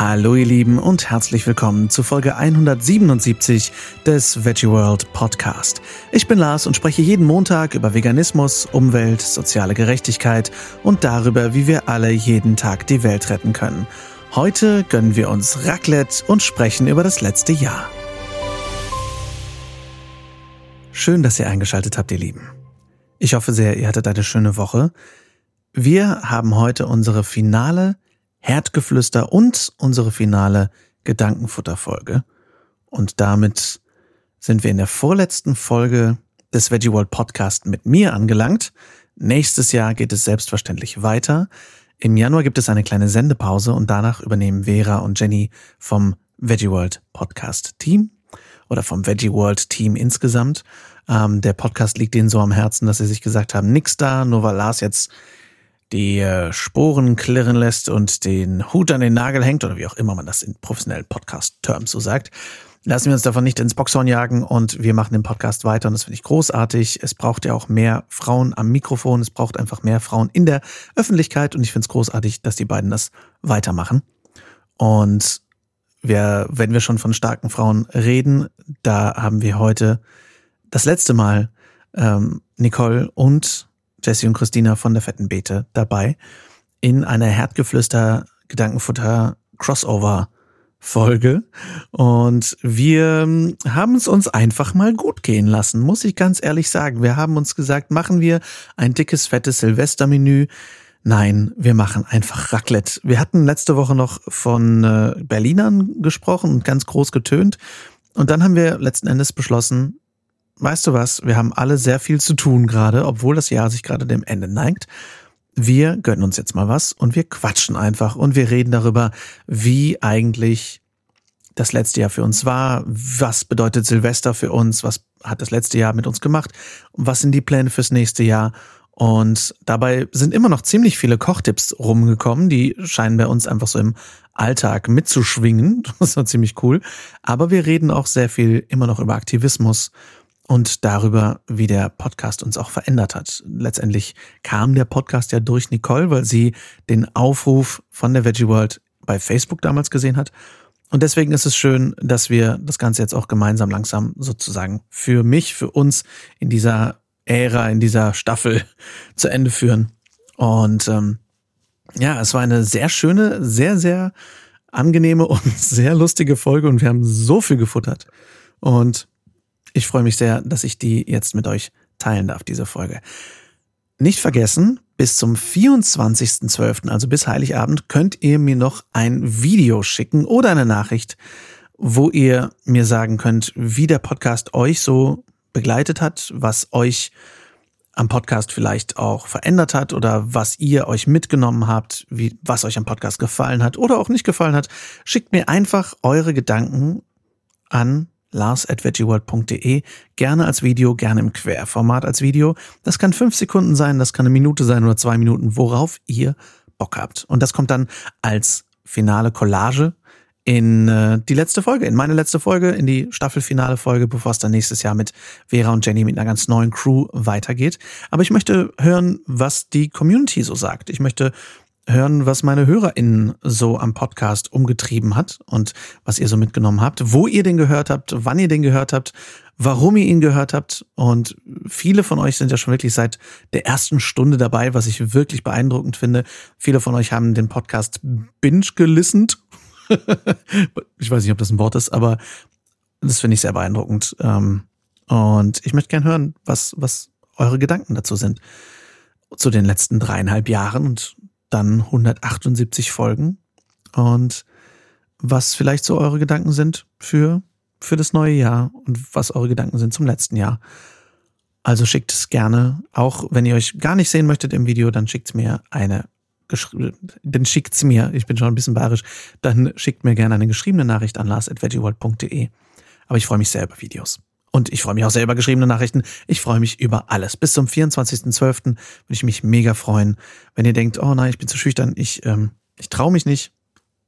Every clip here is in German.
Hallo ihr Lieben und herzlich willkommen zu Folge 177 des Veggie World Podcast. Ich bin Lars und spreche jeden Montag über Veganismus, Umwelt, soziale Gerechtigkeit und darüber, wie wir alle jeden Tag die Welt retten können. Heute gönnen wir uns Raclette und sprechen über das letzte Jahr. Schön, dass ihr eingeschaltet habt, ihr Lieben. Ich hoffe sehr, ihr hattet eine schöne Woche. Wir haben heute unsere finale Herdgeflüster und unsere finale Gedankenfutterfolge. Und damit sind wir in der vorletzten Folge des Veggie World Podcast mit mir angelangt. Nächstes Jahr geht es selbstverständlich weiter. Im Januar gibt es eine kleine Sendepause und danach übernehmen Vera und Jenny vom Veggie World Podcast Team oder vom Veggie World Team insgesamt. Ähm, der Podcast liegt ihnen so am Herzen, dass sie sich gesagt haben, nix da, nur weil Lars jetzt die Sporen klirren lässt und den Hut an den Nagel hängt oder wie auch immer man das in professionellen Podcast-Terms so sagt. Lassen wir uns davon nicht ins Boxhorn jagen und wir machen den Podcast weiter und das finde ich großartig. Es braucht ja auch mehr Frauen am Mikrofon, es braucht einfach mehr Frauen in der Öffentlichkeit und ich finde es großartig, dass die beiden das weitermachen. Und wir, wenn wir schon von starken Frauen reden, da haben wir heute das letzte Mal ähm, Nicole und Jesse und Christina von der Fetten Beete dabei in einer Herdgeflüster Gedankenfutter Crossover Folge und wir ähm, haben es uns einfach mal gut gehen lassen, muss ich ganz ehrlich sagen. Wir haben uns gesagt, machen wir ein dickes, fettes Silvestermenü. Nein, wir machen einfach Raclette. Wir hatten letzte Woche noch von äh, Berlinern gesprochen und ganz groß getönt. Und dann haben wir letzten Endes beschlossen, weißt du was, wir haben alle sehr viel zu tun gerade, obwohl das Jahr sich gerade dem Ende neigt. Wir gönnen uns jetzt mal was und wir quatschen einfach und wir reden darüber, wie eigentlich das letzte Jahr für uns war, was bedeutet Silvester für uns, was hat das letzte Jahr mit uns gemacht, was sind die Pläne fürs nächste Jahr. Und dabei sind immer noch ziemlich viele Kochtipps rumgekommen, die scheinen bei uns einfach so im Alltag mitzuschwingen. Das war ziemlich cool. Aber wir reden auch sehr viel immer noch über Aktivismus und darüber, wie der Podcast uns auch verändert hat. Letztendlich kam der Podcast ja durch Nicole, weil sie den Aufruf von der Veggie World bei Facebook damals gesehen hat. Und deswegen ist es schön, dass wir das Ganze jetzt auch gemeinsam langsam sozusagen für mich, für uns in dieser Ära, in dieser Staffel zu Ende führen. Und ähm, ja, es war eine sehr schöne, sehr, sehr angenehme und sehr lustige Folge und wir haben so viel gefuttert. Und ich freue mich sehr, dass ich die jetzt mit euch teilen darf, diese Folge. Nicht vergessen, bis zum 24.12., also bis Heiligabend, könnt ihr mir noch ein Video schicken oder eine Nachricht, wo ihr mir sagen könnt, wie der Podcast euch so begleitet hat, was euch am Podcast vielleicht auch verändert hat oder was ihr euch mitgenommen habt, wie, was euch am Podcast gefallen hat oder auch nicht gefallen hat. Schickt mir einfach eure Gedanken an lars.veggieworld.de, gerne als Video, gerne im Querformat als Video. Das kann fünf Sekunden sein, das kann eine Minute sein oder zwei Minuten, worauf ihr Bock habt. Und das kommt dann als finale Collage in äh, die letzte Folge, in meine letzte Folge, in die Staffelfinale Folge, bevor es dann nächstes Jahr mit Vera und Jenny mit einer ganz neuen Crew weitergeht. Aber ich möchte hören, was die Community so sagt. Ich möchte hören, was meine HörerInnen so am Podcast umgetrieben hat und was ihr so mitgenommen habt, wo ihr den gehört habt, wann ihr den gehört habt, warum ihr ihn gehört habt. Und viele von euch sind ja schon wirklich seit der ersten Stunde dabei, was ich wirklich beeindruckend finde. Viele von euch haben den Podcast binge gelistet. ich weiß nicht, ob das ein Wort ist, aber das finde ich sehr beeindruckend. Ähm, und ich möchte gern hören, was, was eure Gedanken dazu sind. Zu den letzten dreieinhalb Jahren und dann 178 Folgen und was vielleicht so eure Gedanken sind für, für das neue Jahr und was eure Gedanken sind zum letzten Jahr. Also schickt es gerne, auch wenn ihr euch gar nicht sehen möchtet im Video, dann schickt mir eine dann schickt's mir, ich bin schon ein bisschen bayerisch, dann schickt mir gerne eine geschriebene Nachricht an lars.veggieworld.de. Aber ich freue mich sehr über Videos. Und ich freue mich auch sehr über geschriebene Nachrichten. Ich freue mich über alles. Bis zum 24.12. würde ich mich mega freuen. Wenn ihr denkt, oh nein, ich bin zu schüchtern, ich, ähm, ich traue mich nicht,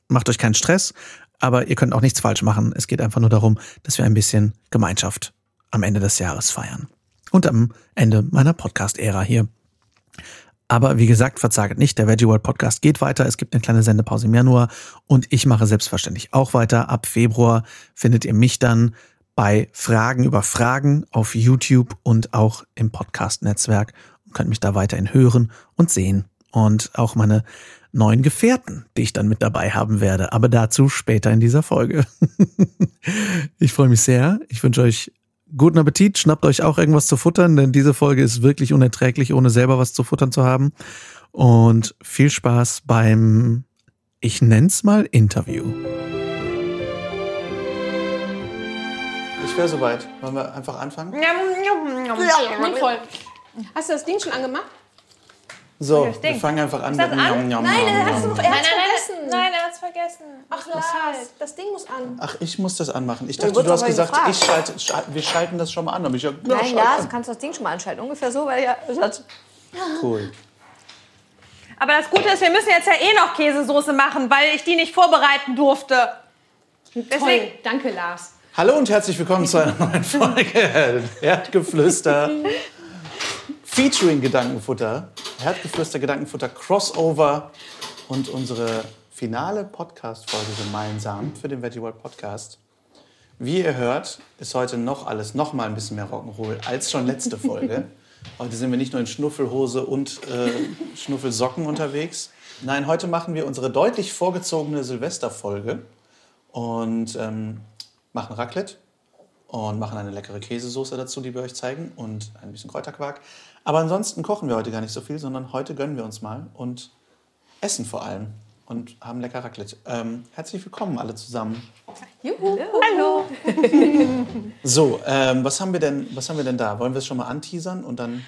macht euch keinen Stress, aber ihr könnt auch nichts falsch machen. Es geht einfach nur darum, dass wir ein bisschen Gemeinschaft am Ende des Jahres feiern. Und am Ende meiner Podcast-Ära hier. Aber wie gesagt, verzaget nicht. Der Veggie World Podcast geht weiter. Es gibt eine kleine Sendepause im Januar und ich mache selbstverständlich auch weiter. Ab Februar findet ihr mich dann bei Fragen über Fragen auf YouTube und auch im Podcast-Netzwerk und könnt mich da weiterhin hören und sehen. Und auch meine neuen Gefährten, die ich dann mit dabei haben werde. Aber dazu später in dieser Folge. ich freue mich sehr. Ich wünsche euch guten Appetit, schnappt euch auch irgendwas zu futtern, denn diese Folge ist wirklich unerträglich, ohne selber was zu futtern zu haben. Und viel Spaß beim, ich nenn's mal, Interview. Ich wäre soweit. Wollen wir einfach anfangen? Ja, voll. Hast du das Ding schon angemacht? So, wir fangen einfach an mit Njam, Njam, Nein, er hat es noch nein, vergessen. Nenein, er hat es vergessen. Ach, Lars, das Ding muss an. Ach, ich muss das anmachen. Ich dachte, du hast gesagt, ich schalte, wir schalten das schon mal an. Aber ich, ja, nein, Lars, du kannst das Ding schon mal anschalten. Ungefähr so, weil ja... Cool. Aber das Gute ist, wir müssen jetzt ja eh noch Käsesoße machen, weil ich die nicht vorbereiten durfte. Deswegen, Toll. danke, Lars. Hallo und herzlich willkommen zu einer neuen Folge Erdgeflüster featuring Gedankenfutter, Herdgeflüster Gedankenfutter Crossover und unsere finale Podcast-Folge gemeinsam für den Veggie World Podcast. Wie ihr hört, ist heute noch alles noch mal ein bisschen mehr Rock'n'Roll als schon letzte Folge. Heute sind wir nicht nur in Schnuffelhose und äh, Schnuffelsocken unterwegs. Nein, heute machen wir unsere deutlich vorgezogene Silvesterfolge und ähm, machen Raclette und machen eine leckere Käsesoße dazu, die wir euch zeigen und ein bisschen Kräuterquark. Aber ansonsten kochen wir heute gar nicht so viel, sondern heute gönnen wir uns mal und essen vor allem und haben lecker Raclette. Ähm, herzlich willkommen alle zusammen. Juhu. Hallo. so, ähm, was, haben wir denn, was haben wir denn da? Wollen wir es schon mal anteasern und dann...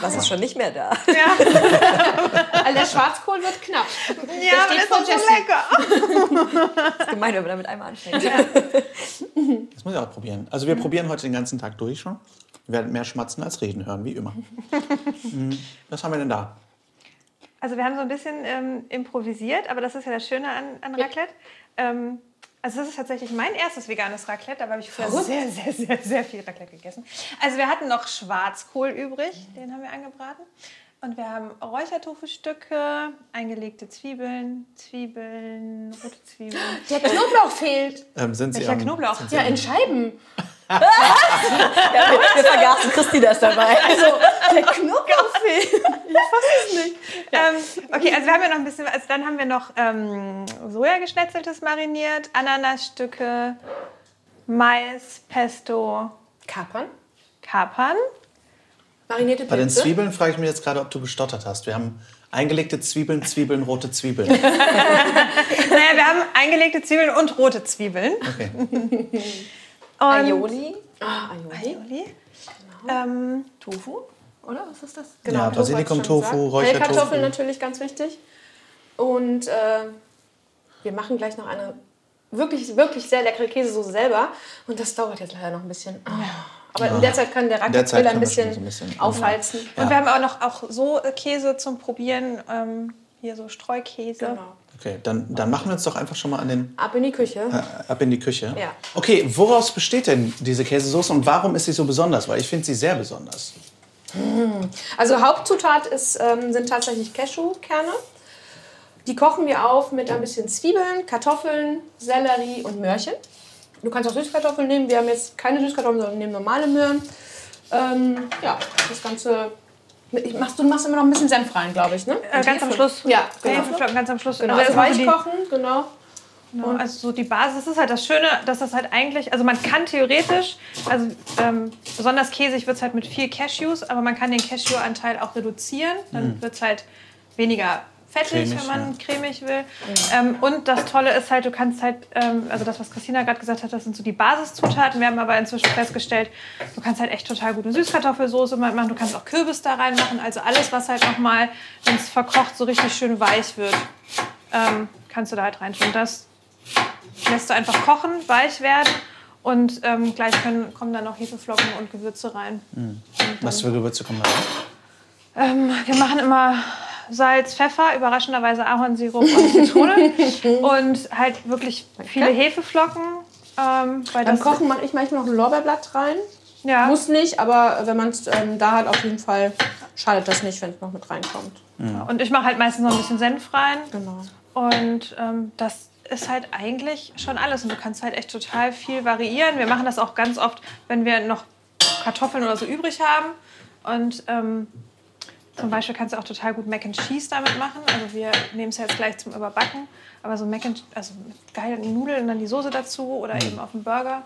Was ist schon nicht mehr da? Ja. also der Schwarzkohl wird knapp. Ja, der steht aber das ist so lecker. das ist gemein, wenn man damit einmal anfängt. Ja. Das muss ich auch probieren. Also wir probieren heute den ganzen Tag durch schon. Wir werden mehr schmatzen als reden hören, wie immer. Hm, was haben wir denn da? Also wir haben so ein bisschen ähm, improvisiert, aber das ist ja das Schöne an, an Raclette. Ähm, also das ist tatsächlich mein erstes veganes Raclette. Da habe ich früher sehr, sehr, sehr, sehr viel Raclette gegessen. Also wir hatten noch Schwarzkohl übrig, den haben wir angebraten. Und wir haben Räuchertofu-Stücke, eingelegte Zwiebeln, Zwiebeln, rote Zwiebeln. Der Knoblauch fehlt. Ähm, sind Welcher Sie am, Knoblauch? Sind Sie ja, in Scheiben. ja, wir vergaßen Christina ist dabei. Also, der fehlt. Ich fasse es nicht. Ähm, okay, also wir haben ja noch ein bisschen, also dann haben wir noch ähm, Sojageschnetzeltes mariniert, Ananasstücke, Mais, Pesto. Kapern. Kapern. Marinierte Pilze. Bei den Zwiebeln frage ich mich jetzt gerade, ob du gestottert hast. Wir haben eingelegte Zwiebeln, Zwiebeln, rote Zwiebeln. naja, wir haben eingelegte Zwiebeln und rote Zwiebeln. Okay. Und Aioli. Ah, Aioli. Aioli. Genau. Ähm, Tofu, oder? Was ist das? Genau, ja, Basilikum, Tofu, Räuchertofu. Kartoffeln natürlich ganz wichtig. Und äh, wir machen gleich noch eine wirklich, wirklich sehr leckere Käsesoße selber. Und das dauert jetzt leider noch ein bisschen. Oh. Aber in der Zeit kann der Raclette ein bisschen, so ein bisschen aufheizen. Ja. Und wir haben auch noch auch so Käse zum Probieren. Ähm, hier so Streukäse. Genau. Okay, dann, dann machen wir uns doch einfach schon mal an den... Ab in die Küche. Äh, ab in die Küche. Ja. Okay, woraus besteht denn diese Käsesoße und warum ist sie so besonders? Weil ich finde sie sehr besonders. Also Hauptzutat ist, ähm, sind tatsächlich Cashewkerne. Die kochen wir auf mit ein bisschen Zwiebeln, Kartoffeln, Sellerie und Möhrchen. Du kannst auch Süßkartoffeln nehmen. Wir haben jetzt keine Süßkartoffeln, sondern nehmen normale Möhren. Ähm, ja, das Ganze. Machst, du machst immer noch ein bisschen Senf rein, glaube ich, ne? Äh, ganz am Schluss. Ja, genau. ganz am Schluss. Genau, also weich kochen, genau. Genau, also so die Basis ist halt das Schöne, dass das halt eigentlich, also man kann theoretisch, also ähm, besonders käsig wird es halt mit viel Cashews, aber man kann den Cashew-Anteil auch reduzieren. Dann mhm. wird es halt weniger fettig, cremig, wenn man ja. cremig will. Ja. Ähm, und das Tolle ist halt, du kannst halt, ähm, also das, was Christina gerade gesagt hat, das sind so die Basiszutaten. Wir haben aber inzwischen festgestellt, du kannst halt echt total gute Süßkartoffelsoße machen. Du kannst auch Kürbis da reinmachen. Also alles, was halt nochmal, wenn es verkocht, so richtig schön weich wird, ähm, kannst du da halt reintun. Das lässt du einfach kochen, weich werden. Und ähm, gleich können, kommen dann noch Hefeflocken und Gewürze rein. Mhm. Was für Gewürze kommen da rein? Ähm, wir machen immer Salz, Pfeffer, überraschenderweise Ahornsirup und Zitrone und halt wirklich viele Hefeflocken. Ähm, Beim Kochen mache ich manchmal noch ein Lorbeerblatt rein. Ja. Muss nicht, aber wenn man es ähm, da hat, auf jeden Fall schadet das nicht, wenn es noch mit reinkommt. Und ich mache halt meistens noch ein bisschen Senf rein. Genau. Und ähm, das ist halt eigentlich schon alles. Und du kannst halt echt total viel variieren. Wir machen das auch ganz oft, wenn wir noch Kartoffeln oder so übrig haben. Und ähm, zum Beispiel kannst du auch total gut Mac and Cheese damit machen. Also wir nehmen es jetzt gleich zum Überbacken. Aber so Mac and also mit geilen Nudeln und dann die Soße dazu oder eben auf dem Burger.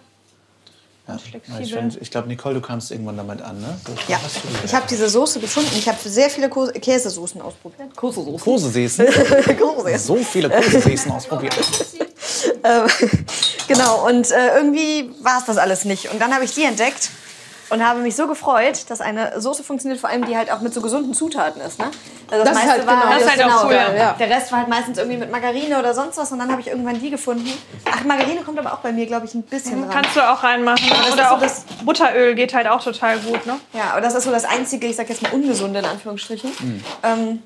Ja. flexibel. Ich, find- ich glaube, Nicole, du kamst irgendwann damit an, ne? So, Ja, ich habe diese Soße gefunden. Ich habe sehr viele Ko- Käsesoßen ausprobiert. Käsesoßen. Koseseßen. Käsesoßen. so viele Koseseßen ausprobiert. Ähm, genau, und äh, irgendwie war es das alles nicht. Und dann habe ich die entdeckt und habe mich so gefreut, dass eine Soße funktioniert, vor allem die halt auch mit so gesunden Zutaten ist. Ne? Also Das ist halt genau- das ist halt auch cool, Der, ja. der Rest war halt meistens irgendwie mit Margarine oder sonst was und dann habe ich irgendwann die gefunden. Ach, Margarine kommt aber auch bei mir, glaube ich, ein bisschen dran. Kannst du auch reinmachen. das ist Oder so auch das- Butteröl geht halt auch total gut. Ne? Ja, aber das ist so das einzige, ich sag jetzt mal ungesunde in Anführungsstrichen. Ähm,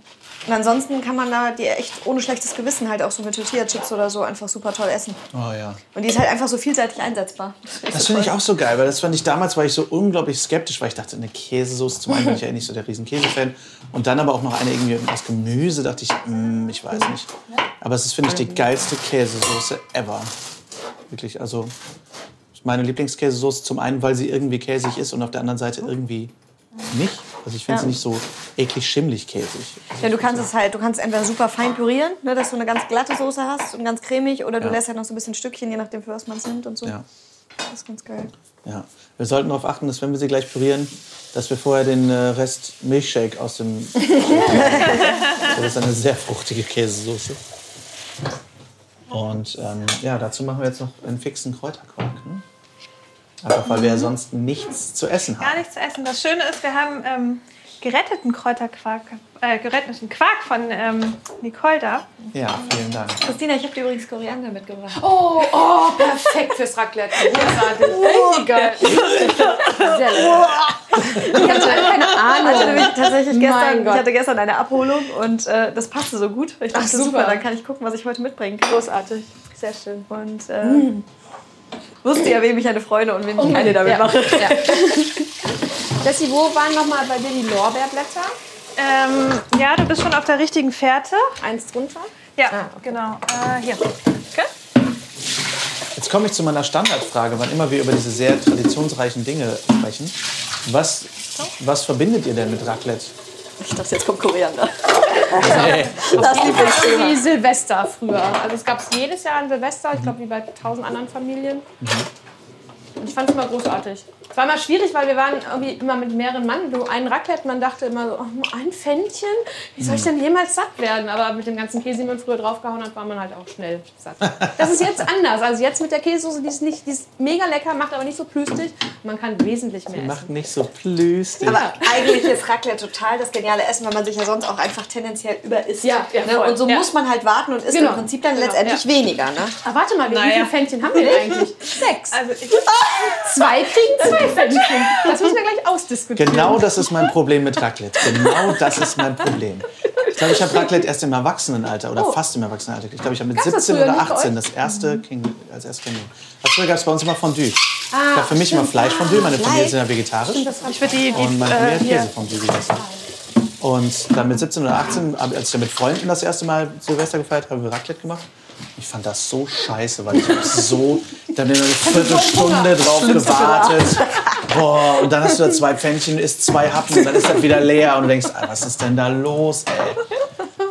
und ansonsten kann man da die echt ohne schlechtes Gewissen halt auch so mit Tortilla-Chips oder so einfach super toll essen. Oh ja. Und die ist halt einfach so vielseitig einsetzbar. Das finde ich auch so geil, weil das fand ich damals, war ich so unglaublich skeptisch, weil ich dachte, eine Käsesoße, zum einen bin ich ja nicht so der riesen Käsefan und dann aber auch noch eine irgendwie aus Gemüse, dachte ich, mm, ich weiß nicht. Aber es ist, finde ich, die geilste Käsesoße ever. Wirklich, also meine Lieblingskäsesoße zum einen, weil sie irgendwie käsig ist und auf der anderen Seite irgendwie nicht. Also ich finde Ja. sie nicht so eklig schimmlig käsig. Ja, du kannst es halt, du kannst entweder super fein pürieren, ne, dass du eine ganz glatte Soße hast und ganz cremig, oder du Ja. lässt halt noch so ein bisschen Stückchen, je nachdem für was man es nimmt und so. Ja. Das ist ganz geil. Ja, wir sollten darauf achten, dass wenn wir sie gleich pürieren, dass wir vorher den äh, Rest Milchshake aus dem. das ist eine sehr fruchtige Käsesoße. Und ähm, ja, dazu machen wir jetzt noch einen fixen Kräuterquark. Ne? Einfach weil wir ja sonst nichts zu essen Gar haben. nichts zu essen. Das Schöne ist, wir haben ähm, geretteten Kräuterquark, äh, geretteten Quark von ähm, Nicole da. Ja, vielen Dank. Christina, ich habe dir übrigens Koriander mitgebracht. Oh, oh, perfekt fürs Raclette. Großartig. Richtig geil. Sehr lecker. Ich hatte keine Ich hatte Ahnung. nämlich tatsächlich Mein gestern, Gott. ich hatte gestern eine Abholung und äh, das passte so gut. Ich dachte, Ach, super. super. dann kann ich gucken, was ich heute mitbringen kann. Großartig. Sehr schön. Und äh, wusste ja, wem ich eine Freude und wem ich eine damit ja. mache. Ja. Jessie, wo waren noch mal bei dir die Lorbeerblätter? Ähm, ja, du bist schon auf der richtigen Fährte. Eins drunter. Ja, Ah, genau. Äh, hier. Okay. Jetzt komme ich zu meiner Standardfrage, wann immer wir über diese sehr traditionsreichen Dinge sprechen. Was, was verbindet ihr denn mit Raclette? Ich dachte, jetzt kommt Koriander. Nee. Das Lieblingsthema. Wie Silvester früher. Also es gab es jedes Jahr an Silvester, ich glaube wie bei tausend anderen Familien. Und ich fand es immer großartig. Es war immer schwierig, weil wir waren irgendwie immer mit mehreren Mann. Du ein Raclette, man dachte immer so, oh, nur ein Pfännchen? Wie soll ich denn jemals satt werden? Aber mit dem ganzen Käse, den man früher draufgehauen hat, war man halt auch schnell satt. Das ist jetzt anders. Also jetzt mit der Käsesoße, die ist, nicht, die ist mega lecker, macht aber nicht so plüstig. Man kann wesentlich mehr essen. Macht nicht so plüstig. Aber eigentlich ist Raclette total das geniale Essen, weil man sich ja sonst auch einfach tendenziell überisst. Ja, ja, ne? voll. Und so Ja. muss man halt warten und isst Genau. im Prinzip dann Genau, letztendlich ja. weniger. Ne? Aber warte mal, wie Naja. viele Pfännchen haben wir denn eigentlich? Sechs. Also ich, Zwei kriegen zwei Pfännchen. Das müssen wir gleich ausdiskutieren. Genau das ist mein Problem mit Raclette. Genau das ist mein Problem. Ich glaube, ich habe Raclette erst im Erwachsenenalter oder Oh. fast im Erwachsenenalter. Ich glaube, ich habe mit Gab's das 17 früher oder nicht bei 18 euch? das erste King, als erstes kennengelernt. Früher gab es bei uns immer Fondue. ich Ah, habe für mich immer Fleischfondue. Meine Familie ist ja vegetarisch. ich würde die, die Und meine Familie äh, hat hier. Käsefondue gegessen. Und dann mit 17 oder 18, als ich dann mit Freunden das erste Mal Silvester gefeiert habe, haben wir Raclette gemacht. Ich fand das so scheiße, weil ich hab so, dann eine Viertelstunde drauf gewartet. Boah, und dann hast du da zwei Pfännchen, isst zwei Happen und dann ist das wieder leer und du denkst, ah, was ist denn da los, ey?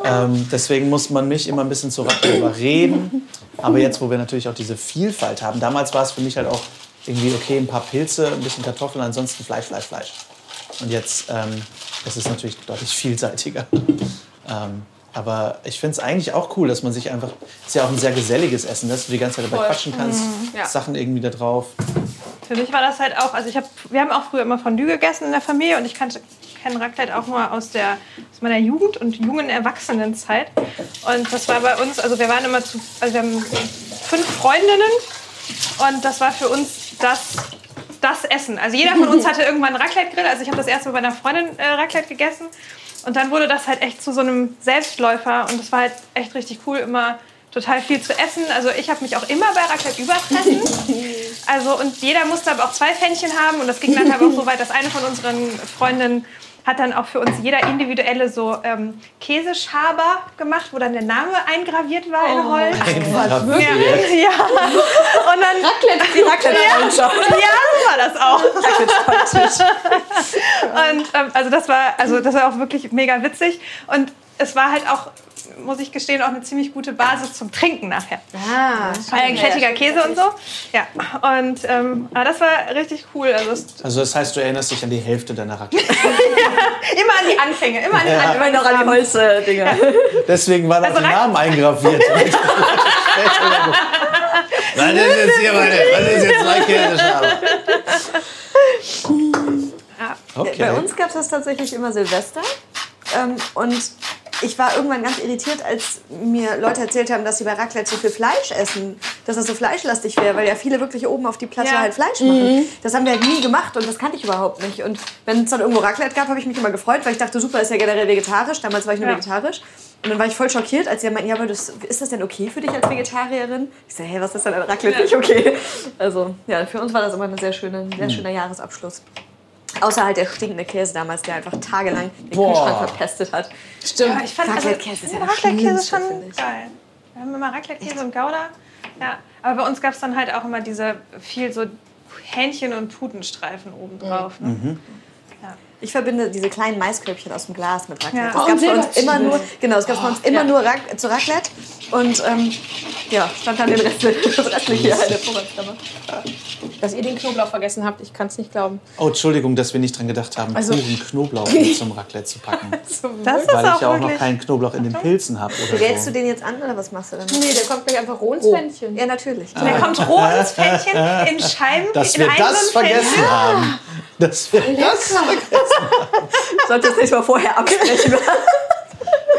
Ähm, deswegen muss man mich immer ein bisschen zu Raclette überreden. Aber jetzt, wo wir natürlich auch diese Vielfalt haben, damals war es für mich halt auch irgendwie, okay, ein paar Pilze, ein bisschen Kartoffeln, ansonsten Fleisch, Fleisch, Fleisch. Und jetzt ähm, ist es natürlich deutlich vielseitiger. Ähm, aber ich finde es eigentlich auch cool, dass man sich einfach, ist ja auch ein sehr geselliges Essen, dass du die ganze Zeit dabei Voll. quatschen kannst, Ja. Sachen irgendwie da drauf. Für mich war das halt auch, also ich habe, wir haben auch früher immer Fondue gegessen in der Familie und ich kannte kenne Raclette auch nur aus der aus meiner Jugend und jungen Erwachsenenzeit. Und das war bei uns, also wir waren immer zu, also wir haben fünf Freundinnen und das war für uns das das Essen. Also jeder von uns hatte irgendwann einen Raclette-Grill. Also ich habe das erste Mal bei einer Freundin äh, Raclette gegessen und dann wurde das halt echt zu so einem Selbstläufer und das war halt echt richtig cool, immer total viel zu essen. Also ich habe mich auch immer bei Raclette überfressen. Also und jeder musste aber auch zwei Pfännchen haben und das ging dann halt auch so weit, dass eine von unseren Freundinnen hat dann auch für uns jeder individuelle so ähm, Käseschaber gemacht, wo dann der Name eingraviert war in Holz. Eingraviert. Ja, ja. Und dann Raclette, die Raclette ja, so war das auch. Und ähm, also das war, also das war auch wirklich mega witzig. Und es war halt auch, muss ich gestehen, auch eine ziemlich gute Basis zum Trinken nachher. Ah, Weil fettiger Käse und so. Ja. Und ähm, aber das war richtig cool. Also Also das heißt, du erinnerst dich an die Hälfte deiner Raclette. immer an die Anfänge, immer an die Anfänge. Immer noch an die Holzdinger. Deswegen waren auch Also die Rac- Namen eingraviert. Was ist jetzt hier meine? Was ist jetzt mein Käseschaber? Ja. Okay. Bei uns gab es das tatsächlich immer Silvester. Ähm, und ich war irgendwann ganz irritiert, als mir Leute erzählt haben, dass sie bei Raclette so viel Fleisch essen, dass das so fleischlastig wäre, weil ja viele wirklich oben auf die Platte Ja. halt Fleisch machen. Das haben wir halt nie gemacht und das kannte ich überhaupt nicht. Und wenn es dann irgendwo Raclette gab, habe ich mich immer gefreut, weil ich dachte, super, ist ja generell vegetarisch. Damals war ich nur Ja. vegetarisch. Und dann war ich voll schockiert, als sie meinten, ja, aber das, ist das denn okay für dich als Vegetarierin? Ich so, hey, was ist denn an Raclette nicht okay? Also, ja, für uns war das immer ein sehr schöner, ein sehr schöner Jahresabschluss. Außer halt der stinkende Käse damals, der einfach tagelang den Boah. Kühlschrank verpestet hat. Stimmt. Ja, ich fand also, Raclette-Käse ist ja Schlimmste, schon finde ich. geil. Wir haben immer Raclette-Käse und Gouda. Ja, aber bei uns gab es dann halt auch immer diese viel so Hähnchen- und Putenstreifen obendrauf. Ne? Ich verbinde diese kleinen Maiskörbchen aus dem Glas mit Raclette. Ja. Das Oh, gab es bei uns immer nur, genau, es gab bei uns immer ja. nur Rac zu Raclette. Und ähm, ja, stand dann den Rest, das restliche hier in der Vorratskammer. Dass ihr den Knoblauch vergessen habt, ich kann es nicht glauben. Oh, Entschuldigung, dass wir nicht dran gedacht haben, Also- puren Knoblauch mit zum Raclette zu packen. Das ist Weil ich auch ja auch noch keinen Knoblauch in den Pilzen habe oder Rätst so. du den jetzt an oder was machst du damit? Nee, der kommt gleich einfach roh ins Pfännchen. Ja, natürlich. Da kommt roh ins Pfännchen in Scheiben. Dass in wir das vergessen Pfännchen. haben. Dass wir das Sollte das nicht mal vorher absprechen.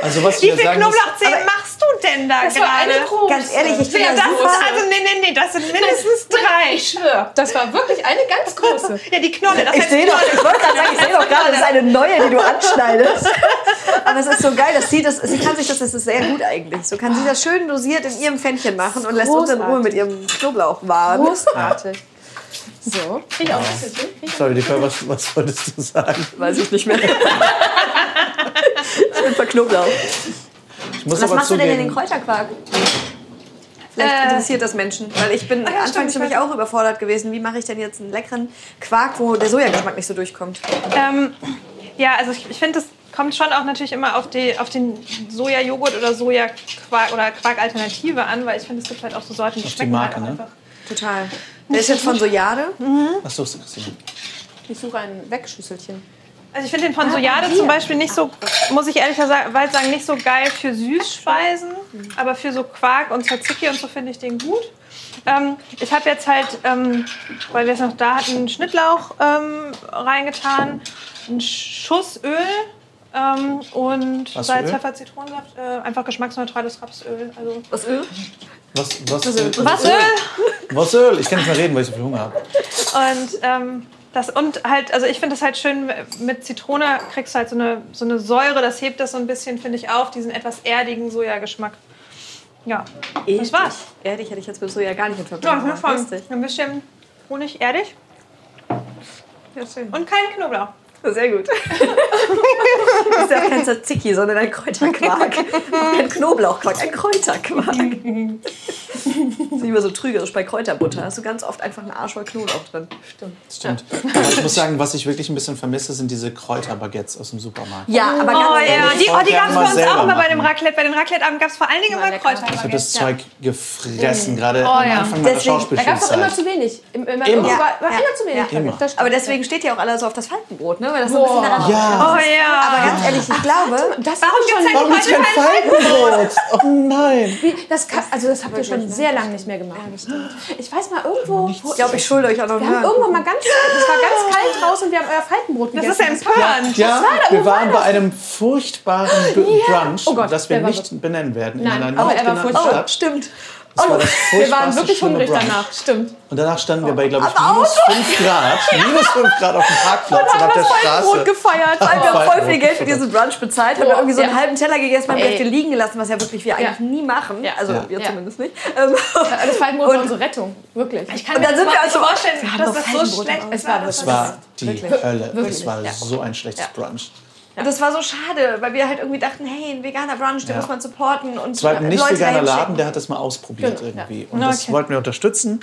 Also was Wie viel sagen Knoblauchzehen machst du denn da Das war eine gerade? große. Ganz ehrlich, ich bin Ja, das super. ist, also nee, nee, nee, das sind mindestens drei. Ich schwöre, das war wirklich eine ganz große. Ja, die Knolle. Das Ich sehe doch, ich wollte gerade sagen, ich sehe doch gerade, das ist eine neue, die du anschneidest. Aber es ist so geil, dass sie das, sie kann sich das, das ist sehr gut eigentlich. So kann sie das schön dosiert in ihrem Pfännchen machen und lässt uns in Ruhe mit ihrem Knoblauch wahren. Großartig. So, krieg ich auch sorry, Nicole, was, was wolltest du sagen? Weiß ich nicht mehr. ich bin für Knoblauch. Ich muss Was aber machst du denn in den zugeben, Kräuterquark? Vielleicht Äh. interessiert das Menschen, weil ich bin ja, anfangs nämlich auch überfordert gewesen. Wie mache ich denn jetzt einen leckeren Quark, wo der Sojageschmack nicht so durchkommt? Ähm, ja, also ich, ich finde, das kommt schon auch natürlich immer auf, die, auf den Sojajoghurt oder Sojaquark oder Quark-Alternative an, weil ich finde, es gibt halt auch so Sorten, die die schmecken Marke, halt ne? einfach. Total. Der ist jetzt von Sojade. was suchst du, Christine? Ich suche ein Wegschüsselchen. Also ich finde den von Sojade zum Beispiel nicht so, muss ich ehrlicherweise sagen, nicht so geil für Süßspeisen, aber für so Quark und Tzatziki und so finde ich den gut. Ähm, ich habe jetzt halt, ähm, weil wir es noch da hatten, einen Schnittlauch ähm, reingetan, einen Schuss Öl ähm, und Salz? Pfeffer, Zitronensaft, äh, einfach geschmacksneutrales Rapsöl. Also Was Öl? Was, was, was Öl? Was Öl? Ich kann nicht mehr reden, weil ich so viel Hunger habe. Und ähm, das und halt, also ich finde das halt schön mit Zitrone kriegst du halt so eine, so eine Säure, das hebt das so ein bisschen, finde ich, auf, diesen etwas erdigen Sojageschmack. Ja, das war's. Erdig hätte ich jetzt mit Soja gar nicht in Ja, Verbindung. fangen Lustig. ein bisschen Honig, erdig und kein Knoblauch. Sehr gut. das ist ja auch kein Tzatziki, sondern ein Kräuterquark. Kein Knoblauchquark, ein Kräuterquark. nicht mehr so trügerisch bei Kräuterbutter. hast du ganz oft einfach einen Arsch voll Knoblauch drin. Stimmt. Stimmt. Aber ich muss sagen, was ich wirklich ein bisschen vermisse, sind diese Kräuterbaguettes aus dem Supermarkt. Ja, aber Oh ganz ja, ehrlich. die, oh, die gab es mal bei uns auch immer bei dem Raclette. Bei den Raclette-Abend gab es vor allen Dingen immer lecker. Ich habe das. Zeug gefressen, gerade Oh, am ja. Anfang meiner Deswegen- Da gab es doch immer Schauspielschulzeit. zu wenig. Im, immer, Immer. War, war Ja, immer zu wenig. ja. Immer. Aber deswegen steht ja auch alles so auf das Faltenbrot, ne? Weil das so ein bisschen daran Ja. Oh ja. Aber ganz ehrlich, ich glaube, das Warum Warum gibt's kein Faltenbrot? Oh nein. das, also das habt ihr schon sehr lange nicht mehr gemacht. Ich weiß mal irgendwo. wo- ich glaube, ich schulde euch auch noch wir haben irgendwann mal ganz, es war ganz kalt draußen und wir haben euer Faltenbrot Das gegessen. ist ja empörend. Ja, wir waren bei einem furchtbaren Brunch, Oh Gott, das wir nicht benennen werden, Nein, in einer aber nicht er war furchtbar. Oh, stimmt. Das war das Oh, Wir waren wirklich hungrig Brunch. danach, stimmt. Und danach standen wir bei, glaube ich, minus 5 Grad. Minus 5 Grad auf dem Parkplatz und auf der Brot gefeiert, weil wir haben voll viel Geld für diesen Brunch bezahlt, haben wir irgendwie so einen Ja. halben Teller gegessen, haben die Ey. Hälfte liegen gelassen, was ja wirklich wir eigentlich Ja. nie machen. Ja. Also Ja. wir Ja. zumindest nicht. Ähm, Das Faltenbrot war unsere Rettung, wirklich. Ich kann Und dann sind wir also- vorstellen, wir haben dass das so schlecht im Es war Das Es war die. Hölle. Es war so ein schlechtes. Brunch. Und das war so schade, weil wir halt irgendwie dachten, hey, ein veganer Brunch, den Ja. muss man supporten. Und Es war ein nicht Leute veganer dahin Laden, der hat das mal ausprobiert Genau, irgendwie. ja. Und das okay. wollten wir unterstützen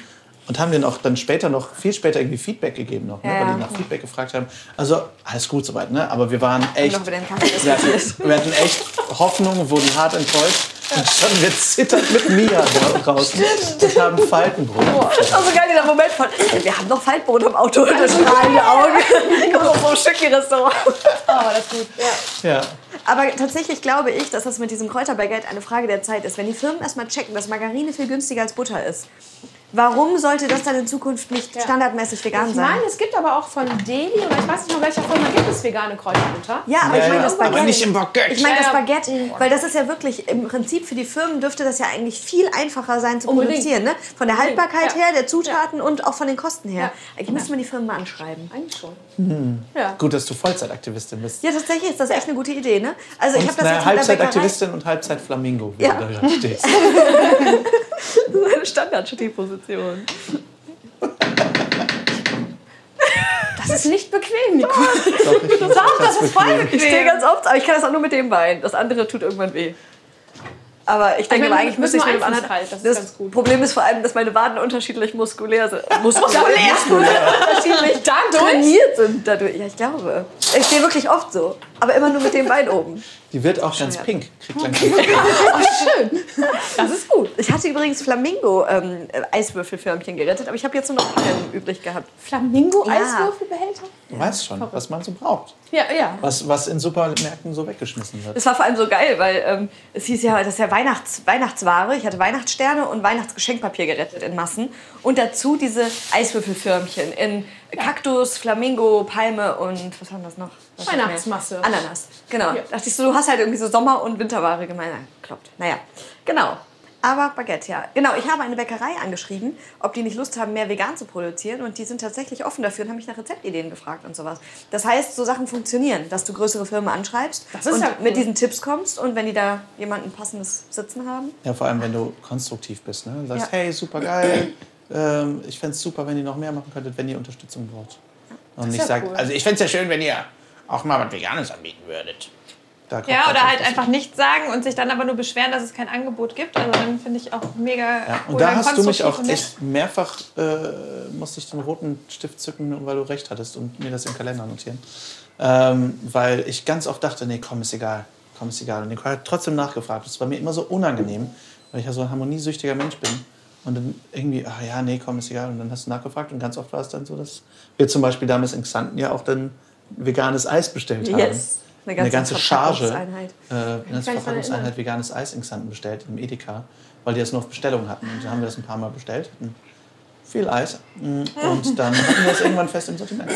und haben denen auch dann später noch, viel später irgendwie Feedback gegeben noch, ne? Ja, weil die nach Feedback gefragt haben. Also alles gut soweit, ne? Aber wir waren echt, wir hatten, wir hatten echt Hoffnung, wurden hart enttäuscht. Und standen wir zitternd mit Mia draußen und haben Faltenbrot. Das war so geil, dieser Moment von, ey, wir haben noch Faltbrot im Auto und das strahlende Augen. Ich komme auf so ein Stückchen-Restaurant. Oh, das ist gut. Ja. Ja. Aber tatsächlich glaube ich, dass das mit diesem Kräuterbaguette eine Frage der Zeit ist. Wenn die Firmen erstmal checken, dass Margarine viel günstiger als Butter ist, warum sollte das dann in Zukunft nicht standardmäßig vegan Ich sein? meine, es gibt aber auch von Deli, oder ich weiß nicht von welcher Firma gibt es vegane Kräuterbutter. Ja, aber Ja, ich meine ja, das aber Baguette. nicht im Baguette. Ich meine das Ja, ja. Baguette, weil das ist ja wirklich, im Prinzip für die Firmen dürfte das ja eigentlich viel einfacher sein zu Unbedingt. produzieren. Ne? Von der Haltbarkeit Ja. her, der Zutaten und auch von den Kosten her. Ja. Eigentlich müsste man die Firmen mal anschreiben. Eigentlich schon. Ja. Gut, dass du Vollzeitaktivistin bist. Ja, tatsächlich ist das echt eine gute Idee. Ne? Also ich Und habe das jetzt. Halbzeitaktivistin und Halbzeit-Flamingo, wie Ja. du da stehst. eine Standard-Position. Das ist nicht bequem, Nico. Doch, ich Doch, das ist voll Ich stehe bequem. ganz oft, aber ich kann das auch nur mit dem Bein. Das andere tut irgendwann weh. Aber ich denke meine, mal, eigentlich müsste ich mit dem anderen. einflusskalt, das ist ganz gut. Problem ist vor allem, dass meine Waden unterschiedlich muskulär sind. Muskulär. unterschiedlich Dadurch? trainiert sind dadurch. Ja, ich glaube. Ich stehe wirklich oft so. Aber immer nur mit dem Bein oben. Die wird auch ganz pink. Kriegt langsam Das ist gut. Ich hatte übrigens Flamingo-Eiswürfelförmchen gerettet, aber ich habe jetzt nur noch Perlen übrig gehabt. Flamingo-Eiswürfelbehälter? Du weißt schon, was man so braucht. Ja, ja. Was, was in Supermärkten so weggeschmissen wird. Das war vor allem so geil, weil ähm, es hieß ja, das ist ja Weihnachts Weihnachtsware. Ich hatte Weihnachtssterne und Weihnachtsgeschenkpapier gerettet in Massen. Und dazu diese Eiswürfelförmchen in Kaktus, Flamingo, Palme und was haben das noch? Was? Weihnachtsmasse. Ananas, genau. Ja. Dachte ich so, du hast halt irgendwie so Sommer- und Winterware gemeint. Na, kloppt. Naja, genau. Aber Baguette, ja. Genau, ich habe eine Bäckerei angeschrieben, ob die nicht Lust haben, mehr vegan zu produzieren. Und die sind tatsächlich offen dafür und haben mich nach Rezeptideen gefragt und sowas. Das heißt, so Sachen funktionieren, dass du größere Firmen anschreibst und ja cool. mit diesen Tipps kommst. Und wenn die da jemanden passendes Sitzen haben. Ja, vor allem, wenn du konstruktiv bist. Ne? Du sagst, Ja. hey, super geil. Ähm, ich fände es super, wenn ihr noch mehr machen könntet, wenn ihr Unterstützung braucht. Und nicht ja sagt, cool. also ich fände es ja schön, wenn ihr auch mal was Veganes anbieten würdet. Ja, oder halt einfach nichts sagen und sich dann aber nur beschweren, dass es kein Angebot gibt. Also dann finde ich auch mega. Ja, und da hast du mich auch echt mehrfach, äh, musste ich den roten Stift zücken, weil du recht hattest und mir das im Kalender notieren. Ähm, weil ich ganz oft dachte, nee, komm, ist egal, komm, ist egal. Und Nicole hat trotzdem nachgefragt. Das war mir immer so unangenehm, weil ich ja so ein harmoniesüchtiger Mensch bin. Und dann irgendwie, ach ja, nee, komm, ist egal. Und dann hast du nachgefragt und ganz oft war es dann so, dass wir zum Beispiel damals in Xanten ja auch dann veganes Eis bestellt haben. Yes. Eine Eine ganze ganze Charge, äh, eine ganze Verpackungseinheit veganes Eis in Xanten bestellt, im Edeka, weil die das nur auf Bestellung hatten. Und dann haben wir das ein paar Mal bestellt. hatten Viel Eis. Mm, Und dann hatten wir das irgendwann fest im Sortiment.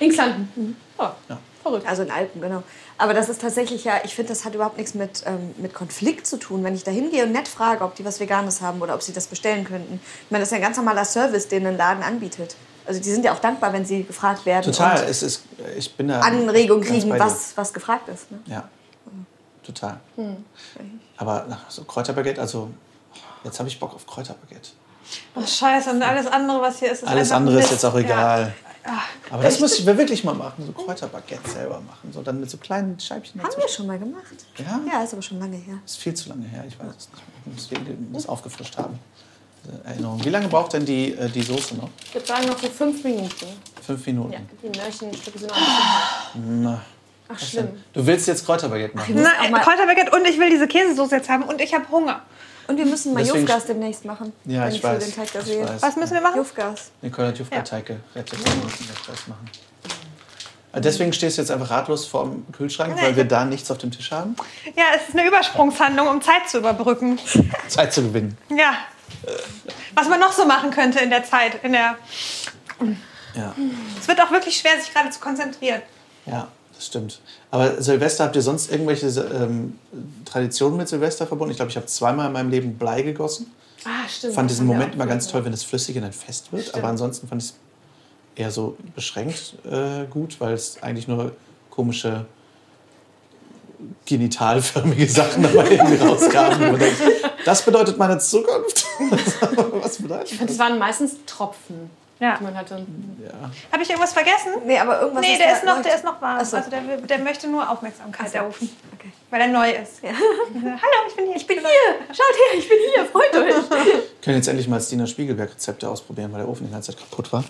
Inkslanden. Oh, Ja. verrückt. Also in Alpen, genau. Aber das ist tatsächlich ja, ich finde, das hat überhaupt nichts mit, ähm, mit Konflikt zu tun. Wenn ich da hingehe und nett frage, ob die was Veganes haben oder ob sie das bestellen könnten. Ich meine, das ist ja ein ganz normaler Service, den ein Laden anbietet. Also die sind ja auch dankbar, wenn sie gefragt werden Total. Es ist, ich bin da Anregung kriegen, was, was gefragt ist. Ne? Ja, total. Aber nach so Kräuterbaguette, also jetzt habe ich Bock auf Kräuterbaguette. Oh, scheiße, und alles andere, was hier ist, ist Alles andere ist jetzt auch egal. Ja. Aber das muss ich wirklich mal machen, so Kräuterbaguette selber machen. So dann mit so kleinen Scheibchen Haben wir schon mal gemacht. Ja? Ja, ist aber schon lange her. Das ist viel zu lange her, ich weiß es nicht. Deswegen das aufgefrischt haben. Erinnerung. Wie lange braucht denn die, äh, die Soße noch? Ich würde sagen, noch so fünf Minuten. Fünf Minuten. Ja, die Möhrchenstücke sind noch ein bisschen Ach, schlimm. Du willst jetzt Kräuterbaguette machen? Nein, mal- Kräuterbaguette und ich will diese Käsesoße jetzt haben und ich habe Hunger. Und wir müssen mal Jufgas demnächst machen. Ja, wenn ich ich weiß. den Teig da Ich weiß. Was müssen wir machen? Jufgas. Nicole hat Jufka-Teig gerettet. Wir müssen das machen. Äh, Deswegen stehst du jetzt einfach ratlos vor dem Kühlschrank, weil wir da nichts auf dem Tisch haben. Ja, es ist eine Übersprungshandlung, um Zeit zu überbrücken. Zeit zu gewinnen. Ja. Was man noch so machen könnte in der Zeit. In der Ja. es wird auch wirklich schwer, sich gerade zu konzentrieren. ja. Das stimmt. Aber Silvester, habt ihr sonst irgendwelche ähm, Traditionen mit Silvester verbunden? Ich glaube, ich habe zweimal in meinem Leben Blei gegossen. Ah, stimmt. fand diesen Moment immer ganz toll, wenn es flüssig und dann fest wird. Aber ansonsten fand ich es eher so beschränkt äh, gut, weil es eigentlich nur komische genitalförmige Sachen dabei rauskamen. Das bedeutet meine Zukunft. Was bedeutet gemacht. Das waren meistens Tropfen, Ja. die man hatte. Ja. Habe ich irgendwas vergessen? Nee, aber irgendwas Nee, ist der ist noch, der ist noch warm. So. Also der, der möchte nur Aufmerksamkeit so. errufen. Okay. Weil er neu ist. Hallo, ich bin hier. Ich bin hier! Schaut her, ich bin hier, freut euch! Wir können jetzt endlich mal Stina Spiegelberg Rezepte ausprobieren, weil der Ofen die ganze Zeit kaputt war.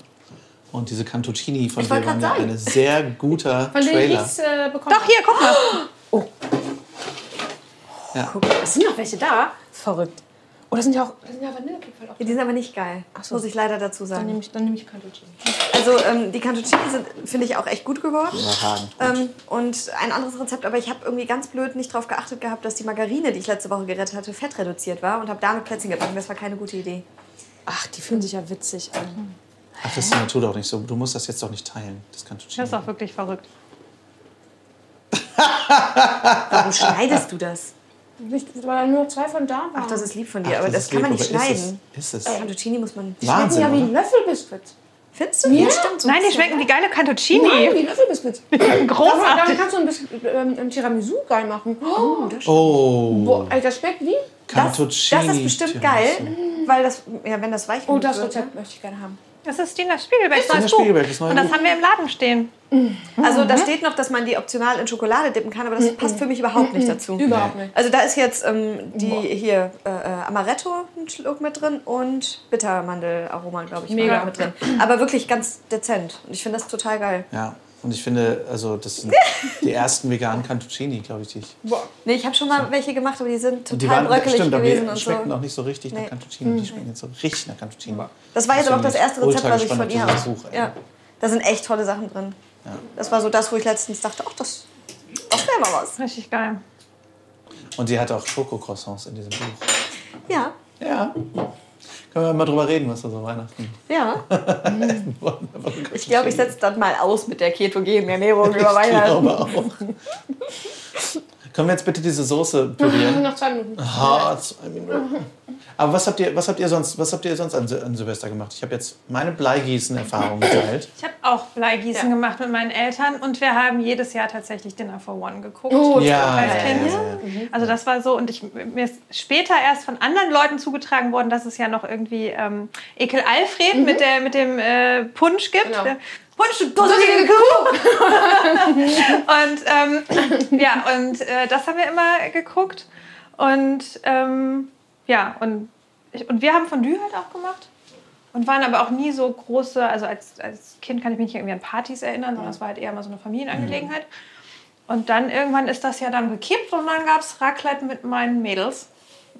Und diese Cantuccini von Ich dir waren ja ein sehr guter Von ich Trailer. nichts äh, bekommen Doch, hier, guck mal. Ja. habe. Es sind noch welche da. Verrückt. Oh, das sind ja auch das sind ja Vanillekipferl auch. Die sind aber nicht geil, so. muss ich leider dazu Dann sagen. nehme ich, dann nehme ich Cantuccini. Also ähm, die Cantuccini sind, finde ich, auch echt gut geworden. Ähm, und ein anderes Rezept, aber ich habe irgendwie ganz blöd nicht darauf geachtet gehabt, dass die Margarine, die ich letzte Woche gerettet hatte, fettreduziert war und habe damit Plätzchen gebacken. Das war keine gute Idee. Ach, die fühlen sich ja witzig an. Ach, das ist der Natur doch nicht so. Du musst das jetzt doch nicht teilen, das Cantuccini. Das ist auch wirklich verrückt. Warum schneidest du das? Nicht, weil nur zwei von da waren. Ach, das ist lieb von dir, Ach, aber das, ist kann man lieb, nicht aber schneiden. Ist es? Ist Cantuccini muss man. Die schmecken Wahnsinn, ja wie ein Löffelbiskuit. Findest du? Ja. stimmt. So Nein, die schmecken wie geile Cantuccini. Nein, wie Löffelbiskuit. Damit Großartig. kannst du ein bisschen ähm, ein Tiramisu geil machen. Oh, das, Oh, boah, das schmeckt wie? das, Cantuccini. das ist bestimmt Tiramisu. geil, weil das, ja, wenn das weich Oh, das wird, Rezept möchte ich gerne haben. Das ist Stina Spiegelbergs Stina neues Buch. Spiegelberg, das neue Und das Buch. haben wir im Laden stehen. Also da steht noch, dass man die optional in Schokolade dippen kann, aber das passt für mich überhaupt nicht dazu. Überhaupt nicht. Also da ist jetzt ähm, die hier äh, äh, Amaretto ein Schluck mit drin und Bittermandelaroma, glaube ich, Mega. mit drin. Aber wirklich ganz dezent. Und ich finde das total geil. Ja, und ich finde, also das sind die ersten veganen Cantuccini, glaube ich, die ich. Boah. Nee, ich habe schon mal welche gemacht, aber die sind Und die total waren bröckelig stimmt, aber gewesen die und schmecken so. auch nicht so richtig Nee. nach Cantuccini. Die schmecken jetzt so richtig nach Cantuccini. Das war jetzt aber auch das erste Rezept, was ich von ihr habe. ey. Ja, da sind echt tolle Sachen drin. Das war so das, wo ich letztens dachte, ach, das, das wäre mal was. Richtig geil. Und sie hat auch Schokocroissants in diesem Buch. Ja, Ja. Können wir mal drüber reden, was da so Weihnachten. ja. Ich glaube, ich setze dann mal aus mit der ketogenen Ernährung über Ich Weihnachten. glaube auch. Können wir jetzt bitte diese Soße pürieren? Noch zwei Minuten. Ah, zwei Minuten. Aber was habt ihr, was habt ihr sonst, was habt ihr sonst an, Sil- an Silvester gemacht? Ich habe jetzt meine Bleigießen-Erfahrung geteilt. Ich habe auch Bleigießen Ja. gemacht mit meinen Eltern und wir haben jedes Jahr tatsächlich Dinner for One geguckt. Oh, Ja, als ja, Kind. ja, ja. Also das war so und ich, mir ist später erst von anderen Leuten zugetragen worden, dass es ja noch irgendwie ähm, Ekel Alfred mit, der, mit dem äh, Punsch gibt. Genau. Kuh! und ähm, ja, und äh, das haben wir immer geguckt. Und ähm, ja, und, ich, und wir haben Fondue halt auch gemacht. Und waren aber auch nie so große, also als, als Kind kann ich mich nicht irgendwie an Partys erinnern, sondern es war halt eher mal so eine Familienangelegenheit. Und dann irgendwann ist das ja dann gekippt und dann gab es Raclette mit meinen Mädels.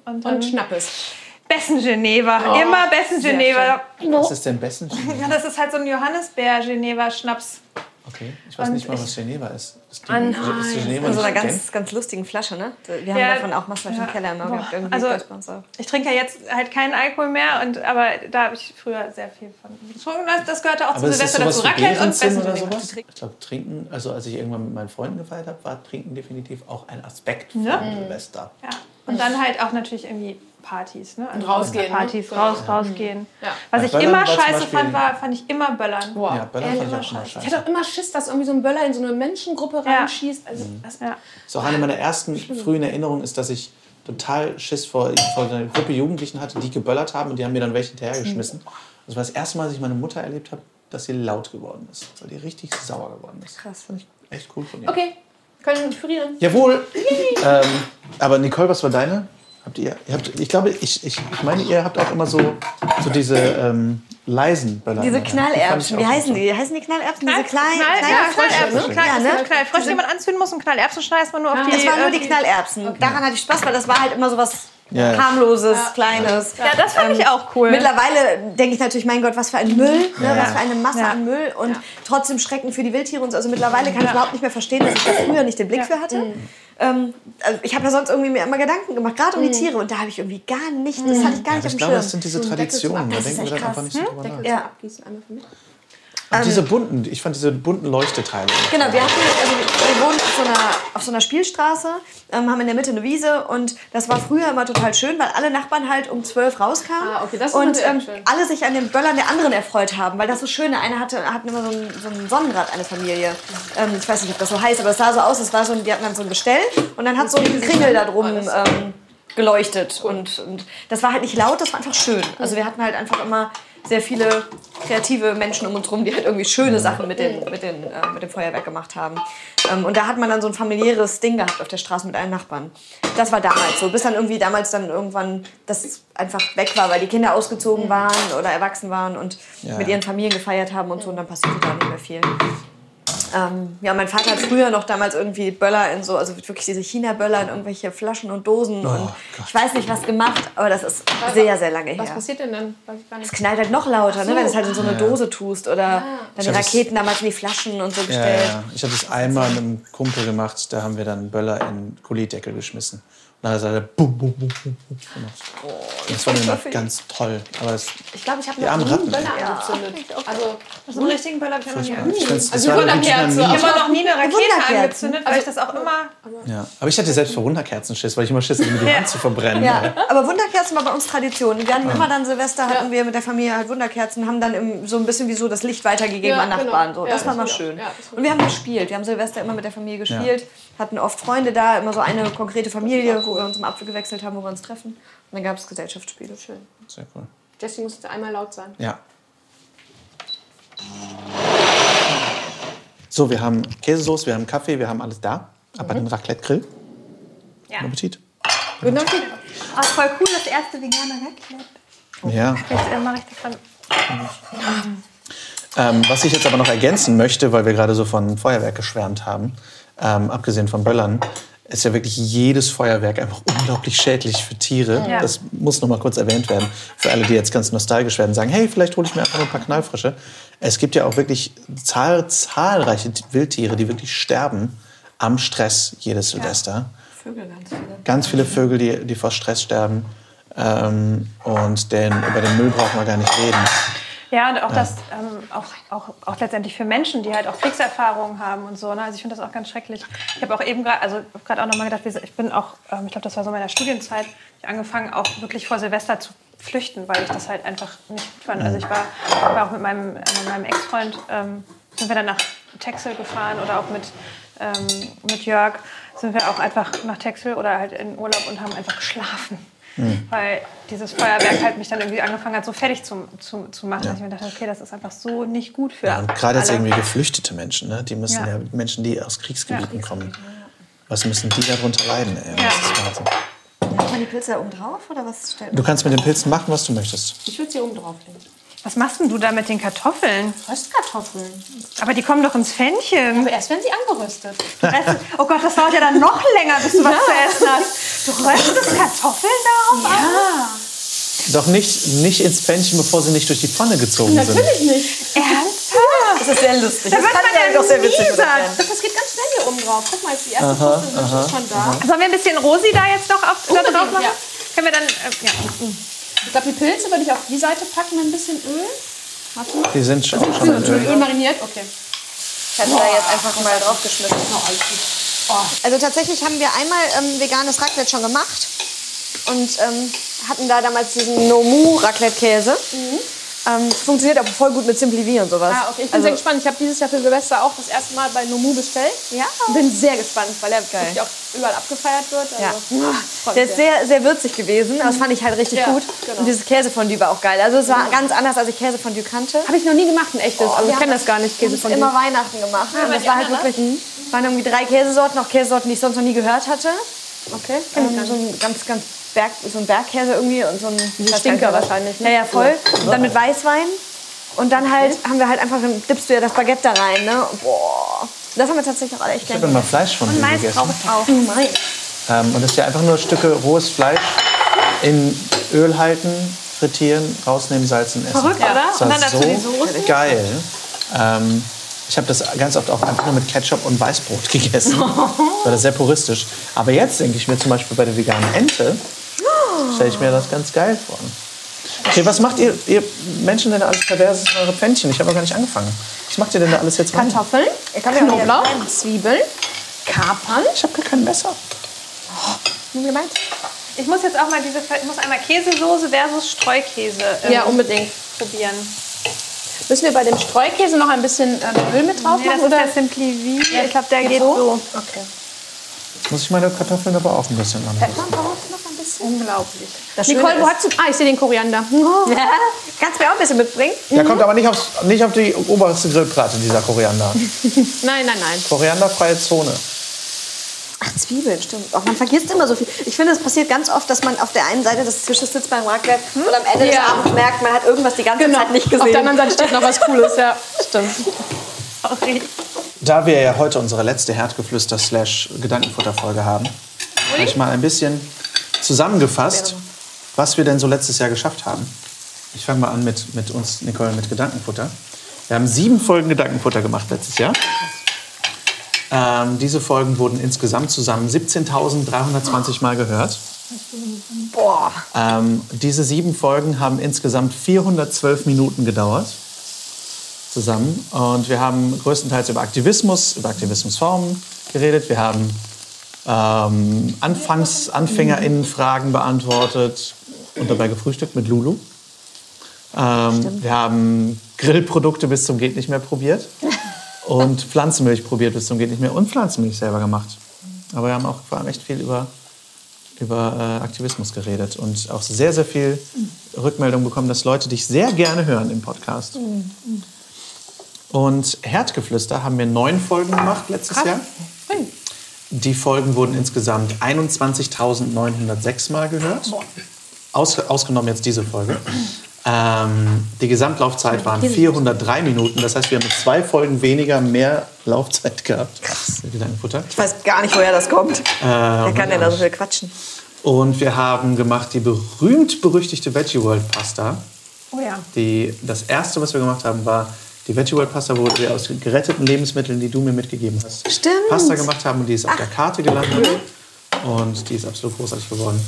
Und, dann Und Schnappes. Bessen Geneva. Oh, Immer Bessen sehr Geneva. Was ist denn besten Ja, das ist halt so ein Johannisbeer-Geneva-Schnaps. Okay, ich weiß Und nicht mal, was Geneva ist. ist die, Ah, nein. ist die Geneva In so einer nicht ganz, ganz lustigen Flasche, ne? Wir haben Ja, davon auch Massenflaschen ja. im Keller immer gehabt. Irgendwie also-. Ich trinke ja jetzt halt keinen Alkohol mehr, und, aber da habe ich früher sehr viel von getrunken. Das, gehörte auch Aber zu Silvester dazu. Raclette und Bessen oder sowas? Ich glaube, Trinken, also als ich irgendwann mit meinen Freunden gefeiert habe, war Trinken definitiv auch ein Aspekt von. Silvester. Ja. Und dann halt auch natürlich irgendwie Partys. Ne? Also rausgehen, ne? Partys, Genau. raus, rausgehen. Ja. Was ich Böllern immer scheiße Beispiel- fand, war, fand ich immer Böllern. Boah. Ja, Böller Ey, fand ich immer auch immer scheiße. Ich scheiße. hatte auch immer Schiss, dass irgendwie so ein Böller in so eine Menschengruppe Ja. reinschießt. Also, das, Ja. Das ist auch eine meiner ersten frühen Erinnerungen, ist, dass ich total Schiss vor, vor einer Gruppe Jugendlichen hatte, die geböllert haben und die haben mir dann welche hinterhergeschmissen. Das war das erste Mal, dass ich meine Mutter erlebt habe, dass sie laut geworden ist, weil die richtig sauer geworden ist. Krass. Fand ich echt cool von ihr. okay, können wir pürieren. Jawohl. ähm, aber Nicole, was war deine? Habt ihr, ihr habt, ich glaube, ich, ich, ich meine, ihr habt auch immer so, so diese ähm, leisen Böller. Diese Knallerbsen, wie heißen die? Heißen die Knallerbsen? Knall, Diese kleinen, Knall, kleinen ja, Knallerbsen? Knall, Ja, das ne? Knallfrösche, die man anzünden muss und Knallerbsen schneidest man nur auf die... Das waren nur die äh, Knallerbsen. Daran hatte ich Spaß, weil das war halt immer so was Ja, ja. harmloses, kleines. Ja, das fand ich auch cool. Mittlerweile denke ich natürlich, mein Gott, was für ein Müll, ne? was für eine Masse Ja. an Müll und trotzdem Schrecken für die Wildtiere und so. Also mittlerweile kann ich überhaupt nicht mehr verstehen, dass ich da früher nicht den Blick für hatte. Ähm, also ich habe ja sonst irgendwie mir immer Gedanken gemacht, gerade um die Tiere und da habe ich irgendwie gar nicht, das hatte ich gar Ja, nicht ich auf dem glaube, Schirm. das sind diese Traditionen. Da Das ist denken wir echt dann einfach krass. nicht so drüber Deckel nach. Ja. Und diese bunten, ich fand diese bunten Leuchteteile. Genau, wir hatten, also wir wohnen auf so einer, auf so einer Spielstraße, ähm, haben in der Mitte eine Wiese und das war früher immer total schön, weil alle Nachbarn halt um zwölf rauskamen Ah, okay, das ist und ähm, schön. alle sich an den Böllern der anderen erfreut haben, weil das so schön, der eine hatte, hatten immer so ein, so ein Sonnenrad, eine Familie. Ähm, ich weiß nicht, ob das so heißt, aber es sah so aus, es war so, die hatten dann so ein Gestell und dann hat so ein Kringel da drum ähm, geleuchtet und, und das war halt nicht laut, das war einfach schön. Also wir hatten halt einfach immer sehr viele kreative Menschen um uns rum, die halt irgendwie schöne Sachen mit, den, mit, den, äh, mit dem Feuerwerk gemacht haben. Ähm, und da hat man dann so ein familiäres Ding gehabt auf der Straße mit allen Nachbarn. Das war damals so, bis dann irgendwie damals dann irgendwann das einfach weg war, weil die Kinder ausgezogen waren oder erwachsen waren und Ja. mit ihren Familien gefeiert haben und so und dann passierte da nicht mehr viel. Ähm, ja, mein Vater hat früher noch damals irgendwie Böller in so, also wirklich diese China-Böller in irgendwelche Flaschen und Dosen und Oh Gott. ich weiß nicht was gemacht, aber das ist sehr, sehr lange Was her. passiert denn dann? Es knallt halt noch lauter, ne, wenn du es halt in so eine Ja. Dose tust oder dann die Raketen damals in die Flaschen und so Ja, gestellt. ja. Ich habe das einmal mit einem Kumpel gemacht, da haben wir dann Böller in Gullideckel geschmissen. Und dann hat er bum, bum, bum, bum, bum gemacht. das war mir immer ganz toll. Aber es, Ich glaube, ich habe noch nie. Böller angezündet. Also, So einen richtigen Böller habe ich immer nie angezündet. das Also. Ich habe immer noch nie eine Rakete angezündet, weil ich das auch immer. Ja. Aber ich hatte selbst vor Wunderkerzen Schiss, weil ich immer Schiss hatte, mir die Hand zu verbrennen. Ja, aber Wunderkerzen war bei uns Tradition. Wir hatten immer dann Silvester, hatten wir mit der Familie halt Wunderkerzen, haben dann im, so ein bisschen wie so das Licht weitergegeben Ja, an Nachbarn. genau. So. Das war das mal schön. das Und wir haben gespielt. Wir haben Silvester immer mit der Familie gespielt, hatten oft Freunde da, immer so eine konkrete Familie, wo wir uns im Apfel gewechselt haben, wo wir uns treffen. Und dann gab es Gesellschaftsspiele. Schön. Sehr cool. Jesse muss jetzt einmal laut sein. Ja. So, wir haben Käsesoße, wir haben Kaffee, wir haben alles da. Aber den Raclette-Grill. Ja. Guten Appetit. Guten Appetit. Ah, voll cool, das erste vegane Raclette. Ja. Jetzt äh, mache ich das dann. Ähm, was ich jetzt aber noch ergänzen möchte, weil wir gerade so von Feuerwerk geschwärmt haben, ähm, abgesehen von Böllern, ist ja wirklich jedes Feuerwerk einfach unglaublich schädlich für Tiere. Ja. Das muss noch mal kurz erwähnt werden. Für alle, die jetzt ganz nostalgisch werden, sagen, hey, vielleicht hole ich mir einfach ein paar Knallfrische. Es gibt ja auch wirklich zahl zahlreiche Wildtiere, die wirklich sterben am Stress jedes Silvester. Vögel ganz viele. Ganz viele Vögel, die, die vor Stress sterben. Ähm, und den, über den Müll brauchen wir gar nicht reden. Ja, und auch das, ähm, auch, auch, auch letztendlich für Menschen, die halt auch Kriegserfahrungen haben und so. Ne? Also ich finde das auch ganz schrecklich. Ich habe auch eben gerade, also gerade auch nochmal gedacht, ich bin auch, ähm, ich glaube, das war so in meiner Studienzeit, ich angefangen auch wirklich vor Silvester zu flüchten, weil ich das halt einfach nicht fand. Also ich war, war auch mit meinem, äh, mit meinem Ex-Freund, ähm, sind wir dann nach Texel gefahren oder auch mit, ähm, mit Jörg sind wir auch einfach nach Texel oder halt in Urlaub und haben einfach geschlafen. Weil dieses Feuerwerk halt mich dann irgendwie angefangen hat, so fertig zu, zu, zu machen, dass ich mir dachte, okay, das ist einfach so nicht gut für Ja, und gerade jetzt irgendwie geflüchtete Menschen, ne? die müssen ja. Ja. Menschen, die aus Kriegsgebieten Ja. kommen. Was müssen die darunter leiden? Ey? Ja. Das ist Wahnsinn. Macht man die Pilze da oben drauf oder was stellt Du kannst mit den Pilzen machen, was du möchtest. Ich würde sie oben drauflegen. Was machst denn du da mit den Kartoffeln? Röstkartoffeln. Aber die kommen doch ins Pfännchen. Aber erst werden sie angeröstet. Oh Gott, das dauert ja dann noch länger, bis du was zu essen hast. Du röstest Kartoffeln darauf? Ja. Doch nicht, nicht ins Pfännchen, bevor sie nicht durch die Pfanne gezogen sind. Natürlich nicht. Ernsthaft? Das ist sehr lustig. Da Das wird kann man ja doch sehr witzig das geht ganz schnell hier oben drauf. Guck mal, jetzt die erste Kartoffel ist schon da. Sollen wir ein bisschen Rosi da jetzt noch auf, da drauf machen? ja. Können wir dann, äh, ja. Ich glaube, die Pilze würde ich auf die Seite packen mit ein bisschen Öl. Warte mal. Die sind schon, Die schon sind Öl. Öl mariniert. Okay. Ich hatte da jetzt einfach mal draufgeschmissen. Oh, gut. Also tatsächlich haben wir einmal ähm, veganes Raclette schon gemacht und ähm, hatten da damals diesen Nomu Raclette-Käse. Ähm, funktioniert aber voll gut mit Simply V und sowas. Ah, okay. Ich bin also, sehr gespannt. Ich habe dieses Jahr für Silvester auch das erste Mal bei Nomu bestellt. Ja. Bin sehr gespannt, weil er Geil. wirklich auch überall abgefeiert wird. Also, Ja. ah, Der ist sehr, sehr würzig gewesen. aber Das fand ich halt richtig Ja, gut. genau. Und dieses Käsefondue war auch geil. Also es war ganz anders, als ich Käsefondue kannte. Habe ich noch nie gemacht, ein echtes. also wir ich kenne das gar nicht, Käse Wir von haben immer Weihnachten gemacht. und weil das war halt anderen, wirklich, waren irgendwie drei Käsesorten, auch Käsesorten, die ich sonst noch nie gehört hatte. Okay, ich Ähm, so ein ganz, ganz Berg, so ein Bergkäse irgendwie und so ein Stinker was. wahrscheinlich, ne? Ja, ja, voll. Und dann mit Weißwein. Und dann halt haben wir halt einfach, dann dippst du ja das Baguette da rein, ne? Und boah. Das haben wir tatsächlich auch alle echt Ich gerne habe immer Fleisch von dir Mais gegessen. brauche ich auch. Nein. Ähm, und das ist ja einfach nur Stücke rohes Fleisch in Öl halten, frittieren, rausnehmen, salzen, essen. Verrückt, oder? Das Und dann dazu so die Soße. geil. Ähm, ich habe das ganz oft auch einfach nur mit Ketchup und Weißbrot gegessen. war das sehr puristisch. Aber jetzt denke ich mir zum Beispiel bei der veganen Ente, stelle ich mir das ganz geil vor. Okay, was macht ihr, ihr Menschen denn alles Perverses in eure Pfännchen? Ich habe noch gar nicht angefangen. Was macht ihr denn da alles jetzt rein? Kartoffeln, Knoblauch, Zwiebeln, Kapern. Ich habe gar kein Messer. Wie gemeint? Ich muss jetzt auch mal diese, ich muss einmal Käsesoße versus Streukäse ähm, Ja, unbedingt. probieren. Müssen wir bei dem Streukäse noch ein bisschen äh, Öl mit drauf Nee, das machen? ist oder? der Simpli V. Ich glaube, der Geht geht so? so. Okay. Muss ich meine Kartoffeln aber auch ein bisschen an. Pfeffer brauchst du noch ein bisschen? Unglaublich. Das Nicole, Schöne wo hast du... Ah, ich sehe den Koriander. Ja, kannst du mir auch ein bisschen mitbringen? Der kommt aber nicht, aufs, nicht auf die oberste Grillplatte, dieser Koriander. Nein, nein, nein. Korianderfreie Zone. Ach, Zwiebeln, stimmt. Auch man vergisst immer so viel. Ich finde, es passiert ganz oft, dass man auf der einen Seite des Tisches sitzt beim Raclette und am Ende des Ja. Abends merkt, man hat irgendwas die ganze Zeit nicht Auf der gesehen. anderen Seite steht noch was Cooles, ja. Stimmt. Sorry. Da wir ja heute unsere letzte Herdgeflüster-Gedankenfutter-Folge haben, habe ich mal ein bisschen zusammengefasst, was wir denn so letztes Jahr geschafft haben. Ich fange mal an mit, mit uns, Nicole, mit Gedankenfutter. Wir haben sieben Folgen Gedankenfutter gemacht letztes Jahr. Ähm, diese Folgen wurden insgesamt zusammen 17.320 Mal gehört. Boah. Ähm, diese sieben Folgen haben insgesamt 412 Minuten gedauert. Zusammen. Und wir haben größtenteils über Aktivismus, über Aktivismusformen geredet. Wir haben ähm, Anfangs AnfängerInnen-Fragen beantwortet und dabei gefrühstückt mit Lulu. Ähm, wir haben Grillprodukte bis zum Geht nicht mehr probiert. Und Pflanzenmilch probiert bis zum Geht nicht mehr. Und Pflanzenmilch selber gemacht. Aber wir haben auch vor allem echt viel über über äh, Aktivismus geredet und auch sehr, sehr viel Rückmeldung bekommen, dass Leute dich sehr gerne hören im Podcast. Und Herdgeflüster haben wir neun Folgen gemacht letztes Jahr. Die Folgen wurden insgesamt 21.906 Mal gehört. Aus, ausgenommen jetzt diese Folge. Ähm, die Gesamtlaufzeit waren 403 Minuten. Das heißt, wir haben mit zwei Folgen weniger mehr Laufzeit gehabt. Gedankenfutter. Ich weiß gar nicht, woher das kommt. Wer kann denn da so viel quatschen? Und wir haben gemacht die berühmt-berüchtigte Veggie World Pasta. Oh ja. Die, das erste, was wir gemacht haben, war die Veggie World Pasta, wo wir aus geretteten Lebensmitteln, die du mir mitgegeben hast, Stimmt. Pasta gemacht haben. Und die ist auf der Karte gelandet. Und die ist absolut großartig geworden.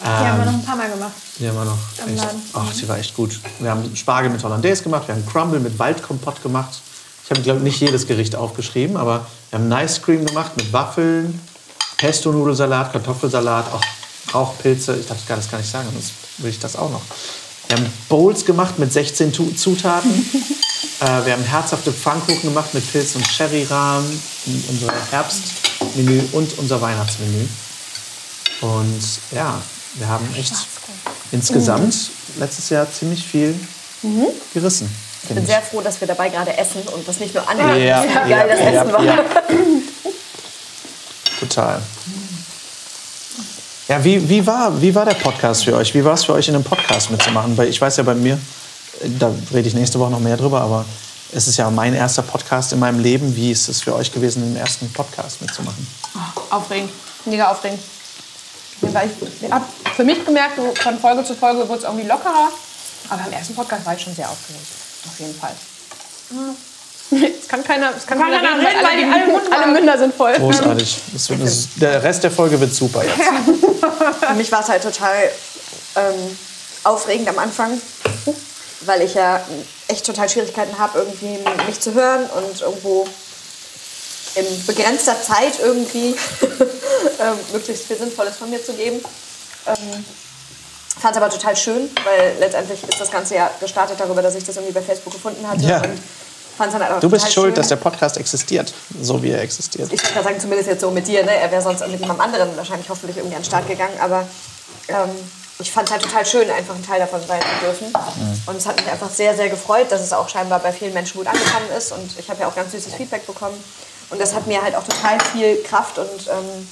Die haben wir Ähm, noch ein paar Mal gemacht. die haben wir noch. Echt, ach, die war echt gut. Wir haben Spargel mit Hollandaise gemacht, wir haben Crumble mit Waldkompott gemacht. Ich habe, glaube nicht jedes Gericht aufgeschrieben, aber wir haben Nice Cream gemacht mit Waffeln, Pesto-Nudelsalat, Kartoffelsalat, auch Rauchpilze. Ich darf das gar nicht sagen, sonst will ich das auch noch. Wir haben Bowls gemacht mit 16 Tu- Zutaten. äh, wir haben herzhafte Pfannkuchen gemacht mit Pilz und Sherry-Rahmen, unser Herbstmenü und unser Weihnachtsmenü. Und ja, wir haben echt insgesamt letztes Jahr ziemlich viel gerissen. Ich bin sehr froh, dass wir dabei gerade essen und das nicht nur anhören, Ja, wie ja, geil das ja, Essen war. ja. Total. Ja, wie, wie, war, wie war der Podcast für euch? Wie war es für euch, in einem Podcast mitzumachen? Weil ich weiß ja bei mir, da rede ich nächste Woche noch mehr drüber, aber es ist ja mein erster Podcast in meinem Leben. Wie ist es für euch gewesen, den ersten Podcast mitzumachen? Aufregend. Mega aufregend. Ja, Ich habe für mich gemerkt, von Folge zu Folge wurde es irgendwie lockerer. Aber am ersten Podcast war ich schon sehr aufgeregt. Auf jeden Fall. Es kann keiner, es kann Kann keiner reden, weil reden, weil alle Münder, alle Münder sind voll. Großartig. Das wird, das, der Rest der Folge wird super jetzt. Für mich war es halt total ähm, aufregend am Anfang, weil ich ja echt total Schwierigkeiten habe, irgendwie mich zu hören und irgendwo in begrenzter Zeit irgendwie ähm, möglichst viel Sinnvolles von mir zu geben. Ähm, Fand es aber total schön, weil letztendlich ist das Ganze ja gestartet darüber, dass ich das irgendwie bei Facebook gefunden hatte. Ja. Halt Du bist schuld, schön. dass der Podcast existiert, so wie er existiert. ich würde sagen, zumindest jetzt so mit dir, ne? Er wäre sonst mit jemandem anderen wahrscheinlich hoffentlich irgendwie an den Start gegangen, aber ähm, ich fand es halt total schön, einfach ein Teil davon sein zu dürfen. Und es hat mich einfach sehr, sehr gefreut, dass es auch scheinbar bei vielen Menschen gut angekommen ist und ich habe ja auch ganz süßes Feedback bekommen. Und das hat mir halt auch total viel Kraft und ähm,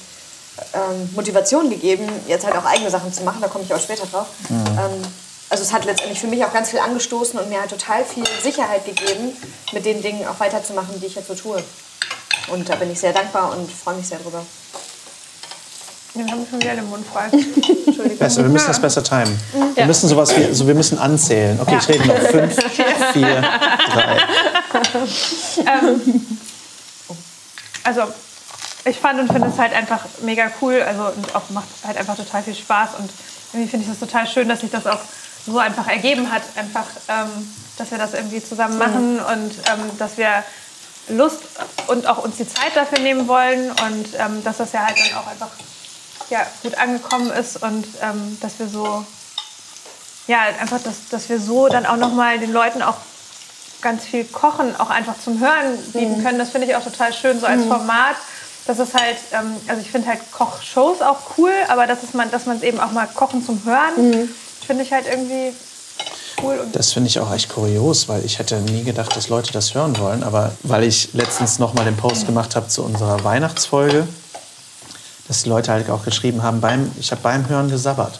ähm, Motivation gegeben, jetzt halt auch eigene Sachen zu machen, da komme ich auch später drauf. Ähm, also es hat letztendlich für mich auch ganz viel angestoßen und mir hat total viel Sicherheit gegeben, mit den Dingen auch weiterzumachen, die ich jetzt so tue. Und da bin ich sehr dankbar und freue mich sehr drüber. Den habe ich schon wieder den Mund Besser, wir müssen das besser timen. Wir müssen sowas wie, also wir müssen anzählen. Okay, ich rede noch. Fünf, vier, drei. Also ich fand und finde es halt einfach mega cool. Also und auch macht halt einfach total viel Spaß. Und irgendwie finde ich das total schön, dass sich das auch so einfach ergeben hat. Einfach, ähm, dass wir das irgendwie zusammen machen und ähm, dass wir Lust und auch uns die Zeit dafür nehmen wollen und ähm, dass das ja halt dann auch einfach ja, gut angekommen ist und ähm, dass wir so, ja, einfach, dass, dass wir so dann auch nochmal den Leuten auch ganz viel Kochen auch einfach zum Hören bieten können. Das finde ich auch total schön, so als Format. Das ist halt, ähm, also ich finde halt Kochshows auch cool, aber das ist man, dass man es eben auch mal kochen zum Hören, finde ich halt irgendwie cool. Und Das finde ich auch echt kurios, weil ich hätte nie gedacht, dass Leute das hören wollen. Aber weil ich letztens noch mal den Post gemacht habe zu unserer Weihnachtsfolge, dass die Leute halt auch geschrieben haben, beim, ich habe beim Hören gesabbert.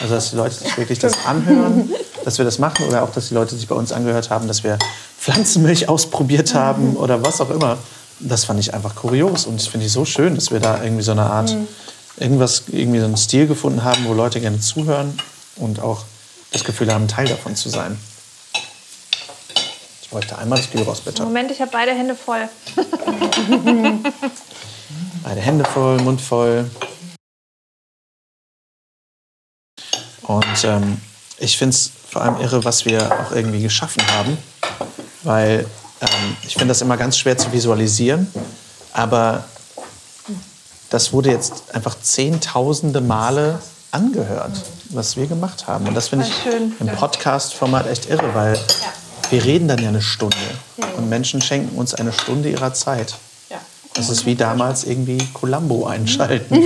Also dass die Leute sich wirklich das anhören, dass wir das machen oder auch, dass die Leute sich bei uns angehört haben, dass wir Pflanzenmilch ausprobiert haben oder was auch immer. Das fand ich einfach kurios und das finde ich so schön, dass wir da irgendwie so eine Art, irgendwas, irgendwie so einen Stil gefunden haben, wo Leute gerne zuhören und auch das Gefühl haben, Teil davon zu sein. Ich bräuchte einmal das Gyros, bitte. Moment, ich habe beide Hände voll. Beide Hände voll, Mund voll. Und ähm, ich finde es vor allem irre, was wir auch irgendwie geschaffen haben. Weil ähm, ich finde das immer ganz schwer zu visualisieren. Aber das wurde jetzt einfach zehntausende Male angehört, was wir gemacht haben. Und das finde ich im Podcast-Format echt irre, weil wir reden dann ja eine Stunde. Und Menschen schenken uns eine Stunde ihrer Zeit. Das ist wie damals irgendwie Columbo einschalten.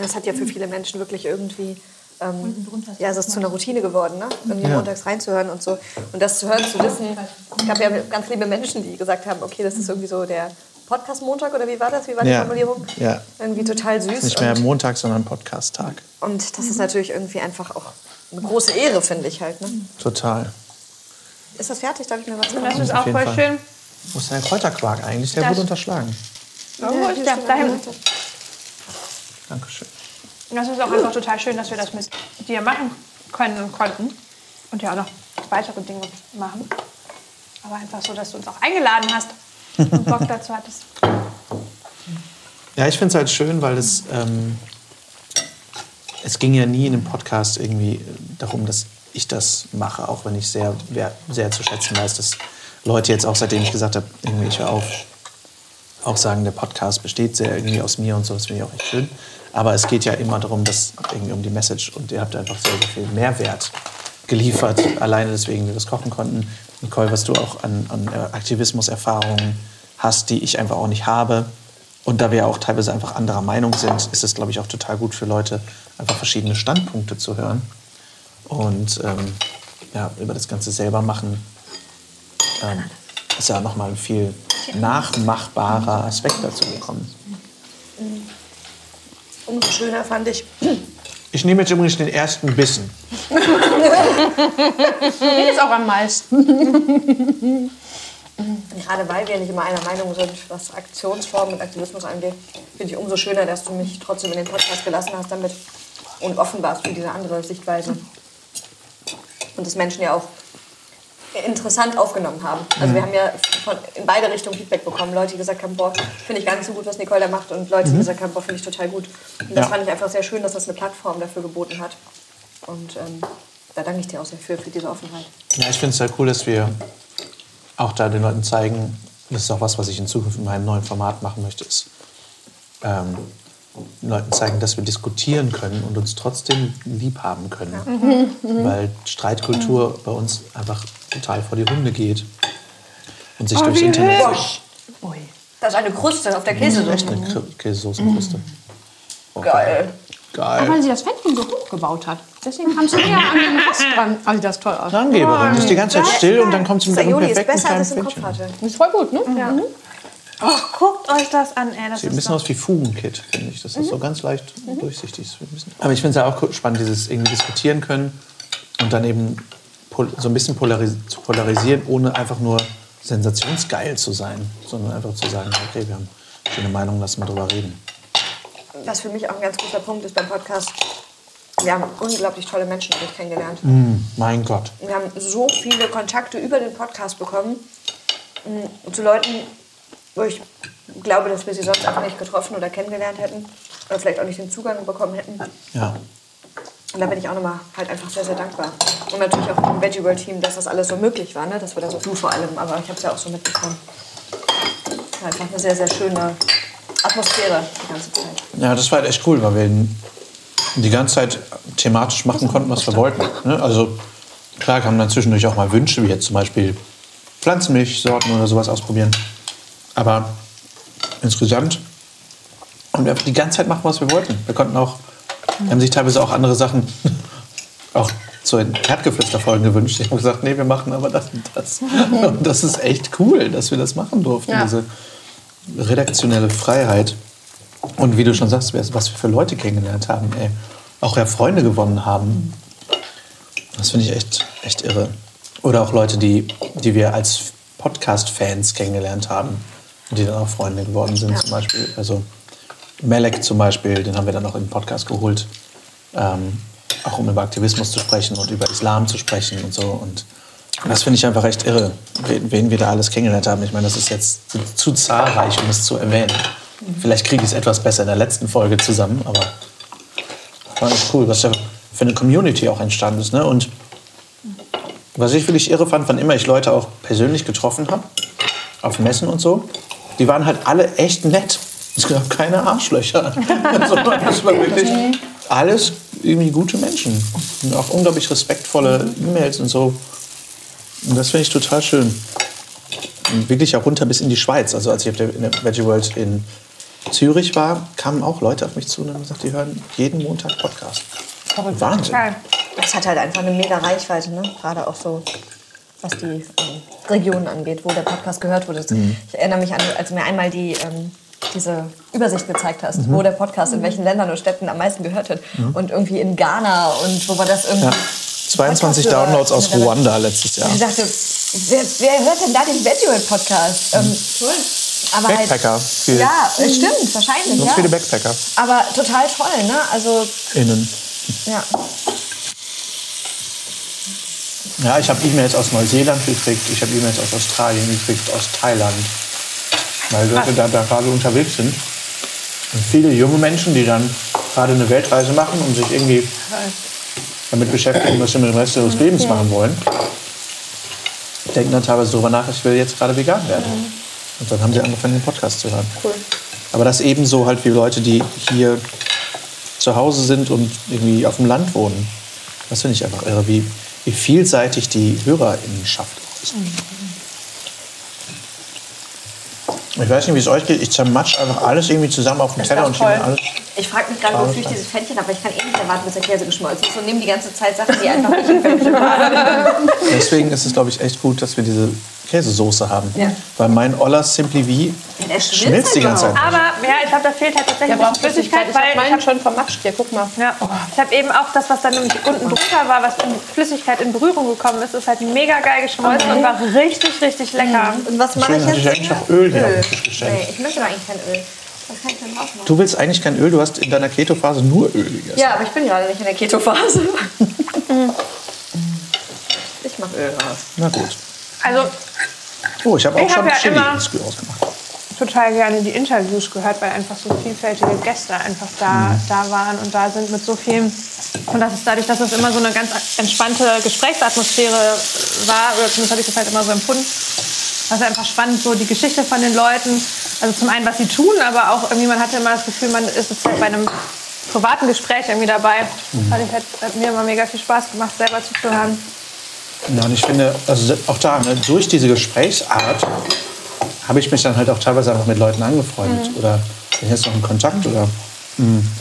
Das hat ja für viele Menschen wirklich irgendwie. Ähm, ja, es ist zu einer Routine geworden, ne? irgendwie Ja. montags reinzuhören und so. Und das zu hören, zu wissen. Es gab ja ganz liebe Menschen, die gesagt haben: Okay, das ist irgendwie so der Podcast-Montag oder wie war das? Wie war die Ja. Formulierung? Ja. Irgendwie total süß. Nicht mehr und, Montag, sondern Podcast-Tag. und das ist natürlich irgendwie einfach auch eine große Ehre, finde ich halt. Ne? Total. Ist das fertig? Darf ich mir was Das machen? ist auch voll Fall. schön. Wo ist denn der Kräuterquark eigentlich? Der Das- wurde unterschlagen. Wo ist der? Da hinten. Dankeschön. Das ist auch einfach total schön, dass wir das mit dir machen können und konnten. Und ja auch noch weitere Dinge machen. Aber einfach so, dass du uns auch eingeladen hast und Bock dazu hattest. Ja, ich finde es halt schön, weil es, ähm, es ging ja nie in dem Podcast irgendwie darum, dass ich das mache, auch wenn ich sehr, sehr zu schätzen weiß, dass Leute jetzt auch, seitdem ich gesagt habe, irgendwie ich höre auf, auch sagen, der Podcast besteht sehr irgendwie aus mir und so, das finde ich auch echt schön. Aber es geht ja immer darum, dass irgendwie um die Message und ihr habt einfach sehr, sehr viel Mehrwert geliefert, alleine deswegen wir das kochen konnten. Nicole, was du auch an, an äh, Aktivismuserfahrungen hast, die ich einfach auch nicht habe. Und da wir ja auch teilweise einfach anderer Meinung sind, ist es, glaube ich, auch total gut für Leute, einfach verschiedene Standpunkte zu hören. Und ähm, ja, über das Ganze selber machen ähm, ist ja nochmal ein viel nachmachbarer Aspekt dazu gekommen. Umso schöner fand ich. Ich nehme jetzt übrigens den ersten Bissen. Mir ist auch am meisten. Gerade weil wir nicht immer einer Meinung sind, was Aktionsformen und Aktivismus angeht, finde ich umso schöner, dass du mich trotzdem in den Podcast gelassen hast damit und offen warst für diese andere Sichtweise. Und das Menschen ja auch interessant aufgenommen haben. Also wir haben ja von, in beide Richtungen Feedback bekommen. Leute, die gesagt haben, boah, finde ich gar nicht so gut, was Nicole da macht. Und Leute, die gesagt haben, boah, finde ich total gut. Und das Ja. fand ich einfach sehr schön, dass das eine Plattform dafür geboten hat. Und ähm, da danke ich dir auch sehr für, für diese Offenheit. Ja, ich finde es sehr cool, dass wir auch da den Leuten zeigen, das ist auch was, was ich in Zukunft in meinem neuen Format machen möchte, ist ähm, Leuten zeigen, dass wir diskutieren können und uns trotzdem lieb haben können. Weil Streitkultur bei uns einfach total vor die Hunde geht und sich durchs wie Internet hübsch. Da ist eine Kruste auf der Das ist Käse. echt eine Kr- Käsesoßenkruste. Oh, Geil. Geil. Weil sie das Fenster so hoch gebaut hat. Deswegen kam sie näher an den Rost dran. Also das toll aus. Angeberin, ist die ganze Zeit still und dann kommt sie mit einem Sayuri ist perfekten besser, als ich im Kopf hatte. Ist voll gut, ne? Ja. Oh, guckt euch das an. Ey, das Sieht ein bisschen aus wie Fugenkit, finde ich. Das ist so ganz leicht durchsichtig. ein bisschen- Aber ich finde es ja auch spannend, dieses irgendwie diskutieren können und dann eben so ein bisschen polaris zu polarisieren, ohne einfach nur sensationsgeil zu sein, sondern einfach zu sagen, okay, wir haben schöne Meinung, lass mal drüber reden. Was für mich auch ein ganz großer Punkt ist beim Podcast, wir haben unglaublich tolle Menschen dadurch kennengelernt. Mein Gott. Wir haben so viele Kontakte über den Podcast bekommen mh, zu Leuten, wo ich glaube, dass wir sie sonst einfach nicht getroffen oder kennengelernt hätten oder vielleicht auch nicht den Zugang bekommen hätten. Ja. Und da bin ich auch nochmal halt einfach sehr, sehr dankbar. Und natürlich auch dem Veggie World Team, dass das alles so möglich war, ne? dass wir da so, du vor allem, aber ich habe es ja auch so mitbekommen. War Einfach eine sehr, sehr schöne Atmosphäre die ganze Zeit. Ja, das war halt echt cool, weil wir die ganze Zeit thematisch machen konnten, was wir wollten. Ne? Also klar kamen dann zwischendurch auch mal Wünsche, wie jetzt zum Beispiel Pflanzenmilchsorten oder sowas ausprobieren. Aber insgesamt haben wir einfach die ganze Zeit machen, was wir wollten. Wir konnten auch, wir haben sich teilweise auch andere Sachen auch zu den Erdgeflüsterfolgen gewünscht. Ich habe gesagt, nee, wir machen aber das und das. Und das ist echt cool, dass wir das machen durften, Ja. diese redaktionelle Freiheit. Und wie du schon sagst, was wir für Leute kennengelernt haben, ey. Auch ja Freunde gewonnen haben. Das finde ich echt, echt irre. Oder auch Leute, die, die wir als Podcast-Fans kennengelernt haben die dann auch Freunde geworden sind zum Beispiel. Also Melek zum Beispiel, den haben wir dann auch in den Podcast geholt. Ähm, auch um über Aktivismus zu sprechen und über Islam zu sprechen und so. Und das finde ich einfach echt irre, wen, wir da alles kennengelernt haben. Ich meine, das ist jetzt zu, zu zahlreich, um es zu erwähnen. Vielleicht kriege ich es etwas besser in der letzten Folge zusammen, aber war echt cool, was da für eine Community auch entstanden ist. Ne? Und was ich wirklich irre fand, wann immer ich Leute auch persönlich getroffen habe, auf Messen und so, die waren halt alle echt nett. Es gab keine Arschlöcher. also, das war wirklich alles irgendwie gute Menschen. Und auch unglaublich respektvolle E-Mails und so. Und das finde ich total schön. Und wirklich auch runter bis in die Schweiz. Also als ich auf der, in der Veggie World in Zürich war, kamen auch Leute auf mich zu und haben gesagt, die hören jeden Montag Podcast. Wahnsinn. Geil. Das hat halt einfach eine mega Reichweite, ne? gerade auch so, was die ähm, Regionen angeht, wo der Podcast gehört wurde. Ich erinnere mich an, als mir einmal die, ähm, diese Übersicht gezeigt hast, wo der Podcast in welchen Ländern und Städten am meisten gehört wird. Und irgendwie in Ghana und wo war das irgendwie. Ja. 22 Podcast-Hörer- Downloads aus Ruanda letztes Jahr. Ich dachte, wer, wer hört denn da den Veggie World Podcast? Ähm, aber halt, Backpacker. Viel. ja, äh, stimmt, wahrscheinlich. Ganz Ja. viele Backpacker. Aber total toll, ne? Also, Innen. ja. Ja, ich habe E-Mails aus Neuseeland gekriegt, ich habe E-Mails aus Australien gekriegt, aus Thailand. Weil Leute da, da gerade unterwegs sind. Und viele junge Menschen, die dann gerade eine Weltreise machen und sich irgendwie damit beschäftigen, was sie mit dem Rest ihres Lebens machen wollen, denken dann teilweise darüber nach, ich will jetzt gerade vegan werden. Und dann haben sie angefangen, den Podcast zu hören. Cool. Aber das ebenso halt wie Leute, die hier zu Hause sind und irgendwie auf dem Land wohnen. Das finde ich einfach irre, wie, wie vielseitig die Hörerinnenschaft ist. Ich weiß nicht, wie es euch geht. Ich zermatsch einfach alles irgendwie zusammen auf dem Teller und schiebe alles. Ich frage mich gerade, wofür ich dieses Fännchen habe, aber ich kann eh nicht erwarten, bis der Käse geschmolzen ist und nehme die ganze Zeit Sachen, die einfach nicht im Fännchen waren. Deswegen ist es, glaube ich, echt gut, dass wir diese Käsesoße haben. Ja. Weil mein Oller Simply V Der schmilzt schmilzt die halt ganze Zeit. Aber ja, ich glaube, da fehlt halt tatsächlich braucht bisschen Flüssigkeit, Ich weil habe ich meinen habe schon vermatscht hier, guck mal. ja, ich hab eben auch das, was dann nämlich unten drunter war, was in Flüssigkeit in Berührung gekommen ist, ist halt mega geil geschmolzen und war richtig, richtig lecker. Und was mache ich jetzt? ich eigentlich noch Öl hier Öl. auf den Tisch gestellt. Nee, ich möchte doch eigentlich kein Öl. Was kann ich denn drauf machen? Du willst eigentlich kein Öl, du hast in deiner Keto-Phase nur Öl gegessen. Ja, aber ich bin gerade nicht in der Keto-Phase. ich mache Öl raus. Na gut. Also Oh, ich habe auch Ich schon hab ja Chili Spiel ausgemacht. total gerne die Interviews gehört, weil einfach so vielfältige Gäste einfach da, da waren und da sind mit so viel. Und das ist dadurch, dass es immer so eine ganz entspannte Gesprächsatmosphäre war, oder zumindest habe ich das halt immer so empfunden, war es einfach spannend, so die Geschichte von den Leuten. Also zum einen, was sie tun, aber auch irgendwie, man hatte immer das Gefühl, man ist jetzt halt bei einem privaten Gespräch irgendwie dabei. Das hat, hat mir immer mega viel Spaß gemacht, selber zuzuhören. Ja, und ich finde, also auch da, ne, durch diese Gesprächsart habe ich mich dann halt auch teilweise einfach mit Leuten angefreundet. Oder bin jetzt noch in Kontakt oder,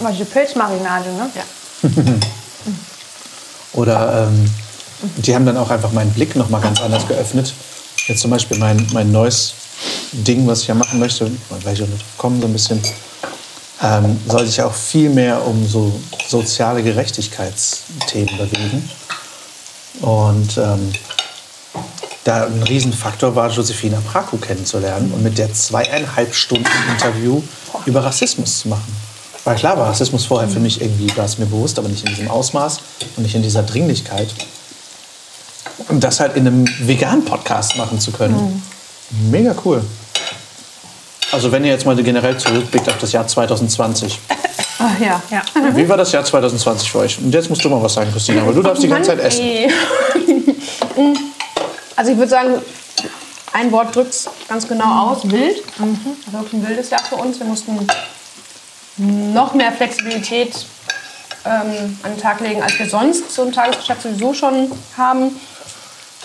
Mal diese Pilzmarinade, ne? Ja. oder ähm, die haben dann auch einfach meinen Blick noch mal ganz anders geöffnet. Jetzt zum Beispiel mein, mein neues Ding, was ich ja machen möchte, mal gleich auch noch drauf kommen, so ein bisschen, ähm, soll sich auch viel mehr um so soziale Gerechtigkeitsthemen bewegen. Und ähm, da ein Riesenfaktor war, Josefina Praku kennenzulernen und mit der zweieinhalb Stunden Interview über Rassismus zu machen. Weil klar war Rassismus vorher für mich irgendwie, war es mir bewusst, aber nicht in diesem Ausmaß und nicht in dieser Dringlichkeit. Und das halt in einem veganen Podcast machen zu können. Mega cool. Also wenn ihr jetzt mal generell zurückblickt auf das Jahr 2020, Ach, ja. Ja. Wie war das Jahr 2020 für euch? Und jetzt musst du mal was sagen, Christina, weil du darfst die ganze Zeit essen. Ey. Also ich würde sagen, ein Wort drückt es ganz genau aus. Wild. Also wirklich ein wildes Jahr für uns. Wir mussten noch mehr Flexibilität ähm, an den Tag legen, als wir sonst so im Tagesgeschäft sowieso schon haben.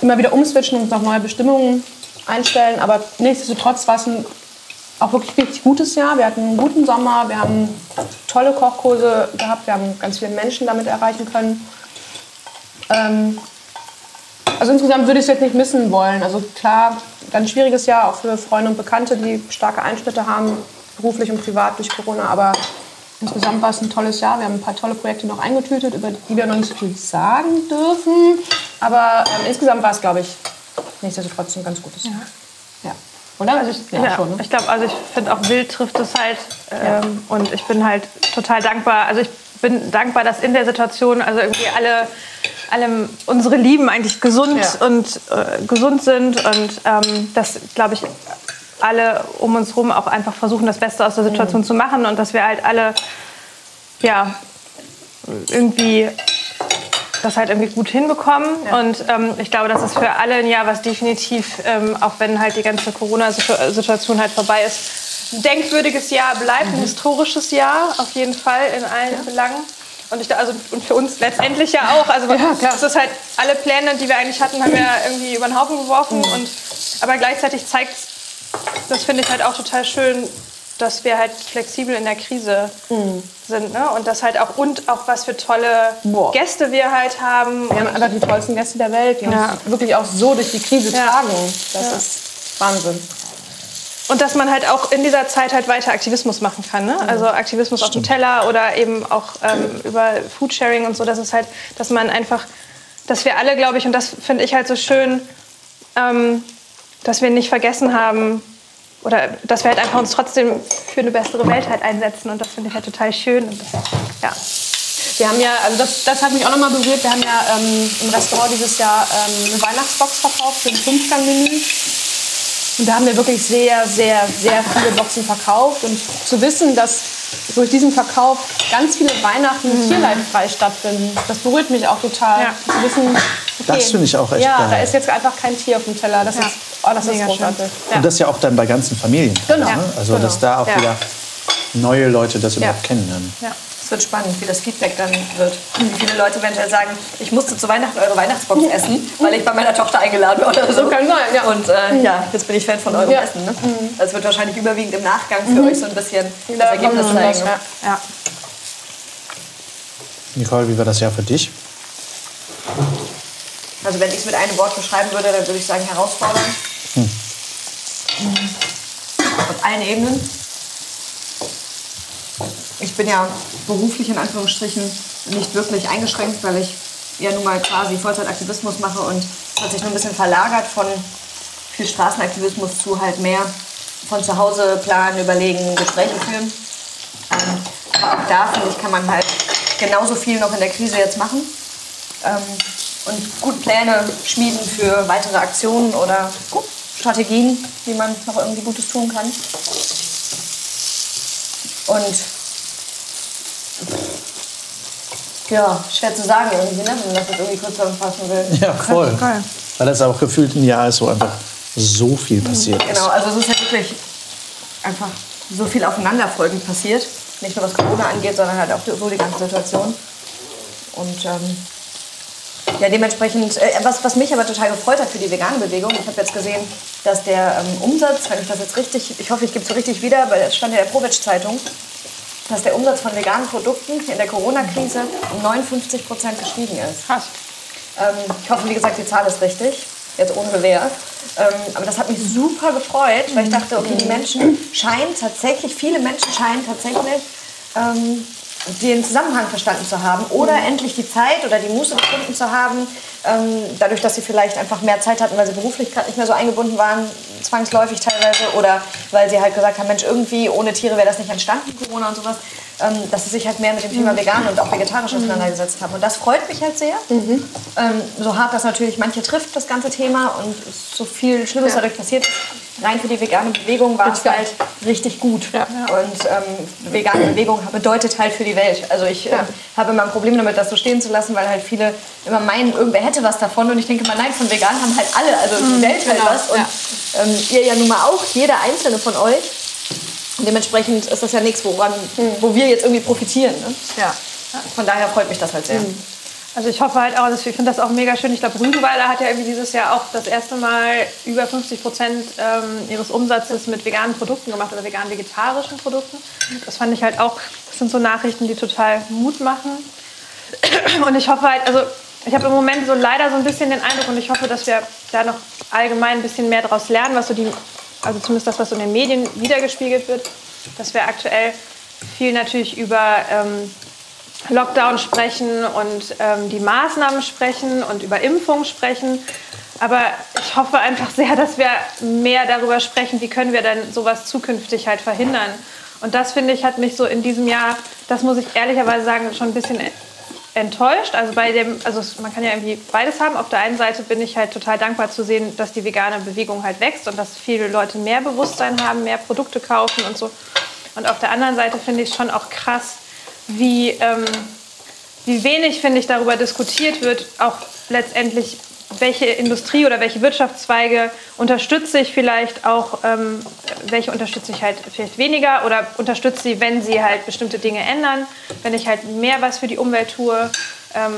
Immer wieder umswitchen und noch neue Bestimmungen einstellen. Aber nichtsdestotrotz war es ein auch wirklich richtig gutes Jahr. Wir hatten einen guten Sommer, wir haben tolle Kochkurse gehabt, wir haben ganz viele Menschen damit erreichen können. Ähm, also insgesamt würde ich es jetzt nicht missen wollen. Also klar, ganz schwieriges Jahr, auch für Freunde und Bekannte, die starke Einschnitte haben, beruflich und privat durch Corona. Aber insgesamt war es ein tolles Jahr. Wir haben ein paar tolle Projekte noch eingetütet, über die wir noch nicht so viel sagen dürfen. Aber ähm, insgesamt war es, glaube ich, nichtsdestotrotz ein ganz gutes Jahr. Ja. Oder? Also ich, Ja, ich glaube, also ich finde auch wild trifft es halt. Ähm, Und ich bin halt total dankbar. Also ich bin dankbar, dass in der Situation also irgendwie alle, alle unsere Lieben eigentlich gesund Ja. und äh, gesund sind und ähm, dass, glaube ich, alle um uns herum auch einfach versuchen, das Beste aus der Situation zu machen und dass wir halt alle ja irgendwie das halt irgendwie gut hinbekommen. Und ähm, ich glaube, das ist für alle ein Jahr, was definitiv, ähm, auch wenn halt die ganze Corona-Situation halt vorbei ist, ein denkwürdiges Jahr bleibt, ein historisches Jahr auf jeden Fall in allen Belangen. Und, ich, also, und für uns letztendlich ja auch. Also das ist halt alle Pläne, die wir eigentlich hatten, haben wir irgendwie über den Haufen geworfen. Und, aber gleichzeitig zeigt das finde ich halt auch total schön, dass wir halt flexibel in der Krise sind. Ne? Und das halt auch, und auch was für tolle Boah. Gäste wir halt haben. Wir haben einfach die tollsten Gäste der Welt, die Ja. uns wirklich auch so durch die Krise Ja. tragen. Das Ja. ist Wahnsinn. Und dass man halt auch in dieser Zeit halt weiter Aktivismus machen kann. Ne? Also Aktivismus auf dem Teller oder eben auch ähm, über Foodsharing und so. Das ist halt, dass man einfach, dass wir alle, glaube ich, und das finde ich halt so schön, ähm, dass wir nicht vergessen haben, oder dass wir halt einfach uns trotzdem für eine bessere Welt halt einsetzen. Und das finde ich halt total schön. Das, ja. Wir haben ja, also das, das hat mich auch nochmal berührt, wir haben ja ähm, im Restaurant dieses Jahr ähm, eine Weihnachtsbox verkauft für ein Fünfgang-Menü. Und da haben wir wirklich sehr, sehr, sehr viele Boxen verkauft. Und zu wissen, dass durch diesen Verkauf ganz viele Weihnachten tierleidfrei stattfinden, das berührt mich auch total. Ja. Zu wissen, okay, Das finde ich auch echt Ja, geil. da ist jetzt einfach kein Tier auf dem Teller. Das Ja. ist, oh, das ist Mega großartig. Und das ja auch dann bei ganzen Familien. Genau. Ne? Also, Genau. dass da auch Ja. wieder neue Leute das überhaupt kennenlernen. ja. Es wird spannend, wie das Feedback dann wird. Wie viele Leute eventuell sagen, ich musste zu Weihnachten eure Weihnachtsbox essen, weil ich bei meiner Tochter eingeladen war oder so. Kann sein, ja. Und äh, ja, jetzt bin ich Fan von eurem Ja. Essen. Ne? Das wird wahrscheinlich überwiegend im Nachgang für euch so ein bisschen das Da Ergebnis zeigen. ja. ja. Nicole, wie war das Jahr für dich? Also wenn ich es mit einem Wort beschreiben würde, dann würde ich sagen herausfordernd. Auf allen Ebenen. Ich bin ja beruflich in Anführungsstrichen nicht wirklich eingeschränkt, weil ich ja nun mal quasi Vollzeitaktivismus mache und es hat sich nur ein bisschen verlagert von viel Straßenaktivismus zu halt mehr von zu Hause planen, überlegen, Gespräche führen. Ähm, aber auch da, finde ich, kann man halt genauso viel noch in der Krise jetzt machen ähm, und gut Pläne schmieden für weitere Aktionen oder Strategien, wie man noch irgendwie Gutes tun kann. Und ja, schwer zu sagen irgendwie, ne? wenn man das jetzt irgendwie kurz zusammenfassen will. Ja, voll. Weil das auch gefühlt ein Jahr ist, wo einfach so viel passiert ist. Genau, also es ist ja wirklich einfach so viel aufeinanderfolgend passiert. Nicht nur was Corona angeht, sondern halt auch so die ganze Situation. Und ähm, ja, dementsprechend, äh, was, was mich aber total gefreut hat für die vegane Bewegung, ich habe jetzt gesehen, dass der ähm, Umsatz, wenn ich das jetzt richtig, ich hoffe, ich gebe es so richtig wieder, weil es stand ja in der Prowitsch-Zeitung, dass der Umsatz von veganen Produkten in der Corona-Krise um 59 Prozent gestiegen ist. Krass. Ähm, ich hoffe, wie gesagt, die Zahl ist richtig, jetzt ohne Gewehr. Ähm, aber das hat mich super gefreut, weil ich dachte, okay, die Menschen scheinen tatsächlich, viele Menschen scheinen tatsächlich ähm, den Zusammenhang verstanden zu haben oder endlich die Zeit oder die Muße gefunden zu haben, ähm, dadurch, dass sie vielleicht einfach mehr Zeit hatten, weil sie beruflich gerade nicht mehr so eingebunden waren, zwangsläufig teilweise, oder weil sie halt gesagt haben, Mensch, irgendwie ohne Tiere wäre das nicht entstanden, Corona und sowas, dass sie sich halt mehr mit dem Thema vegan und auch vegetarisch auseinandergesetzt haben. Und das freut mich halt sehr. Ähm, so hart das natürlich manche trifft, das ganze Thema, und so viel Schlimmes dadurch passiert rein für die vegane Bewegung war es halt richtig gut. Und ähm, vegane Bewegung bedeutet halt für die Welt. Also ich äh, habe immer ein Problem damit, das so stehen zu lassen, weil halt viele immer meinen, irgendwer hätte was davon. Und ich denke mal, nein, von vegan haben halt alle, also die Welt halt genau, was. Und ähm, ihr ja nun mal auch, jeder einzelne von euch. Dementsprechend ist das ja nichts, woran, wo wir jetzt irgendwie profitieren. Ne? Ja. Von daher freut mich das halt sehr. Also ich hoffe halt auch, dass, ich finde das auch mega schön. Ich glaube, Rügenwalder hat ja irgendwie dieses Jahr auch das erste Mal über 50 Prozent ähm, ihres Umsatzes mit veganen Produkten gemacht oder vegan-vegetarischen Produkten. Das fand ich halt auch, das sind so Nachrichten, die total Mut machen. Und ich hoffe halt, also ich habe im Moment so leider so ein bisschen den Eindruck und ich hoffe, dass wir da noch allgemein ein bisschen mehr daraus lernen, was so die, also zumindest das, was in den Medien wiedergespiegelt wird, dass wir aktuell viel natürlich über ähm, Lockdown sprechen und ähm, die Maßnahmen sprechen und über Impfung sprechen. Aber ich hoffe einfach sehr, dass wir mehr darüber sprechen, wie können wir denn sowas zukünftig halt verhindern. Und das finde ich hat mich so in diesem Jahr, das muss ich ehrlicherweise sagen, schon ein bisschen enttäuscht. Also bei dem, also es- man kann ja irgendwie beides haben. Auf der einen Seite bin ich halt total dankbar zu sehen, dass die vegane Bewegung halt wächst und dass viele Leute mehr Bewusstsein haben, mehr Produkte kaufen und so. Und auf der anderen Seite finde ich schon auch krass, wie, ähm, wie wenig, finde ich, darüber diskutiert wird, auch letztendlich, welche Industrie oder welche Wirtschaftszweige unterstütze ich vielleicht auch, ähm, welche unterstütze ich halt vielleicht weniger oder unterstütze sie, wenn sie halt bestimmte Dinge ändern, wenn ich halt mehr was für die Umwelt tue. Ähm,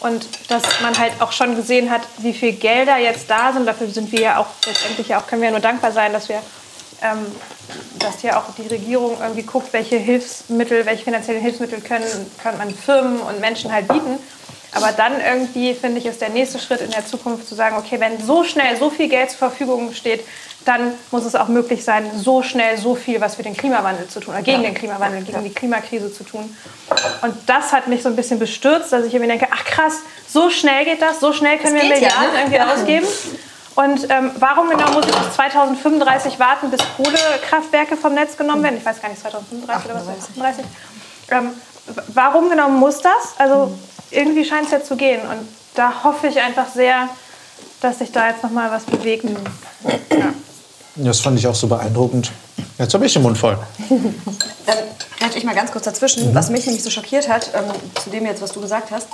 und dass man halt auch schon gesehen hat, wie viel Gelder jetzt da sind. Dafür sind wir ja auch letztendlich ja auch, können wir ja nur dankbar sein, dass wir ähm, dass ja auch die Regierung irgendwie guckt, welche Hilfsmittel, welche finanziellen Hilfsmittel können, kann man Firmen und Menschen halt bieten. Aber dann irgendwie, finde ich, ist der nächste Schritt in der Zukunft zu sagen, okay, wenn so schnell so viel Geld zur Verfügung steht, dann muss es auch möglich sein, so schnell so viel was für den Klimawandel zu tun, oder gegen den Klimawandel, gegen die Klimakrise zu tun. Und das hat mich so ein bisschen bestürzt, dass ich irgendwie denke, ach krass, so schnell geht das, so schnell können wir geht ja, Milliarden ne? irgendwie Ja. ausgeben. Und ähm, warum genau muss ich bis 2035 warten, bis Kohlekraftwerke vom Netz genommen werden? Ich weiß gar nicht, 2035 oder was? 38. Ähm, warum genau muss das? Also irgendwie scheint es ja zu gehen. Und da hoffe ich einfach sehr, dass sich da jetzt noch mal was bewegt. Das fand ich auch so beeindruckend. Jetzt habe ich den Mund voll. Ähm, Greife ich mal ganz kurz dazwischen. Was mich nämlich so schockiert hat, ähm, zu dem jetzt, was du gesagt hast,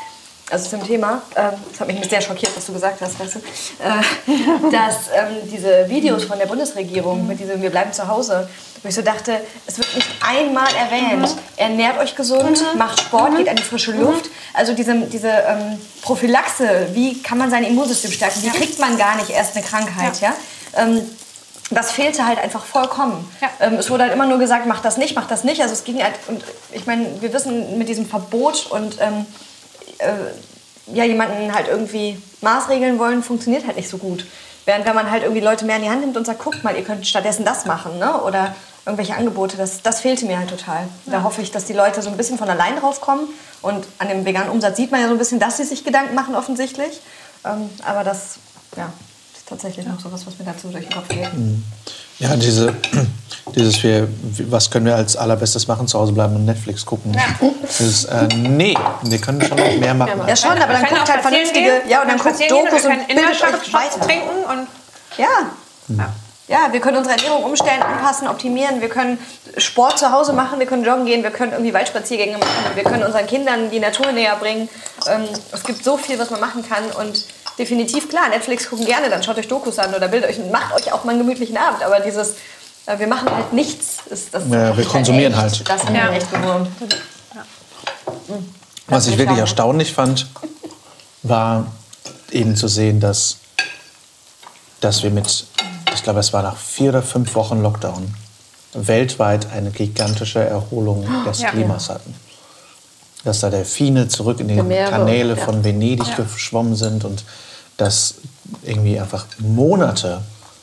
also zum Thema, ähm, das hat mich sehr schockiert, was du gesagt hast, weißt du, äh, dass ähm, diese Videos von der Bundesregierung mit diesem Wir bleiben zu Hause, wo ich so dachte, es wird nicht einmal erwähnt. Ernährt euch gesund, macht Sport, geht an die frische Luft. Also diese, diese ähm, Prophylaxe, wie kann man sein Immunsystem stärken, wie kriegt man gar nicht erst eine Krankheit, ja? Ähm, das fehlte halt einfach vollkommen. Ja. Ähm, es wurde halt immer nur gesagt, mach das nicht, mach das nicht. Also es ging halt, und ich meine, wir wissen mit diesem Verbot und ähm, äh, ja, jemanden halt irgendwie maßregeln wollen, funktioniert halt nicht so gut. Während wenn man halt irgendwie Leute mehr in die Hand nimmt und sagt, guckt mal, ihr könnt stattdessen das machen, ne? oder irgendwelche Angebote, das, das fehlte mir halt total. Da hoffe ich, dass die Leute so ein bisschen von allein drauf kommen. Und an dem veganen Umsatz sieht man ja so ein bisschen, dass sie sich Gedanken machen, offensichtlich. Ähm, aber das, ja, ist tatsächlich noch so was, was mir dazu durch den Kopf geht. Ja, diese, dieses wir, was können wir als allerbestes machen? Zu Hause bleiben und Netflix gucken. Dieses, äh, nee, wir können schon noch mehr machen. Ja, schon, aber dann guckt auch halt vernünftige, gehen, ja, und dann guckt Dokus und können bildet euch weiter. trinken und Ja. Ja, wir können unsere Ernährung umstellen, anpassen, optimieren. Wir können Sport zu Hause machen, wir können joggen gehen, wir können irgendwie Waldspaziergänge machen, wir können unseren Kindern die Natur näher bringen. Ähm, es gibt so viel, was man machen kann und definitiv klar, Netflix gucken gerne, dann schaut euch Dokus an oder bildet euch und macht euch auch mal einen gemütlichen Abend. Aber dieses, wir machen halt nichts, ist das. Ja, wir konsumieren echt, halt. Das hat Ja. echt gewurmt. Was ich wirklich erstaunlich fand, war eben zu sehen, dass, dass wir mit, ich glaube, es war nach vier oder fünf Wochen Lockdown, weltweit eine gigantische Erholung des Ja. Klimas hatten. Dass da Delfine zurück in die Meere, Kanäle von Venedig geschwommen sind und dass irgendwie einfach Monate,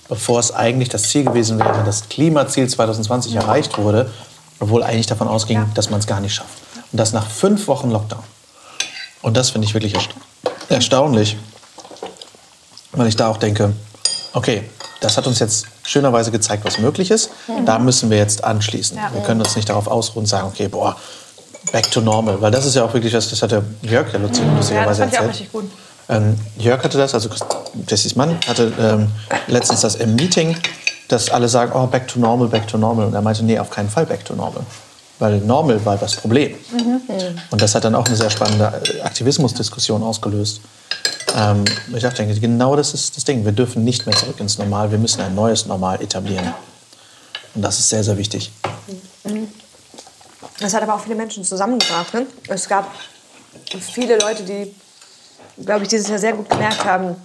bevor es eigentlich das Ziel gewesen wäre, das Klimaziel 2020 erreicht wurde, obwohl eigentlich davon ausging, dass man es gar nicht schafft. Und das nach fünf Wochen Lockdown. Und das finde ich wirklich ersta erstaunlich, weil ich da auch denke, okay, das hat uns jetzt schönerweise gezeigt, was möglich ist. Da müssen wir jetzt anschließen. Ja. Wir können uns nicht darauf ausruhen und sagen, okay, boah, back to normal. Weil das ist ja auch wirklich was, das hat der Jörg ja lustig- ja, das lustigerweise fand ich auch erzählt. richtig gut. Ähm, Jörg hatte das, also Jessys Mann, hatte ähm, letztens das im Meeting dass alle sagen, oh, back to normal, back to normal. Und er meinte, nee, auf keinen Fall back to normal. Weil normal war das Problem. Und das hat dann auch eine sehr spannende äh, Aktivismusdiskussion ausgelöst. Ähm, ich dachte, genau das ist das Ding. Wir dürfen nicht mehr zurück ins Normal. Wir müssen ein neues Normal etablieren. Und das ist sehr, sehr wichtig. Das hat aber auch viele Menschen zusammengebracht. Ne? Es gab viele Leute, die, glaube ich, dieses Jahr sehr gut gemerkt haben,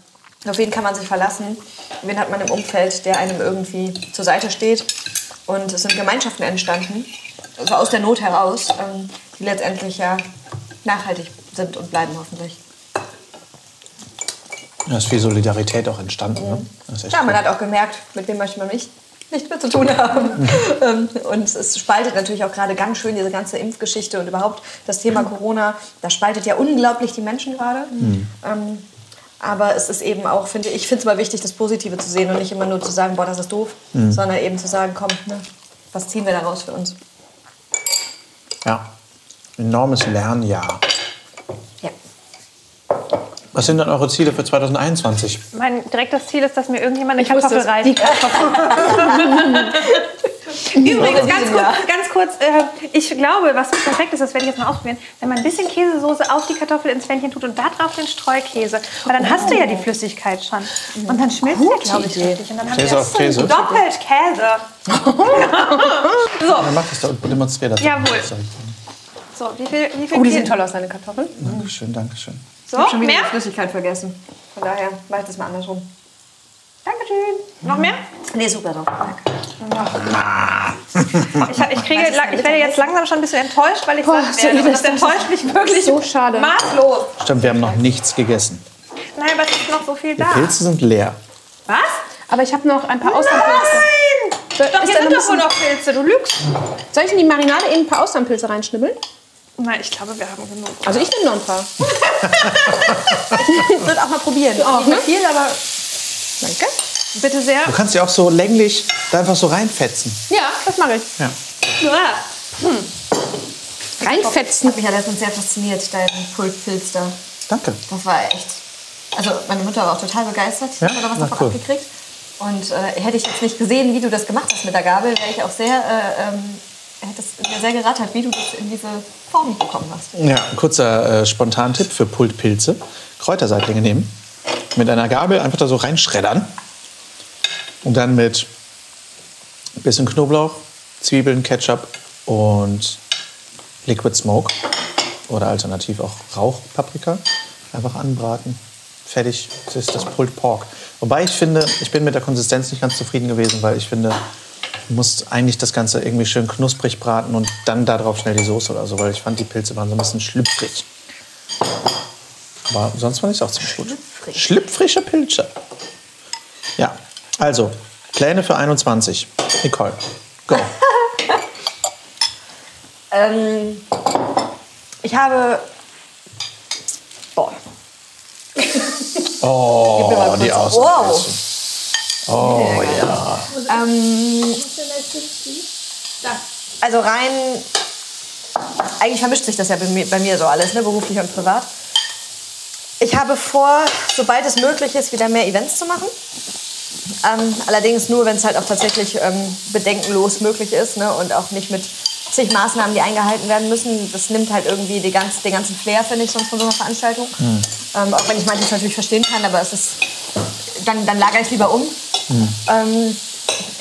auf wen kann man sich verlassen, wen hat man im Umfeld, der einem irgendwie zur Seite steht. Und es sind Gemeinschaften entstanden, also aus der Not heraus, ähm, die letztendlich ja nachhaltig sind und bleiben hoffentlich. Da ist viel Solidarität auch entstanden. Ne? Ist echt Ja, man cool. hat auch gemerkt, mit wem möchte man nicht, nicht mehr zu tun haben. Ähm, und es spaltet natürlich auch gerade ganz schön diese ganze Impfgeschichte und überhaupt das Thema Corona. Das spaltet ja unglaublich die Menschen gerade. Ähm, aber es ist eben auch, finde ich, finde es mal wichtig, das Positive zu sehen und nicht immer nur zu sagen, boah, das ist doof, sondern eben zu sagen, komm, ne, was ziehen wir daraus für uns? Ja, enormes Lernjahr. Was sind dann eure Ziele für 2021? Mein direktes Ziel ist, dass mir irgendjemand eine Ich wusste Kartoffel es. Die reißt. Übrigens, ganz kurz, ganz kurz äh, ich glaube, was perfekt ist, das werde ich jetzt mal ausprobieren, wenn man ein bisschen Käsesoße auf die Kartoffel ins Pfännchen tut und da drauf den Streukäse, weil dann hast du ja die Flüssigkeit schon. Und dann schmilzt der, glaube ich, Idee. richtig. Und dann haben Käse auf Käse? doppelt Käse. so, Dann mach das doch und demonstrier das. Jawohl. so, wie viel, wie viel Oh, die Käse? sind toll aus, deine Kartoffeln. Dankeschön, Dankeschön. So, Ich habe schon wieder mehr? die Flüssigkeit vergessen. Von daher mache ich das mal andersrum. Dankeschön. Noch mehr? Nee, super doch. Ich, ich, kriege, ich werde jetzt langsam schon ein bisschen enttäuscht, weil ich Boah, satt so werde. Und ihr das das- enttäuscht mich wirklich So schade. maßlos. Stimmt, wir haben noch nichts gegessen. Nein, aber es ist noch so viel Die da. Pilze sind leer. Was? Aber ich habe noch ein paar Austernpilze. Nein! Doch, hier da sind doch wohl noch Pilze. Du lügst. Soll ich in die Marinade eben ein paar Austernpilze reinschnibbeln? Nein, ich glaube, wir haben genug. Also ich nehme noch ein paar. Ich würde auch mal probieren. auch, Nicht ne? viel, aber Danke. Bitte sehr. Du kannst ja auch so länglich da einfach so reinfetzen. Ja, das mache ich. Ja. Ja. Reinfetzen. hat mich ja letztens sehr fasziniert, dein Pultpilz da. Danke. Das war echt. Also meine Mutter war auch total begeistert. Ja? Hat da was Na, davon cool. abgekriegt. Und äh, hätte ich jetzt nicht gesehen, wie du das gemacht hast mit der Gabel, wäre ich auch sehr, äh, ähm, hätte es mir sehr gerattert, wie du das in diese Form bekommen hast. Ja, ein kurzer äh, Spontantipp für Pultpilze. Kräuterseitlinge nehmen, mit einer Gabel einfach da so reinschreddern und dann mit ein bisschen Knoblauch, Zwiebeln, Ketchup und Liquid Smoke oder alternativ auch Rauchpaprika einfach anbraten. Fertig, das ist das Pulled Pork. Wobei ich finde, ich bin mit der Konsistenz nicht ganz zufrieden gewesen, weil ich finde, du musst eigentlich das Ganze irgendwie schön knusprig braten und dann darauf schnell die Soße oder so, weil ich fand, die Pilze waren so ein bisschen schlüpfrig. Aber sonst fand ich es auch ziemlich gut. Schlüpfrig. Schlüpfrische Pilze. Ja, also Pläne für 21. Nicole, go. Ähm, ich habe. Boah. Oh, die kurz- Außenpilze. Oh ja. Ähm, also rein. Eigentlich vermischt sich das ja bei mir, bei mir so alles, ne? beruflich und privat. Ich habe vor, sobald es möglich ist, wieder mehr Events zu machen. Ähm, allerdings nur, wenn es halt auch tatsächlich ähm, bedenkenlos möglich ist ne? und auch nicht mit zig Maßnahmen, die eingehalten werden müssen. Das nimmt halt irgendwie die ganz, den ganzen Flair, finde ich, sonst von so einer Veranstaltung. Ähm, auch wenn ich manches natürlich verstehen kann, aber es ist, dann, dann lagere ich lieber um. Ähm,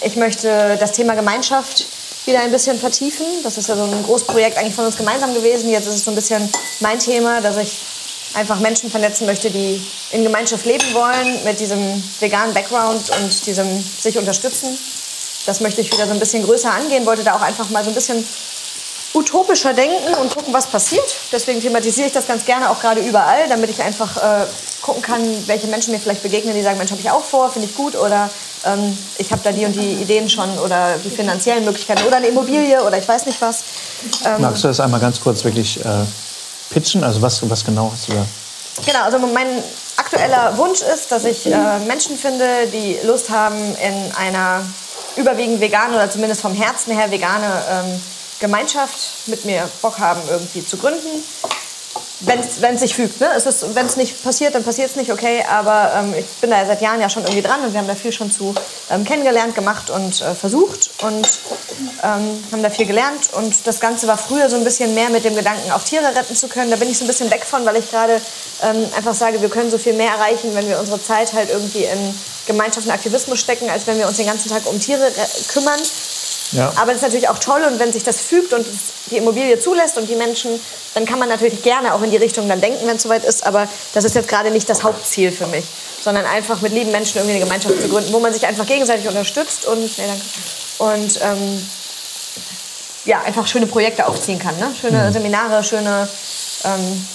ich möchte das Thema Gemeinschaft wieder ein bisschen vertiefen. Das ist ja so ein Großprojekt eigentlich von uns gemeinsam gewesen. Jetzt ist es so ein bisschen mein Thema, dass ich einfach Menschen vernetzen möchte, die in Gemeinschaft leben wollen, mit diesem veganen Background und diesem sich unterstützen. Das möchte ich wieder so ein bisschen größer angehen, wollte da auch einfach mal so ein bisschen utopischer denken und gucken, was passiert. Deswegen thematisiere ich das ganz gerne auch gerade überall, damit ich einfach äh, gucken kann, welche Menschen mir vielleicht begegnen, die sagen, Mensch, habe ich auch vor, finde ich gut oder ähm, ich habe da die und die Ideen schon oder die finanziellen Möglichkeiten oder eine Immobilie oder ich weiß nicht was. Ähm, Magst du das einmal ganz kurz wirklich äh, pitchen? Also was, was genau hast du da? Genau, also mein aktueller Wunsch ist, dass ich äh, Menschen finde, die Lust haben, in einer überwiegend veganen oder zumindest vom Herzen her vegane ähm, Gemeinschaft mit mir Bock haben, irgendwie zu gründen. Wenn es sich fügt. Ne? Wenn es nicht passiert, dann passiert es nicht, okay. Aber ähm, ich bin da seit Jahren ja schon irgendwie dran und wir haben da viel schon zu ähm, kennengelernt, gemacht und äh, versucht und ähm, haben da viel gelernt. Und das Ganze war früher so ein bisschen mehr mit dem Gedanken, auch Tiere retten zu können. Da bin ich so ein bisschen weg von, weil ich gerade ähm, einfach sage, wir können so viel mehr erreichen, wenn wir unsere Zeit halt irgendwie in Gemeinschaft und Aktivismus stecken, als wenn wir uns den ganzen Tag um Tiere kümmern. Ja. Aber das ist natürlich auch toll und wenn sich das fügt und die Immobilie zulässt und die Menschen, dann kann man natürlich gerne auch in die Richtung dann denken, wenn es soweit ist. Aber das ist jetzt gerade nicht das Hauptziel für mich, sondern einfach mit lieben Menschen irgendwie eine Gemeinschaft zu gründen, wo man sich einfach gegenseitig unterstützt und, nee, und ähm, ja, einfach schöne Projekte aufziehen kann. Ne? Schöne mhm. Seminare, schöne ähm,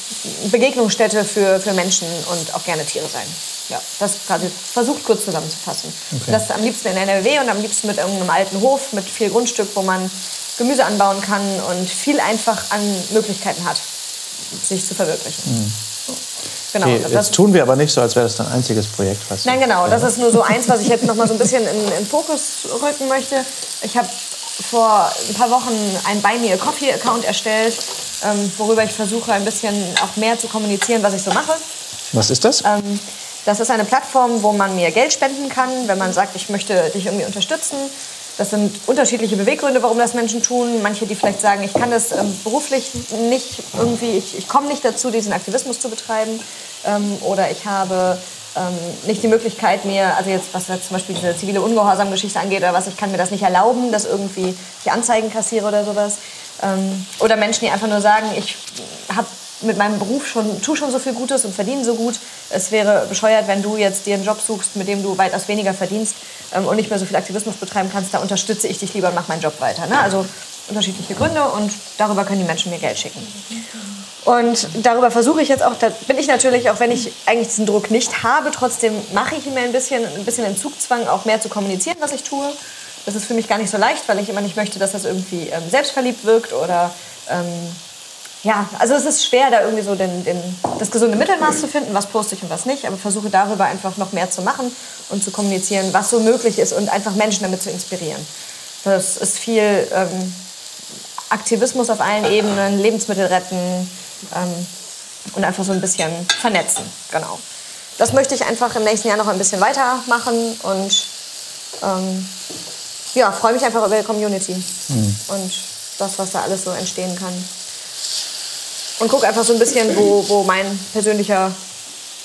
Begegnungsstätte für, für Menschen und auch gerne Tiere sein. Ja, das quasi versucht kurz zusammenzufassen. Okay. Das am liebsten in NRW und am liebsten mit irgendeinem alten Hof mit viel Grundstück, wo man Gemüse anbauen kann und viel einfach an Möglichkeiten hat, sich zu verwirklichen. Mhm. Genau, okay, jetzt tun wir aber nicht so, als wäre das dein einziges Projekt. Was Nein, genau. Das ist nur so eins, was ich jetzt noch mal so ein bisschen in, in Fokus rücken möchte. Ich habe vor ein paar Wochen einen Buy Me a Coffee Account erstellt, ähm, worüber ich versuche, ein bisschen auch mehr zu kommunizieren, was ich so mache. Was ist das? Ähm, das ist eine Plattform, wo man mir Geld spenden kann, wenn man sagt, ich möchte dich irgendwie unterstützen. Das sind unterschiedliche Beweggründe, warum das Menschen tun. Manche, die vielleicht sagen, ich kann das ähm, beruflich nicht irgendwie, ich, ich komme nicht dazu, diesen Aktivismus zu betreiben. Ähm, oder ich habe ähm, nicht die Möglichkeit mir, also jetzt was jetzt zum Beispiel diese zivile Ungehorsam-Geschichte angeht oder was, ich kann mir das nicht erlauben, dass irgendwie ich Anzeigen kassiere oder sowas. Ähm, oder Menschen, die einfach nur sagen, ich habe mit meinem Beruf schon, tu schon so viel Gutes und verdiene so gut. Es wäre bescheuert, wenn du jetzt dir einen Job suchst, mit dem du weitaus weniger verdienst ähm, und nicht mehr so viel Aktivismus betreiben kannst. Da unterstütze ich dich lieber und mache meinen Job weiter. Ne? Also unterschiedliche Gründe und darüber können die Menschen mir Geld schicken. Und darüber versuche ich jetzt auch, da bin ich natürlich, auch wenn ich eigentlich diesen Druck nicht habe, trotzdem mache ich mir ein bisschen, ein bisschen den Zugzwang, auch mehr zu kommunizieren, was ich tue. Das ist für mich gar nicht so leicht, weil ich immer nicht möchte, dass das irgendwie ähm, selbstverliebt wirkt oder ähm, ja, also es ist schwer, da irgendwie so den, den, das gesunde Mittelmaß zu finden, was poste ich und was nicht, aber versuche darüber einfach noch mehr zu machen und zu kommunizieren, was so möglich ist und einfach Menschen damit zu inspirieren. Das ist viel ähm, Aktivismus auf allen Ebenen, Lebensmittel retten ähm, und einfach so ein bisschen vernetzen, genau. Das möchte ich einfach im nächsten Jahr noch ein bisschen weitermachen und ähm, ja, freue mich einfach über die Community mhm. und das, was da alles so entstehen kann und gucke einfach so ein bisschen, wo, wo mein persönlicher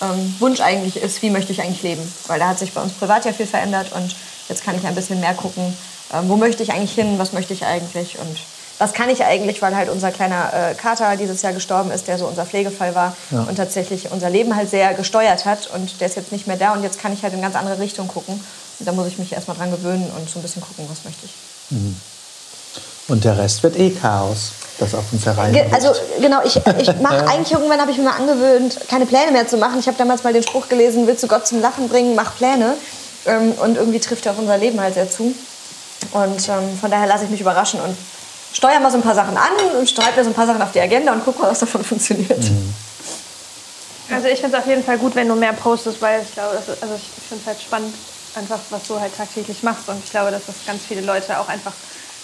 ähm, Wunsch eigentlich ist, wie möchte ich eigentlich leben. Weil da hat sich bei uns privat ja viel verändert und jetzt kann ich ein bisschen mehr gucken, ähm, wo möchte ich eigentlich hin, was möchte ich eigentlich und was kann ich eigentlich, weil halt unser kleiner äh, Kater dieses Jahr gestorben ist, der so unser Pflegefall war ja. und tatsächlich unser Leben halt sehr gesteuert hat und der ist jetzt nicht mehr da und jetzt kann ich halt in ganz andere Richtung gucken. Und da muss ich mich erstmal dran gewöhnen und so ein bisschen gucken, was möchte ich. Mhm. Und der Rest wird eh Chaos, das auf uns herein. Also genau, ich, ich mache eigentlich irgendwann habe ich mir mal angewöhnt, keine Pläne mehr zu machen. Ich habe damals mal den Spruch gelesen, willst du Gott zum Lachen bringen, mach Pläne. Ähm, und irgendwie trifft er auf unser Leben halt sehr zu. Und ähm, von daher lasse ich mich überraschen und steuere mal so ein paar Sachen an und schreibe mir so ein paar Sachen auf die Agenda und gucke mal, was davon funktioniert. Mhm. Also ich finde es auf jeden Fall gut, wenn du mehr postest, weil ich glaube, ist, also ich finde es halt spannend, einfach was du halt tagtäglich machst. Und ich glaube, dass das ganz viele Leute auch einfach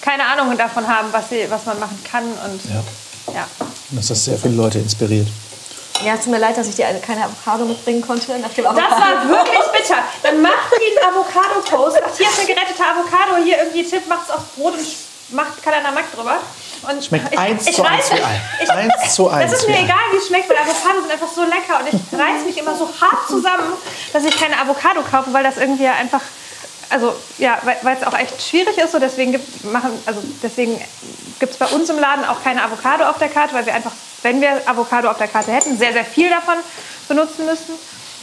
keine Ahnung davon haben, was, sie, was man machen kann. Und, ja. ja. Das hat sehr viele Leute inspiriert. Ja, es tut mir leid, dass ich dir keine Avocado mitbringen konnte. Nach dem Avocado. Das war wirklich bitter. Dann macht sie einen Avocado-Post. Hier ist eine gerettete Avocado. Hier irgendwie Tipp, macht es auf Brot und macht Kalender Mack drüber. Und Schmeckt ich, 1 ich zu 1 wie Ei. 1 zu 1. Das ist mir egal, wie es schmeckt, weil Avocados sind einfach so lecker. Und ich reiße mich immer so hart zusammen, dass ich keine Avocado kaufe, weil das irgendwie einfach also ja, weil es auch echt schwierig ist, so deswegen gibt machen, also deswegen gibt es bei uns im Laden auch keine Avocado auf der Karte, weil wir einfach, wenn wir Avocado auf der Karte hätten, sehr, sehr viel davon benutzen müssten.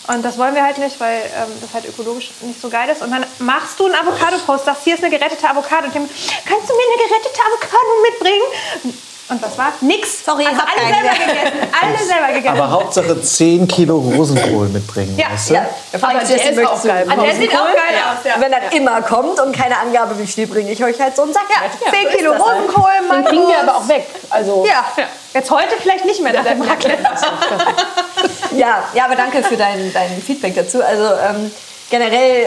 Und das wollen wir halt nicht, weil ähm, das halt ökologisch nicht so geil ist. Und dann machst du einen Avocado-Post, sagst, hier ist eine gerettete Avocado. Und ich, kannst du mir eine gerettete Avocado mitbringen? Und was war? Nix. Sorry, also alle selber gegessen. Alle selber gegessen. Aber Hauptsache 10 Kilo Rosenkohl mitbringen. Ja, weißt du? ja. Aber der, der ist auch geil. Der sieht auch geil aus. Ja. Wenn dann ja. immer kommt und keine Angabe, wie viel bringe ich euch halt so einen Sack. Ja, 10 Kilo Rosenkohl, Mann. Den kriegen wir aber auch weg. Also ja. Jetzt heute vielleicht nicht mehr nach dem Raclette. ja, ja, aber danke für dein, dein Feedback dazu. Also ähm, generell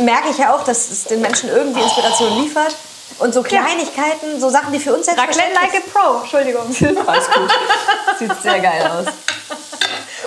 merke ich ja auch, dass es den Menschen irgendwie Inspiration liefert Und so Kleinigkeiten, so Sachen, die für uns Raclette selbstverständlich like a Pro, Entschuldigung. Alles gut. Sieht sehr geil aus.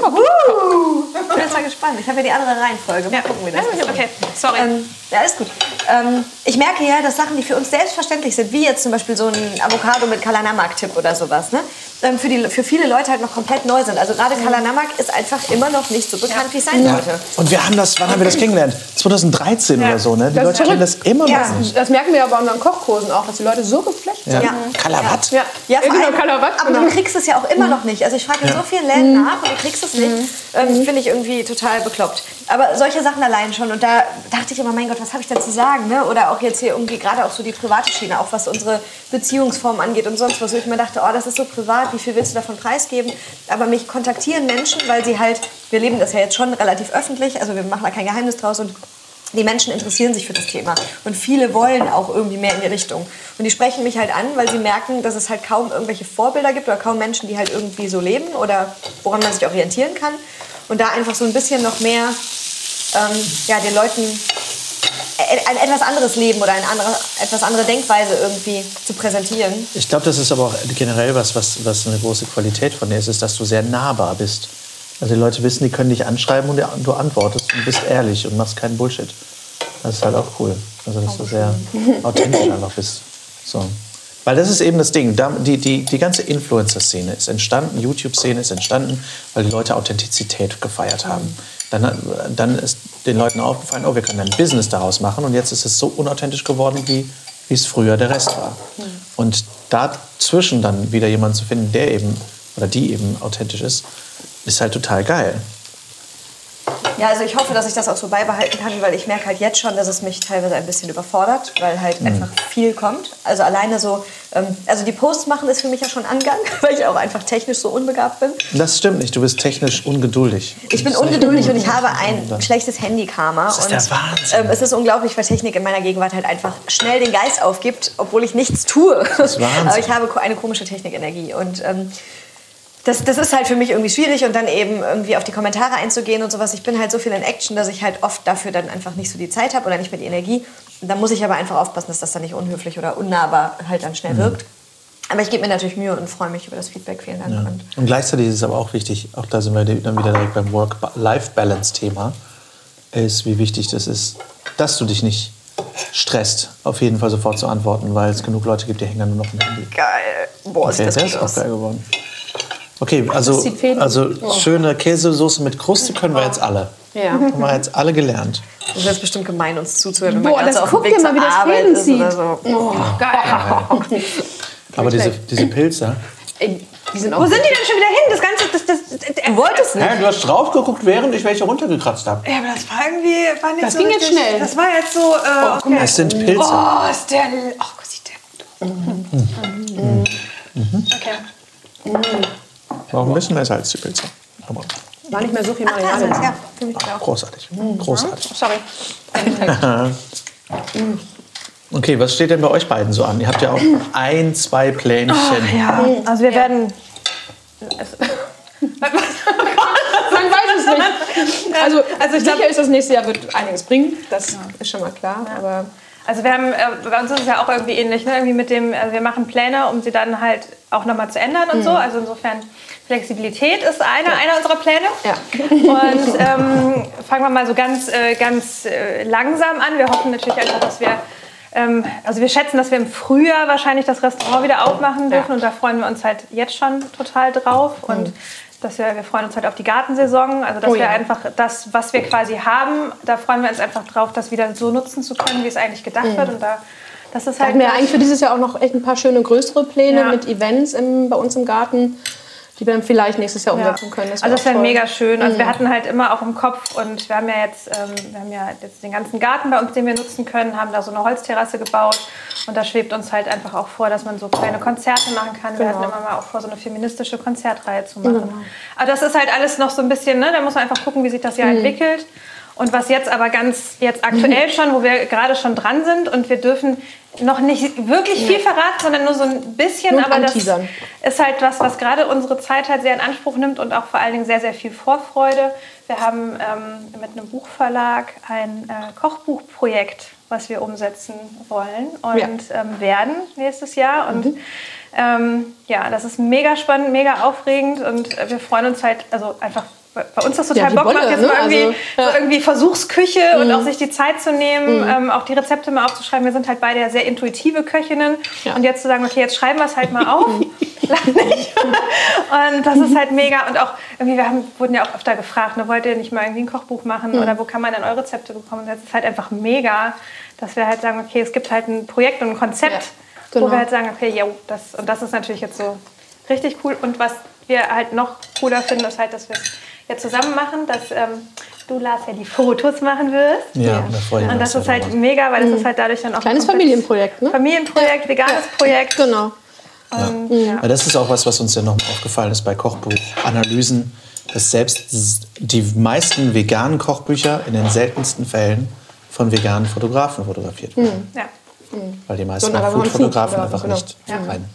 Uh, ich bin jetzt mal gespannt. Ich habe ja die andere Reihenfolge. Mal Ja. gucken, wie das ist. Okay, sorry. Ähm, ja, alles gut. Ähm, ich merke ja, dass Sachen, die für uns selbstverständlich sind, wie jetzt zum Beispiel so ein Avocado mit Kalanamak-Tipp oder sowas, ne? ähm, für, die, für viele Leute halt noch komplett neu sind. Also gerade Kalanamak ist einfach immer noch nicht so bekannt, wie es sein sollte. Und wir haben das, wann haben wir das kennengelernt? 2013 oder so, ne? Die Das Leute ist kennen das immer noch Ja. nicht. Das merken wir ja bei unseren Kochkursen auch, dass die Leute so geflasht sind. Ja. Kalabat? Ja, Ja, vor genau, allem, Kalabat, aber genau. du kriegst es ja auch immer noch nicht. Also ich frage in so vielen Läden nach und du kriegst es nicht. Ähm, Finde ich irgendwie total bekloppt. Aber solche Sachen allein schon. Und da dachte ich immer, mein Gott, was habe ich da zu sagen? Ne? Oder auch jetzt hier irgendwie gerade auch so die private Schiene, auch was unsere Beziehungsform angeht und sonst was. Wo ich mir dachte, oh, das ist so privat, wie viel willst du davon preisgeben? Aber mich kontaktieren Menschen, weil sie halt, wir leben das ja jetzt schon relativ öffentlich, also wir machen da kein Geheimnis draus und die Menschen interessieren sich für das Thema und viele wollen auch irgendwie mehr in die Richtung. Und die sprechen mich halt an, weil sie merken, dass es halt kaum irgendwelche Vorbilder gibt oder kaum Menschen, die halt irgendwie so leben oder woran man sich orientieren kann. Und da einfach so ein bisschen noch mehr ähm, ja, den Leuten ein etwas anderes Leben oder eine andere, etwas andere Denkweise irgendwie zu präsentieren. Ich glaube, das ist aber auch generell was, was, was eine große Qualität von dir ist, ist, dass du sehr nahbar bist. Also die Leute wissen, die können dich anschreiben und du antwortest und bist ehrlich und machst keinen Bullshit. Das ist halt auch cool. Also dass du sehr authentisch einfach bist. So. Weil das ist eben das Ding. Die, die, die ganze Influencer-Szene ist entstanden, YouTube-Szene ist entstanden, weil die Leute Authentizität gefeiert haben. Dann, dann ist den Leuten aufgefallen, oh, wir können ein Business daraus machen und jetzt ist es so unauthentisch geworden, wie, wie es früher der Rest war. Und dazwischen dann wieder jemanden zu finden, der eben oder die eben authentisch ist, ist halt total geil. Ja, also ich hoffe, dass ich das auch so beibehalten kann, weil ich merke halt jetzt schon, dass es mich teilweise ein bisschen überfordert, weil halt einfach viel kommt. Also alleine so, ähm, also die Posts machen ist für mich ja schon Angang, weil ich auch einfach technisch so unbegabt bin. Das stimmt nicht, du bist technisch ungeduldig. Ich bin ungeduldig und ich habe ein schlechtes Handykarma. Das ist und, der Wahnsinn. Ähm, es ist unglaublich, weil Technik in meiner Gegenwart halt einfach schnell den Geist aufgibt, obwohl ich nichts tue. ist Wahnsinn. Aber ich habe eine komische Technikenergie und ähm, das, das ist halt für mich irgendwie schwierig und dann eben irgendwie auf die Kommentare einzugehen und sowas. Ich bin halt so viel in Action, dass ich halt oft dafür dann einfach nicht so die Zeit habe oder nicht mehr die Energie. Da muss ich aber einfach aufpassen, dass das dann nicht unhöflich oder unnahbar halt dann Mhm. schnell wirkt. Aber ich gebe mir natürlich Mühe und freue mich über das Feedback. Vielen Dank. Und Und gleichzeitig ist es aber auch wichtig, auch da sind wir dann wieder direkt beim Work-Life-Balance-Thema, ist, wie wichtig das ist, dass du dich nicht stresst, auf jeden Fall sofort zu antworten, weil es genug Leute gibt, die hängen dann nur noch im Handy. geil. Boah, Okay, sieht das gut ist auch geil geworden. Okay, also, sieht also schöne Käsesoße mit Kruste können wir jetzt alle. Ja. Haben wir jetzt alle gelernt. Das ist jetzt bestimmt gemein, uns zuzuhören. Boah, das auf dem guck Weg dir mal, wie das Fäden oder so. Oh, geil. Aber diese, diese Pilze. Die sind auch Wo sind die denn schon wieder hin? Das Ganze, das, das, das, Du wolltest nicht. Hä, du hast drauf geguckt, während ich welche runtergekratzt habe. Ja, aber das war irgendwie, war nicht Das so ging jetzt schnell. Das war jetzt so, äh, okay. Es sind Pilze. Oh, ist der, oh, sieht der gut aus. Okay. Auch ein bisschen besser als die Pilze. Aber War nicht mehr so viel sind ja, für mich auch. großartig. Großartig. Sorry. Okay, was steht denn bei euch beiden so an? Ihr habt ja auch ein, zwei Plänchen. Ja, also wir werden. Man weiß es nicht. Also, Also sicher ist, das nächste Jahr wird einiges bringen. Das ist schon mal klar. Aber Also wir haben, äh, bei uns ist es ja auch irgendwie ähnlich, ne? irgendwie mit dem, also wir machen Pläne, um sie dann halt auch nochmal zu ändern und so. Also insofern Flexibilität ist einer, einer unserer Pläne. ja. Und ähm, fangen wir mal so ganz, äh, ganz äh, langsam an. Wir hoffen natürlich einfach, dass wir, ähm, also wir schätzen, dass wir im Frühjahr wahrscheinlich das Restaurant wieder aufmachen dürfen. Und da freuen wir uns halt jetzt schon total drauf. Und dass wir, wir freuen uns halt auf die Gartensaison. Also dass Oh wir ja. einfach das, was wir quasi haben, da freuen wir uns einfach drauf, das wieder so nutzen zu können, wie es eigentlich gedacht wird. Und da, das ist Wir halt hatten ja eigentlich für dieses Jahr auch noch echt ein paar schöne größere Pläne Ja. mit Events im, bei uns im Garten, die wir dann vielleicht nächstes Jahr Ja. umsetzen können. also das wäre mega schön. Also wir hatten halt immer auch im Kopf und wir haben ja jetzt, ähm, wir haben ja jetzt den ganzen Garten bei uns, den wir nutzen können, haben da so eine Holzterrasse gebaut und da schwebt uns halt einfach auch vor, dass man so kleine Konzerte machen kann. Wir hatten immer mal auch vor, so eine feministische Konzertreihe zu machen. Aber das ist halt alles noch so ein bisschen, ne? da muss man einfach gucken, wie sich das Jahr entwickelt. Und was jetzt aber ganz jetzt aktuell schon, wo wir gerade schon dran sind und wir dürfen noch nicht wirklich viel verraten, sondern nur so ein bisschen. Nur aber das ist halt was, was gerade unsere Zeit halt sehr in Anspruch nimmt und auch vor allen Dingen sehr, sehr viel Vorfreude. Wir haben ähm, mit einem Buchverlag ein äh, Kochbuchprojekt, was wir umsetzen wollen und Ja. ähm, werden nächstes Jahr. Und Mhm. ähm, ja, das ist mega spannend, mega aufregend und wir freuen uns halt, also einfach bei uns das total Ja, Bock macht, Bolle, jetzt ne? mal irgendwie, Also, ja. Mhm. so irgendwie Versuchsküche und auch sich die Zeit zu nehmen, ähm, auch die Rezepte mal aufzuschreiben. Wir sind halt beide ja sehr intuitive Köchinnen Ja. und jetzt zu sagen, okay, jetzt schreiben wir es halt mal auf. Und das ist halt mega und auch irgendwie, wir haben, wurden ja auch öfter gefragt, ne, wollt ihr nicht mal irgendwie ein Kochbuch machen Mhm. oder wo kann man denn eure Rezepte bekommen? Das ist halt einfach mega, dass wir halt sagen, okay, es gibt halt ein Projekt und ein Konzept, genau. wo wir halt sagen, okay, jo, das und das ist natürlich jetzt so richtig cool und was wir halt noch cooler finden, ist halt, dass wir jetzt zusammen machen, dass ähm, du, Lars, ja die Fotos machen wirst. Ja, da freuen wir Und uns das ist ja halt drüber. mega, weil das ist halt dadurch dann auch ein Kleines Familienprojekt, ne? Familienprojekt, veganes Projekt. Genau. Und, ja. Ja, das ist auch was, was uns ja noch aufgefallen ist bei Kochbuchanalysen, dass selbst die meisten veganen Kochbücher in den seltensten Fällen von veganen Fotografen fotografiert werden. Ja. Weil die meisten einfach Foodfotografen Food- einfach genau. nicht rein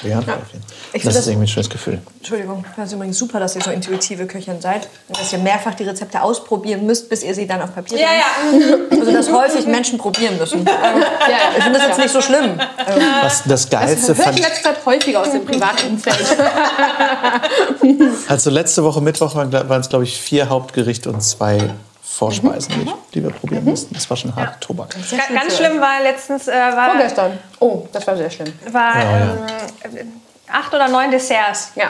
vegan fotografieren. Ich Das find ist das- irgendwie ein schönes Gefühl. Entschuldigung, das ist übrigens super, dass ihr so intuitive Köchin seid. Und dass ihr mehrfach die Rezepte ausprobieren müsst, bis ihr sie dann auf Papier Ja, bringt. ja. Also dass häufig Menschen probieren müssen. Ähm, Ich finde das jetzt nicht so schlimm. Was das Geilste Das fand ich in letzter Zeit häufiger aus dem privaten Umfeld. Also letzte Woche Mittwoch waren es, glaube ich, vier Hauptgerichte und zwei Vorspeisen, die, die wir probieren mussten. Das war schon hart Tobak. Ga- Ganz schlimm war letztens, äh, war, Vorgestern. Oh, das war sehr schlimm. war Ja, ja. ähm, acht oder neun Desserts. Ja.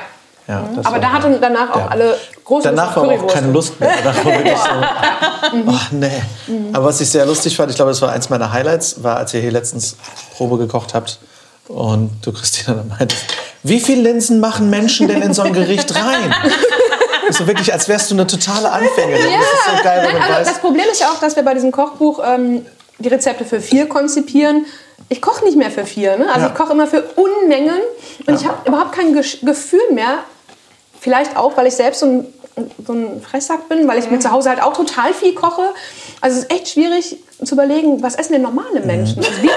Ja, das Aber da hatten danach auch Ja. alle große Danach war auch Currywurst. keine Lust mehr. Danach war wirklich so, oh, nee. Aber was ich sehr lustig fand, ich glaube, das war eins meiner Highlights, war, als ihr hier letztens Probe gekocht habt und du, Christina, dann meintest, wie viele Linsen machen Menschen denn in so ein Gericht rein? So wirklich, als wärst du eine totale Anfängerin. Das ist so geil, wenn Nein, also weiß. das Problem ist ja auch, dass wir bei diesem Kochbuch ähm, die Rezepte für vier konzipieren. Ich koche nicht mehr für vier. Ne? Also Ja. ich koche immer für Unmengen und ich habe überhaupt kein Gesch- Gefühl mehr. Vielleicht auch, weil ich selbst so ein, so ein Fresssack bin, weil ich mir zu Hause halt auch total viel koche. Also es ist echt schwierig zu überlegen, was essen denn normale Menschen? Also wie,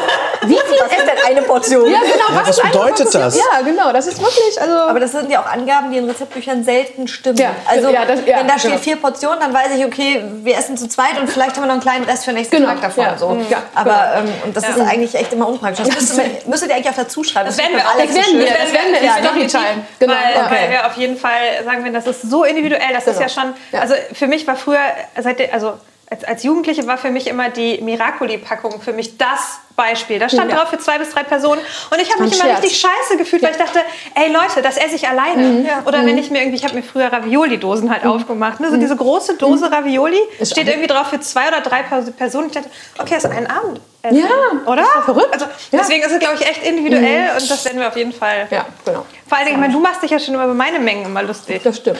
wie viel Was ist denn eine Portion? Ja, genau. Ja, was eine bedeutet Portion? das? Ja, genau. Das ist wirklich, also... Aber das sind ja auch Angaben, die in Rezeptbüchern selten stimmen. Ja, also ja, das- ja, wenn da steht genau. vier Portionen, dann weiß ich, okay, wir essen zu zweit und vielleicht haben wir noch einen kleinen Rest für den nächsten Genau, Tag davon. ja, So. mhm, ja, Aber ähm, und das ist eigentlich echt immer unpraktisch. Das müsst, ihr, müsstet ihr eigentlich auch dazu schreiben. Das werden wir auch. Das werden wir, Das das werden wir in ja, Storytime. Genau. Weil, ja. weil wir auf jeden Fall sagen wir, das ist so individuell. Das ist Genau. ja schon. Also für mich war früher, seit der- also als, als Jugendliche war für mich immer die Miracoli-Packung für mich das Beispiel. Da stand Ja. drauf für zwei bis drei Personen und ich habe mich immer Scherz. richtig scheiße gefühlt, weil ich dachte, ey Leute, das esse ich alleine. Oder wenn ich mir irgendwie, ich habe mir früher Ravioli-Dosen halt aufgemacht, ne? so diese große Dose Ravioli Ist steht irgendwie drauf für zwei oder drei Pers- Personen. Ich dachte, okay, das ist ein Abend. Ja, oder? das ist doch verrückt. Also, Ja. deswegen ist es, glaube ich, echt individuell und das werden wir auf jeden Fall. ja, genau. Vor allen Dingen, ich meine, du machst dich ja schon über meine Mengen immer lustig. Das stimmt.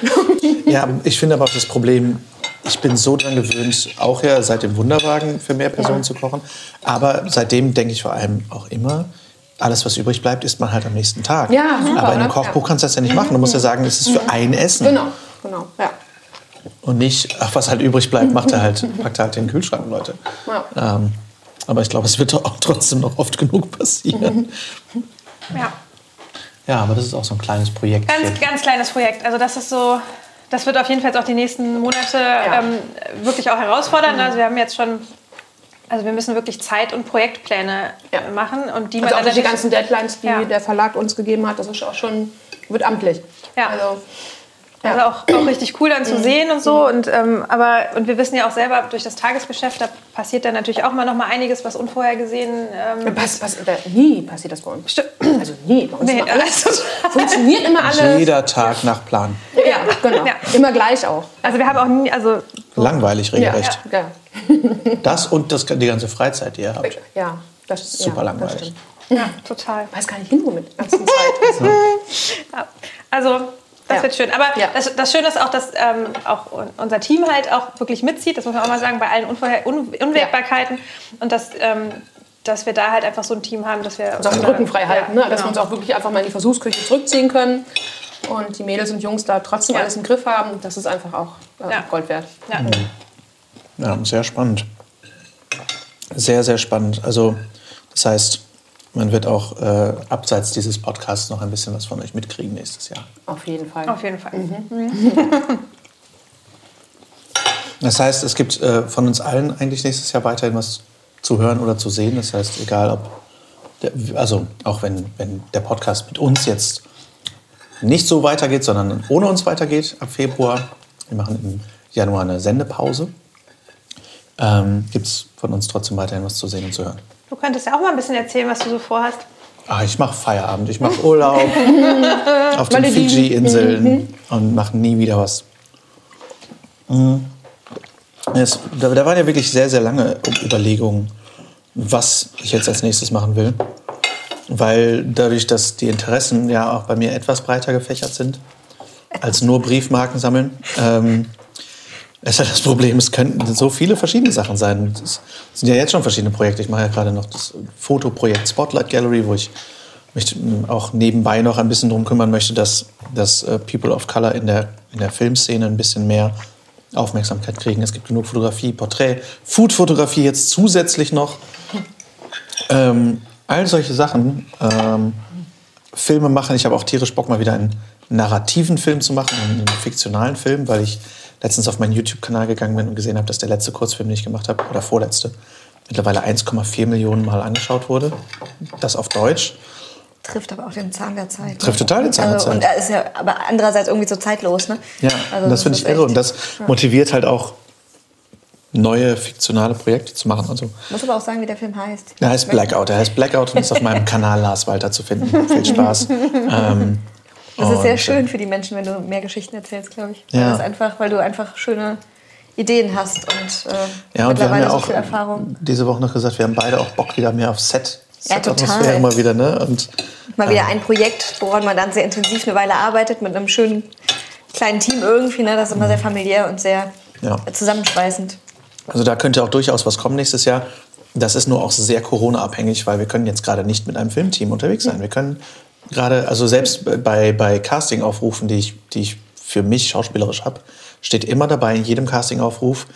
Ja, ich finde aber auch das Problem, ich bin so dran gewöhnt, auch ja seit dem Wunderwagen für mehr Personen zu kochen. Aber seitdem denke ich vor allem auch immer, alles, was übrig bleibt, isst man halt am nächsten Tag. Ja, super, aber in einem oder? Kochbuch kannst du das ja nicht machen. Du musst ja sagen, es ist für ein Essen. Genau, genau. Ja. Und nicht, ach, was halt übrig bleibt, macht er halt, packt er halt in den Kühlschrank, Leute. Ja. Ähm, aber ich glaube, es wird auch trotzdem noch oft genug passieren. Ja. Ja, aber das ist auch so ein kleines Projekt. Ganz, ganz kleines Projekt. Also das ist so, das wird auf jeden Fall auch die nächsten Monate ähm, wirklich auch herausfordernd. Also wir haben jetzt schon, also wir müssen wirklich Zeit- und Projektpläne Ja. machen und die Also auch man durch die ganzen Deadlines, die Ja. der Verlag uns gegeben hat, das ist auch schon, wird amtlich. Ja. Also, Also auch, auch richtig cool dann zu sehen und so. Und, ähm, aber, und wir wissen ja auch selber durch das Tagesgeschäft, da passiert dann natürlich auch mal noch mal einiges, was unvorhergesehen ähm, pass, pass, da, nie passiert das bei uns. Also nie. Bei uns Nee, immer alles, also- funktioniert immer alles. Jeder Tag nach Plan. Ja, genau. Ja. Immer gleich auch. Also wir haben auch nie, also Langweilig, Ja, regelrecht. ja. Das und das, die ganze Freizeit, die ihr habt. ja das Super ja, langweilig. Ja, total. Ich weiß gar nicht hin, womit. die ganzen Zeit. Ja. Also das Ja. wird schön. Aber Ja. das, das Schöne ist auch, dass ähm, auch unser Team halt auch wirklich mitzieht. Das muss man auch mal sagen, bei allen Unvorher Un Unwägbarkeiten. Und dass, ähm, dass wir da halt einfach so ein Team haben, dass wir uns auch den Rücken frei halten, Ja, ne? dass wir uns genau. auch wirklich einfach mal in die Versuchsküche zurückziehen können und die Mädels und Jungs da trotzdem Ja. alles im Griff haben. Das ist einfach auch äh, Ja. Gold wert. Ja. Ja, sehr spannend. Sehr, sehr spannend. Also, das heißt, man wird auch äh, abseits dieses Podcasts noch ein bisschen was von euch mitkriegen nächstes Jahr. Auf jeden Fall. Auf jeden Fall. Das heißt, es gibt äh, von uns allen eigentlich nächstes Jahr weiterhin was zu hören oder zu sehen. Das heißt, egal ob, der, also auch wenn, wenn der Podcast mit uns jetzt nicht so weitergeht, sondern ohne uns weitergeht ab Februar, wir machen im Januar eine Sendepause, ähm, gibt es von uns trotzdem weiterhin was zu sehen und zu hören. Du könntest ja auch mal ein bisschen erzählen, was du so vorhast. Ah, ich mache Feierabend, ich mache Urlaub auf den Fiji-Inseln und mache nie wieder was. Mhm. Es, da, da waren ja wirklich sehr, sehr lange Überlegungen, was ich jetzt als nächstes machen will. Weil dadurch, dass die Interessen ja auch bei mir etwas breiter gefächert sind, als nur Briefmarken sammeln, ähm, ist ja das Problem, es könnten so viele verschiedene Sachen sein. Es sind ja jetzt schon verschiedene Projekte. Ich mache ja gerade noch das Fotoprojekt Spotlight Gallery, wo ich mich auch nebenbei noch ein bisschen darum kümmern möchte, dass, dass äh, People of Color in der, in der Filmszene ein bisschen mehr Aufmerksamkeit kriegen. Es gibt genug Fotografie, Porträt, Food-Fotografie jetzt zusätzlich noch. Ähm, all solche Sachen. Ähm, Filme machen. Ich habe auch tierisch Bock, mal wieder einen narrativen Film zu machen, einen fiktionalen Film, weil ich letztens auf meinen YouTube-Kanal gegangen bin und gesehen habe, dass der letzte Kurzfilm, den ich gemacht habe, oder vorletzte, mittlerweile 1,4 Millionen Mal angeschaut wurde. Das auf Deutsch. Trifft aber auch den Zahn der Zeit. ne? Trifft total den Zahn der Also, Zeit. und er ist ja aber andererseits irgendwie so zeitlos, ne? Ja, Also und das finde ich irre. Und das motiviert halt auch, neue fiktionale Projekte zu machen. Also, Muss aber auch sagen, wie der Film heißt. er heißt Blackout. Er heißt Blackout und ist auf meinem Kanal Lars Walter zu finden. Viel Spaß. ähm, Das ist sehr schön für die Menschen, wenn du mehr Geschichten erzählst, glaube ich. Ja. Einfach, weil du einfach schöne Ideen hast und, äh, Ja, und wir haben mittlerweile ja so auch viel Erfahrung. diese Woche noch gesagt, wir haben beide auch Bock wieder mehr auf Set. Ja, Set-Atmosphäre total. immer wieder, ne? Und Mal wieder ein Projekt, woran man dann sehr intensiv eine Weile arbeitet, mit einem schönen kleinen Team irgendwie. Ne? Das ist immer sehr familiär und sehr Ja. zusammenschweißend. Also da könnte auch durchaus was kommen nächstes Jahr. Das ist nur auch sehr Corona-abhängig, weil wir können jetzt gerade nicht mit einem Filmteam unterwegs sein. Wir können gerade, also selbst bei, bei Casting-Aufrufen, die ich, die ich für mich schauspielerisch habe, steht immer dabei in jedem Casting-Aufruf,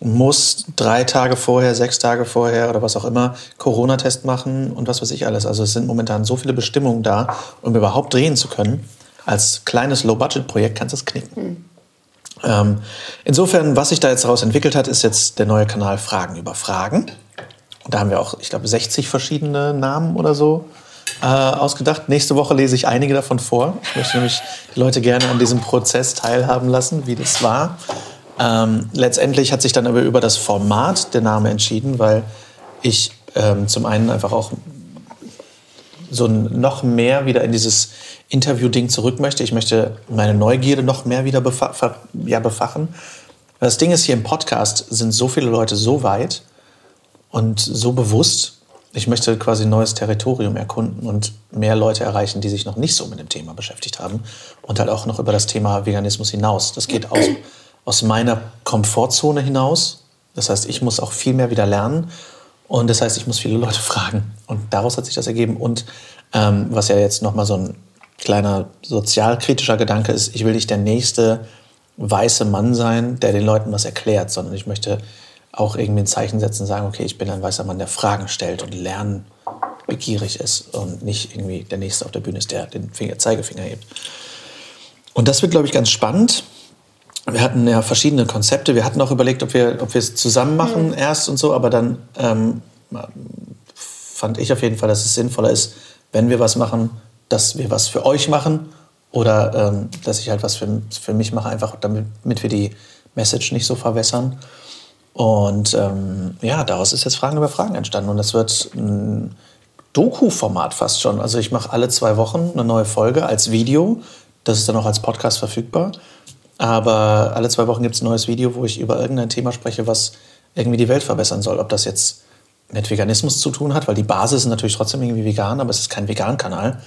muss drei Tage vorher, sechs Tage vorher oder was auch immer Corona-Test machen und was weiß ich alles. Also es sind momentan so viele Bestimmungen da, um überhaupt drehen zu können. Als kleines Low-Budget-Projekt kannst du es knicken. Ähm, insofern, was sich da jetzt daraus entwickelt hat, ist jetzt der neue Kanal Fragen über Fragen. Und da haben wir auch, ich glaube, 60 verschiedene Namen oder so äh, ausgedacht. Nächste Woche lese ich einige davon vor. Ich möchte nämlich die Leute gerne an diesem Prozess teilhaben lassen, wie das war. Ähm, letztendlich hat sich dann aber über das Format der Name entschieden, weil ich ähm, zum einen einfach auch so noch mehr wieder in dieses Interview-Ding zurück möchte. Ich möchte meine Neugierde noch mehr wieder befa ja, befachen. Das Ding ist, hier im Podcast sind so viele Leute so weit und so bewusst. Ich möchte quasi neues Territorium erkunden und mehr Leute erreichen, die sich noch nicht so mit dem Thema beschäftigt haben. Und halt auch noch über das Thema Veganismus hinaus. Das geht aus, aus meiner Komfortzone hinaus. Das heißt, ich muss auch viel mehr wieder lernen. Und das heißt, ich muss viele Leute fragen. Und daraus hat sich das ergeben. Und ähm, was ja jetzt nochmal so ein kleiner sozialkritischer Gedanke ist, ich will nicht der nächste weiße Mann sein, der den Leuten was erklärt, sondern ich möchte auch irgendwie ein Zeichen setzen und sagen, okay, ich bin ein weißer Mann, der Fragen stellt und lernbegierig ist und nicht irgendwie der Nächste auf der Bühne ist, der den Finger, Zeigefinger hebt. Und das wird, glaube ich, ganz spannend. Wir hatten ja verschiedene Konzepte. Wir hatten auch überlegt, ob wir, ob wir es zusammen machen erst und so, aber dann ähm, fand ich auf jeden Fall, dass es sinnvoller ist, wenn wir was machen, dass wir was für euch machen oder ähm, dass ich halt was für, für mich mache, einfach damit wir die Message nicht so verwässern. Und ähm, ja, daraus ist jetzt Fragen über Fragen entstanden. Und das wird ein Doku-Format fast schon. Also ich mache alle zwei Wochen eine neue Folge als Video. Das ist dann auch als Podcast verfügbar. Aber alle zwei Wochen gibt es ein neues Video, wo ich über irgendein Thema spreche, was irgendwie die Welt verbessern soll. Ob das jetzt mit Veganismus zu tun hat, weil die Basis ist natürlich trotzdem irgendwie vegan, aber es ist kein Vegan-Kanal.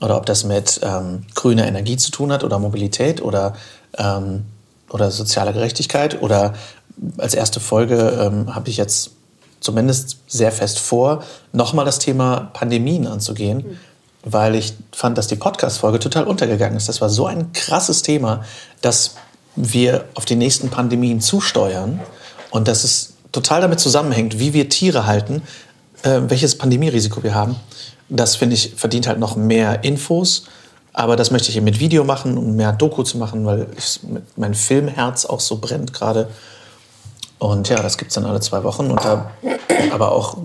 Oder ob das mit ähm, grüner Energie zu tun hat oder Mobilität oder, ähm, oder soziale Gerechtigkeit. Oder als erste Folge ähm, habe ich jetzt zumindest sehr fest vor, nochmal das Thema Pandemien anzugehen, weil ich fand, dass die Podcast-Folge total untergegangen ist. Das war so ein krasses Thema, dass wir auf die nächsten Pandemien zusteuern Und dass es total damit zusammenhängt, wie wir Tiere halten, äh, welches Pandemierisiko wir haben. Das finde ich verdient halt noch mehr Infos. Aber das möchte ich eben mit Video machen und mehr Doku zu machen, weil ich, mein Filmherz auch so brennt gerade. Und ja, das gibt es dann alle zwei Wochen. Und da, aber auch,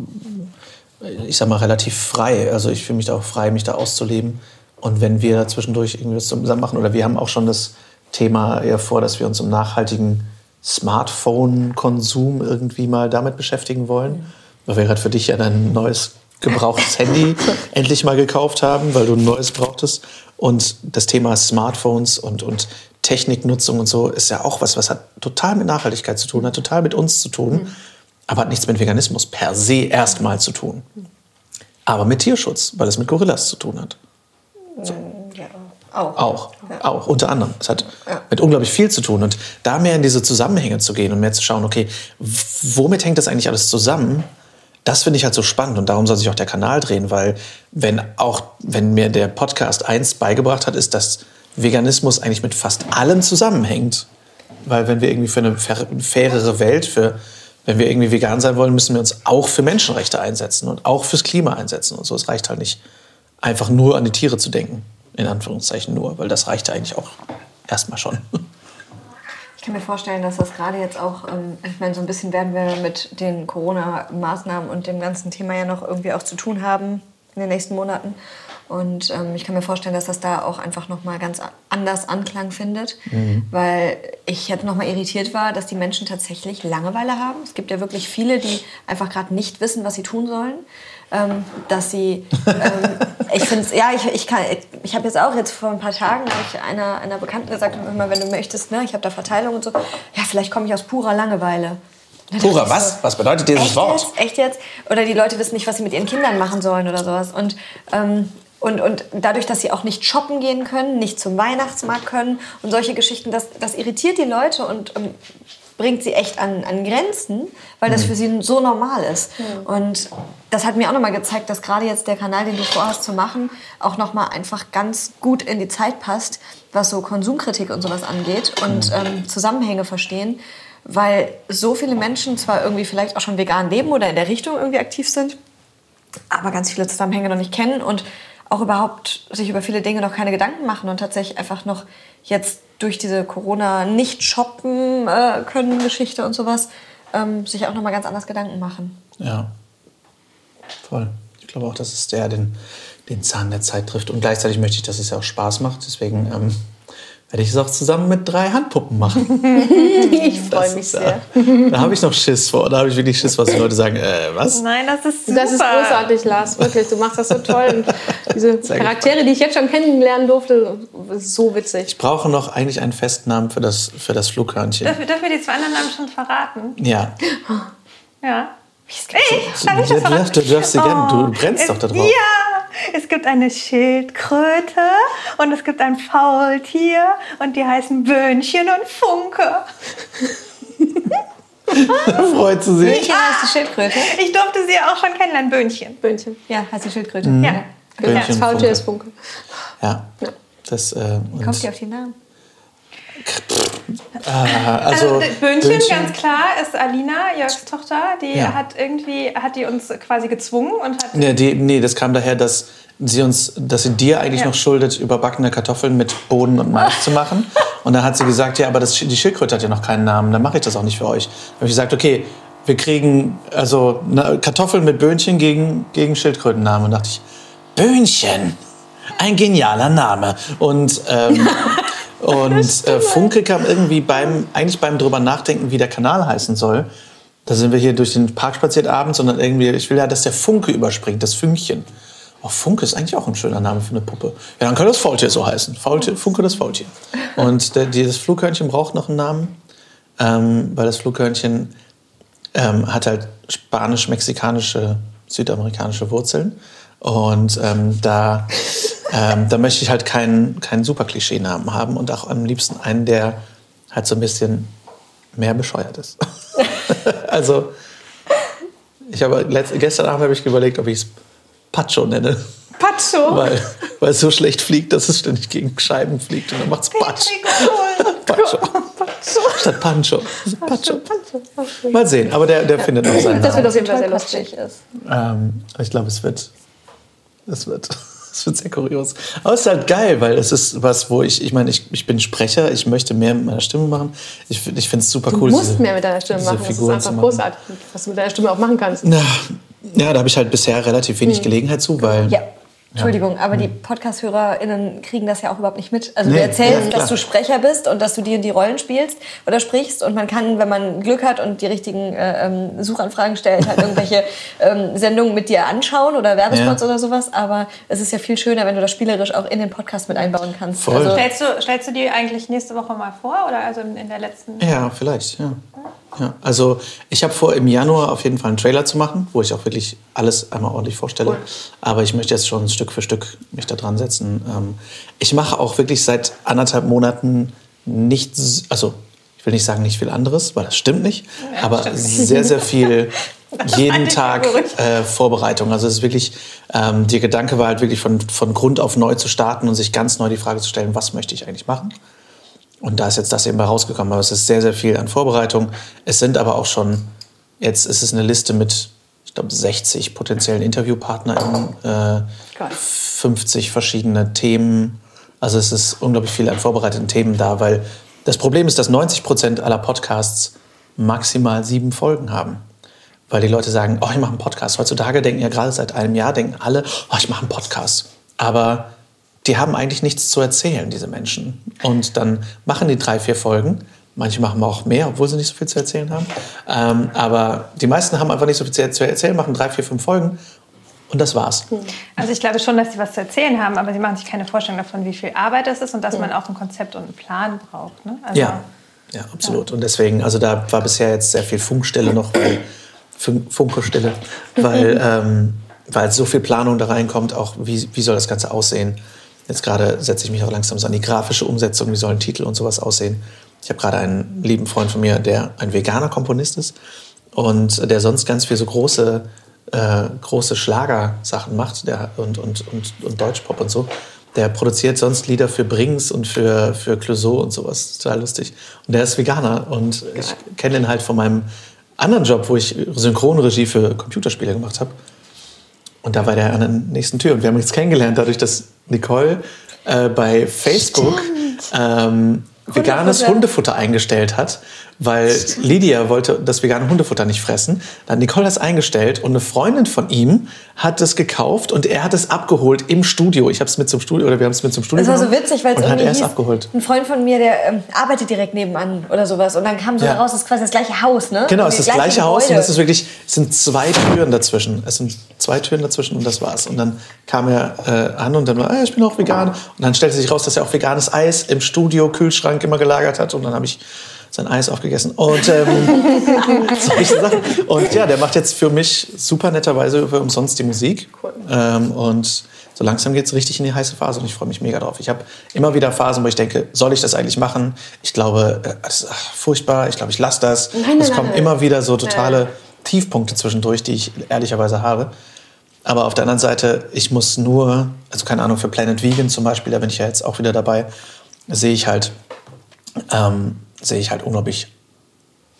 ich sag mal, relativ frei. Also ich fühle mich da auch frei, mich da auszuleben. Und wenn wir da zwischendurch irgendwie was zusammen machen, oder wir haben auch schon das Thema eher vor, dass wir uns im nachhaltigen Smartphone-Konsum irgendwie mal damit beschäftigen wollen. Weil wir gerade für dich ja dein neues gebrauchtes Handy endlich mal gekauft haben, weil du ein neues brauchtest. Und das Thema Smartphones und, und Techniknutzung und so ist ja auch was, was hat total mit Nachhaltigkeit zu tun, hat total mit uns zu tun, mhm. aber hat nichts mit Veganismus per se erstmal zu tun. Aber mit Tierschutz, weil es mit Gorillas zu tun hat. So. Ja, auch. Auch, ja. auch, unter anderem. Es hat ja. mit unglaublich viel zu tun. Und da mehr in diese Zusammenhänge zu gehen und mehr zu schauen, okay, womit hängt das eigentlich alles zusammen? Das finde ich halt so spannend und darum soll sich auch der Kanal drehen, weil wenn auch, wenn mir der Podcast eins beigebracht hat, ist, dass Veganismus eigentlich mit fast allem zusammenhängt. Weil wenn wir irgendwie für eine fairere Welt, für, wenn wir irgendwie vegan sein wollen, müssen wir uns auch für Menschenrechte einsetzen und auch fürs Klima einsetzen und so. Es reicht halt nicht, einfach nur an die Tiere zu denken, in Anführungszeichen nur, weil das reicht ja eigentlich auch erstmal schon. kann mir vorstellen, dass das gerade jetzt auch, ähm, ich meine, so ein bisschen werden wir mit den Corona-Maßnahmen und dem ganzen Thema ja noch irgendwie auch zu tun haben in den nächsten Monaten. Und ähm, ich kann mir vorstellen, dass das da auch einfach nochmal ganz anders Anklang findet, mhm. weil ich jetzt nochmal irritiert war, dass die Menschen tatsächlich Langeweile haben. Es gibt ja wirklich viele, die einfach gerade nicht wissen, was sie tun sollen ähm, dass sie, ähm, ich finde es, ja, ich, ich kann, ich habe jetzt auch jetzt vor ein paar Tagen ich einer, einer Bekannten gesagt, immer, wenn du möchtest, ne, ich habe da Verteilung und so, ja, vielleicht komme ich aus purer Langeweile. Purer, was? So, was bedeutet dieses echt Wort? Jetzt? Echt jetzt? Oder die Leute wissen nicht, was sie mit ihren Kindern machen sollen oder sowas. Und, ähm, und, und dadurch, dass sie auch nicht shoppen gehen können, nicht zum Weihnachtsmarkt können und solche Geschichten, das, das irritiert die Leute und ähm, bringt sie echt an, an Grenzen, weil das mhm. für sie so normal ist. Mhm. Und das hat mir auch nochmal gezeigt, dass gerade jetzt der Kanal, den du vorhast zu machen, auch nochmal einfach ganz gut in die Zeit passt, was so Konsumkritik und sowas angeht und ähm, Zusammenhänge verstehen. Weil so viele Menschen zwar irgendwie vielleicht auch schon vegan leben oder in der Richtung irgendwie aktiv sind, aber ganz viele Zusammenhänge noch nicht kennen und auch überhaupt sich über viele Dinge noch keine Gedanken machen und tatsächlich einfach noch jetzt durch diese Corona nicht shoppen äh, können Geschichte und sowas ähm, sich auch noch mal ganz anders Gedanken machen. Ja, voll. Ich glaube auch, dass es der den, den Zahn der Zeit trifft und gleichzeitig möchte ich, dass es ja auch Spaß macht. Deswegen ähm, werde ich es auch zusammen mit drei Handpuppen machen. ich freue mich sehr. Da, da habe ich noch Schiss vor. Da habe ich wirklich Schiss, was die Leute sagen. Äh, was? Nein, das ist super. Das ist großartig, Lars. Wirklich, du machst das so toll. Und diese Charaktere, die ich jetzt schon kennenlernen durfte, so witzig. Ich brauche noch eigentlich einen Festnamen für das, für das Flughörnchen. Dürfen wir die zwei anderen Namen schon verraten? Ja. Ja. Hey, darf ich das du, darfst, du darfst sie oh, gerne, du brennst doch da drauf. Ja, es gibt eine Schildkröte und es gibt ein Faultier und die heißen Böhnchen und Funke. Freut sie sich. Böhnchen heißt die Schildkröte? Ich durfte sie auch schon kennenlernen, Böhnchen. Böhnchen. Ja, heißt die Schildkröte. Mhm. Ja. Böhnchen, das Faultier ist Funke. Ja. ja. Das, äh, Wie kommt ihr auf die Namen? Äh, also, also Böhnchen, Böhnchen, ganz klar, ist Alina, Jörgs Tochter. Die ja. hat irgendwie, hat die uns quasi gezwungen und hat. Nee, die, nee, das kam daher, dass sie uns, dass sie dir eigentlich ja. noch schuldet, überbackene Kartoffeln mit Boden und Mais zu machen. Und dann hat sie gesagt, ja, aber das, die Schildkröte hat ja noch keinen Namen, dann mache ich das auch nicht für euch. Dann habe ich gesagt, okay, wir kriegen also Kartoffeln mit Böhnchen gegen, gegen Schildkrötennamen. Und dachte ich, Böhnchen, ein genialer Name. Und ähm, Und äh, Funke kam irgendwie beim, eigentlich beim drüber nachdenken, wie der Kanal heißen soll. Da sind wir hier durch den Park spaziert abends und dann irgendwie, ich will ja, dass der Funke überspringt, das Fünkchen. Oh, Funke ist eigentlich auch ein schöner Name für eine Puppe. Ja, dann könnte das Faultier so heißen. Faultier, Funke das Faultier. Und der, dieses Flughörnchen braucht noch einen Namen, ähm, weil das Flughörnchen ähm, hat halt spanisch-mexikanische, südamerikanische Wurzeln. Und ähm, da ähm, da möchte ich halt keinen, keinen super Klischee-Namen haben und auch am liebsten einen, der halt so ein bisschen mehr bescheuert ist. also, ich habe gestern Abend habe ich überlegt, ob ich es Pacho nenne. Pacho? Weil, es so schlecht fliegt, dass es ständig gegen Scheiben fliegt und dann macht es Patsch. Pacho. Statt Pancho. Pancho. Mal sehen, aber der, der findet noch seinen Das wird auf jeden Fall sehr lustig. ist. Ähm, ich glaube, es wird, es wird, es wird sehr kurios. Aber es ist halt geil, weil es ist was, wo ich, ich meine, ich, ich bin Sprecher, ich möchte mehr mit meiner Stimme machen. Ich, ich finde es super Du cool. musst diese- mehr mit deiner Stimme machen. Das ist Figuren einfach großartig, was du mit deiner Stimme auch machen kannst. Na, ja, da habe ich halt bisher relativ wenig Gelegenheit zu, weil Ja. Entschuldigung, aber die Podcast-HörerInnen kriegen das ja auch überhaupt nicht mit. Also Nee, du erzählst, ja, dass du Sprecher bist und dass du dir die Rollen spielst oder sprichst und man kann, wenn man Glück hat und die richtigen äh, ähm, Suchanfragen stellt, halt irgendwelche ähm, Sendungen mit dir anschauen oder Werbespots Ja. oder sowas. Aber es ist ja viel schöner, wenn du das spielerisch auch in den Podcast mit einbauen kannst. Voll. Also, Stellst du, stellst du die eigentlich nächste Woche mal vor oder also in, in der letzten? Ja, vielleicht, ja. Ja. Also ich habe vor, im Januar auf jeden Fall einen Trailer zu machen, wo ich auch wirklich alles einmal ordentlich vorstelle. Cool. Aber ich möchte jetzt schon Stück für Stück mich da dran setzen. Ähm, ich mache auch wirklich seit anderthalb Monaten nichts, also ich will nicht sagen nicht viel anderes, weil das stimmt nicht, aber stimmt. sehr, sehr viel jeden Tag äh, Vorbereitung. Also es ist wirklich, ähm, der Gedanke war halt wirklich von, von Grund auf neu zu starten und sich ganz neu die Frage zu stellen, was möchte ich eigentlich machen? Und da ist jetzt das eben bei rausgekommen. Aber es ist sehr, sehr viel an Vorbereitung. Es sind aber auch schon, jetzt ist es eine Liste mit, ich glaube, 60 potenziellen InterviewpartnerInnen, äh, Geil. 50 verschiedene Themen. Also es ist unglaublich viel an vorbereiteten Themen da, weil das Problem ist, dass 90 Prozent aller Podcasts maximal sieben Folgen haben. Weil die Leute sagen, oh, ich mache einen Podcast. Heutzutage denken ja gerade seit einem Jahr, denken alle, oh, ich mache einen Podcast. Aber die haben eigentlich nichts zu erzählen, diese Menschen. Und dann machen die drei, vier Folgen. Manche machen auch mehr, obwohl sie nicht so viel zu erzählen haben. Ähm, aber die meisten haben einfach nicht so viel zu erzählen, machen drei, vier, fünf Folgen. Und das war's. Also ich glaube schon, dass sie was zu erzählen haben, aber sie machen sich keine Vorstellung davon, wie viel Arbeit das ist und dass man auch ein Konzept und einen Plan braucht. Ne? Also, Ja, ja, absolut. Und deswegen, also da war bisher jetzt sehr viel Funkstelle noch, weil Fun Funkestelle, weil, ähm, weil so viel Planung da reinkommt, auch wie, wie soll das Ganze aussehen. Jetzt gerade setze ich mich auch langsam so an die grafische Umsetzung, wie sollen Titel und sowas aussehen. Ich habe gerade einen lieben Freund von mir, der ein veganer Komponist ist und der sonst ganz viel so große, äh, große Schlagersachen macht der, und, und, und, und Deutschpop und so. Der produziert sonst Lieder für Brings und für, für Clouseau und sowas. Total lustig. Und der ist Veganer und ich kenne ihn halt von meinem anderen Job, wo ich Synchronregie für Computerspiele gemacht habe. Und da war der an der nächsten Tür. Und wir haben uns kennengelernt, dadurch, dass Nicole äh, bei Facebook ähm, veganes Hundefutter. Hundefutter eingestellt hat, weil Lydia wollte das vegane Hundefutter nicht fressen. Dann hat Nicole das eingestellt und eine Freundin von ihm hat es gekauft und er hat es abgeholt im Studio. Ich habe es mit zum Studio oder wir haben es mit zum Studio Das war so witzig, weil es und hat irgendwie er es abgeholt. ein Freund von mir, der ähm, arbeitet direkt nebenan oder sowas. Und dann kam so Ja. raus, das ist quasi das gleiche Haus, ne? Genau, es ist das gleiche Haus und Gebäude. es ist wirklich, es sind zwei Türen dazwischen. Es sind zwei Türen dazwischen und das war's. Und dann kam er äh, an und dann war, ah, ich bin auch vegan. Und dann stellte sich raus, dass er auch veganes Eis im Studio, Kühlschrank immer gelagert hat. Und dann habe ich sein Eis aufgegessen. Und ähm, solche Sachen. Und ja, der macht jetzt für mich super netterweise für umsonst die Musik. Cool. Ähm, und so langsam geht es richtig in die heiße Phase und ich freue mich mega drauf. Ich habe immer wieder Phasen, wo ich denke, soll ich das eigentlich machen? Ich glaube, äh, das ist ach, furchtbar. Ich glaube, ich lasse das. nein, es nein, kommen nein. immer wieder so totale Tiefpunkte zwischendurch, die ich ehrlicherweise habe. Aber auf der anderen Seite, ich muss nur, also keine Ahnung, für Planet Vegan zum Beispiel, da bin ich ja jetzt auch wieder dabei, sehe ich halt, ähm, sehe ich halt unglaublich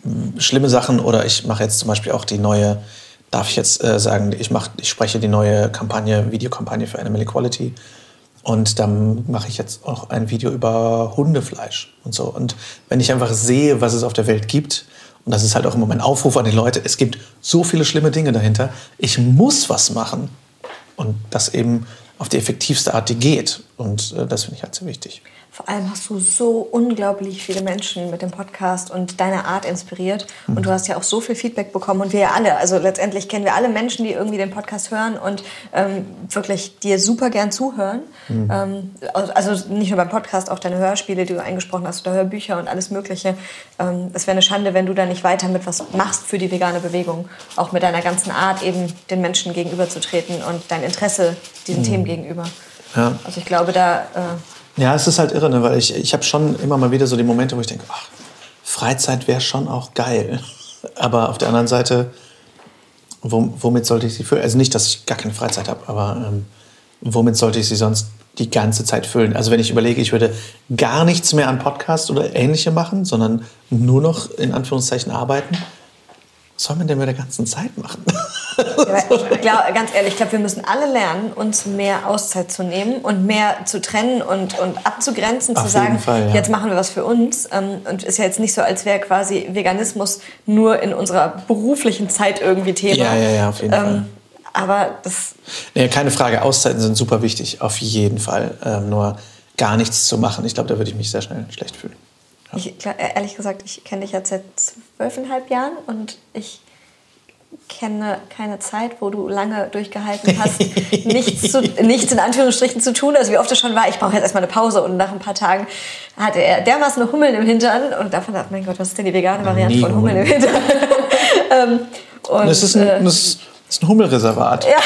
mm, schlimme Sachen. Oder ich mache jetzt zum Beispiel auch die neue, darf ich jetzt äh, sagen, ich, mach, ich spreche die neue Kampagne, Videokampagne für Animal Equality. Und dann mache ich jetzt auch ein Video über Hundefleisch und so. Und wenn ich einfach sehe, was es auf der Welt gibt, und das ist halt auch immer mein Aufruf an die Leute, es gibt so viele schlimme Dinge dahinter, ich muss was machen. Und das eben auf die effektivste Art, die geht. Und äh, das finde ich halt sehr wichtig. Vor allem hast du so unglaublich viele Menschen mit dem Podcast und deiner Art inspiriert. Und du hast ja auch so viel Feedback bekommen und wir ja alle. Also letztendlich kennen wir alle Menschen, die irgendwie den Podcast hören und ähm, wirklich dir super gern zuhören. Ähm, also nicht nur beim Podcast, auch deine Hörspiele, die du eingesprochen hast, oder Hörbücher und alles Mögliche. Ähm, es wäre eine Schande, wenn du da nicht weiter mit was machst für die vegane Bewegung. Auch mit deiner ganzen Art, eben den Menschen gegenüberzutreten und dein Interesse diesen Themen gegenüber. Ja. Also ich glaube, da... Äh, Ja, es ist halt irre, ne? weil ich, ich habe schon immer mal wieder so die Momente, wo ich denke, ach, Freizeit wäre schon auch geil. Aber auf der anderen Seite, wo, womit sollte ich sie füllen? Also nicht, dass ich gar keine Freizeit habe, aber ähm, womit sollte ich sie sonst die ganze Zeit füllen. Also wenn ich überlege, ich würde gar nichts mehr an Podcast oder ähnliche machen, sondern nur noch in Anführungszeichen arbeiten, was soll man denn mit der ganzen Zeit machen? Ja, ich glaube, ganz ehrlich, ich glaube, wir müssen alle lernen, uns mehr Auszeit zu nehmen und mehr zu trennen und, und abzugrenzen, Auf zu sagen, Fall, ja. jetzt machen wir was für uns. Ähm, Und ist ja jetzt nicht so, als wäre quasi Veganismus nur in unserer beruflichen Zeit irgendwie Thema. Ja, ja, ja, auf jeden Fall. Ähm, aber das, Nee, keine Frage, Auszeiten sind super wichtig, auf jeden Fall. Ähm, nur gar nichts zu machen, ich glaube, da würde ich mich sehr schnell schlecht fühlen. ich, klar, ehrlich gesagt, ich kenne dich jetzt seit zwölfeinhalb Jahren und ich kenne keine Zeit, wo du lange durchgehalten hast, nichts, zu, nichts in Anführungsstrichen zu tun. Also wie oft es schon war, ich brauche jetzt erstmal eine Pause und nach ein paar Tagen hatte er dermaßen eine Hummeln im Hintern und davon dachte mein Gott, was ist denn die vegane Variante Nie von Hummeln im. Hintern? ähm, und, Das ist ein, äh, das ist, das ein Hummelreservat. Ja.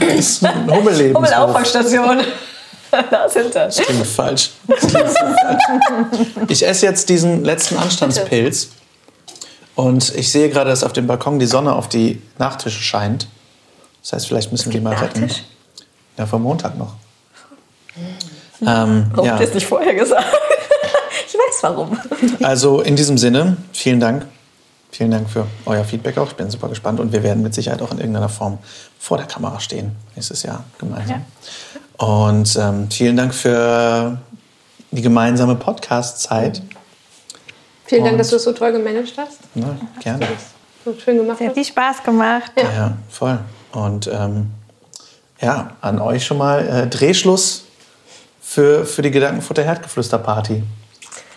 Das ist ein Hummellebenshof. Hummelauffangstation. da ist Hintern. Das klingt falsch. Das klingt falsch. Ich esse jetzt diesen letzten Anstandspilz und ich sehe gerade, dass auf dem Balkon die Sonne auf die Nachtische scheint. Das heißt, vielleicht müssen wir die mal retten. Ja, vom Montag noch. Ähm, Warum ja. habt ihr es nicht vorher gesagt? ich weiß warum. Also in diesem Sinne, vielen Dank. Vielen Dank für euer Feedback auch. Ich bin super gespannt und wir werden mit Sicherheit auch in irgendeiner Form vor der Kamera stehen nächstes Jahr gemeinsam. Und ähm, vielen Dank für die gemeinsame Podcast-Zeit. Vielen Dank, dass du es so toll gemanagt hast. Ne, gerne. So schön gemacht Sehr hast. viel Spaß gemacht. Ja, voll. Und ähm, ja, an euch schon mal äh, Drehschluss für, für die Gedankenfutter-Herdgeflüster-Party.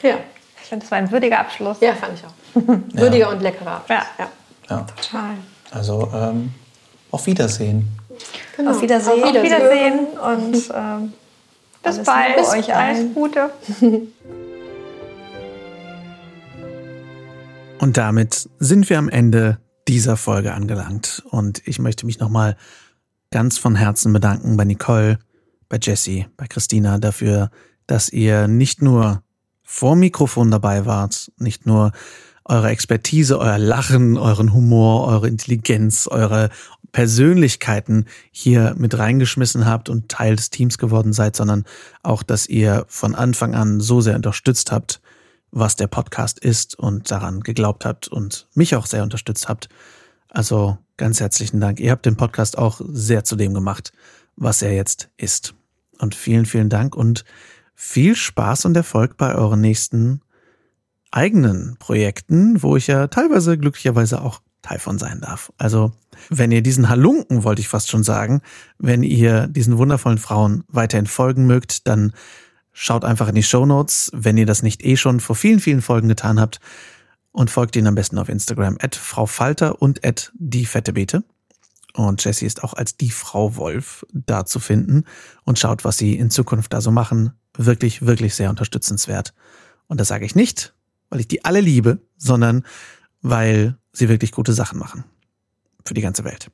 Ja. Ich finde, das war ein würdiger Abschluss. ja, fand ich auch. Würdiger und leckerer. Ja. ja. Ja, Total. also ähm, auf Wiedersehen. Genau. Auf Wiedersehen. Auf Wiedersehen. Und ähm, Bis Alles bald. Liebe euch Alles allen. Gute. Und damit sind wir am Ende dieser Folge angelangt. Und ich möchte mich nochmal ganz von Herzen bedanken bei Nicole, bei Jessie, bei Christina dafür, dass ihr nicht nur vor Mikrofon dabei wart, nicht nur eure Expertise, euer Lachen, euren Humor, eure Intelligenz, eure Persönlichkeiten hier mit reingeschmissen habt und Teil des Teams geworden seid, sondern auch, dass ihr von Anfang an so sehr unterstützt habt, was der Podcast ist und daran geglaubt habt und mich auch sehr unterstützt habt. Also ganz herzlichen Dank. Ihr habt den Podcast auch sehr zu dem gemacht, was er jetzt ist. Und vielen, vielen Dank und viel Spaß und Erfolg bei euren nächsten eigenen Projekten, wo ich ja teilweise glücklicherweise auch Teil von sein darf. Also, wenn ihr diesen Halunken, wollte ich fast schon sagen, wenn ihr diesen wundervollen Frauen weiterhin folgen mögt, dann schaut einfach in die Show Notes, wenn ihr das nicht eh schon vor vielen, vielen Folgen getan habt und folgt ihnen am besten auf Instagram at Frau Falter und at die fette Beete. Und Jessie ist auch als die Frau Wolf da zu finden und schaut, was sie in Zukunft da so machen. Wirklich, wirklich sehr unterstützenswert. Und das sage ich nicht, weil ich die alle liebe, sondern weil sie wirklich gute Sachen machen. Für die ganze Welt.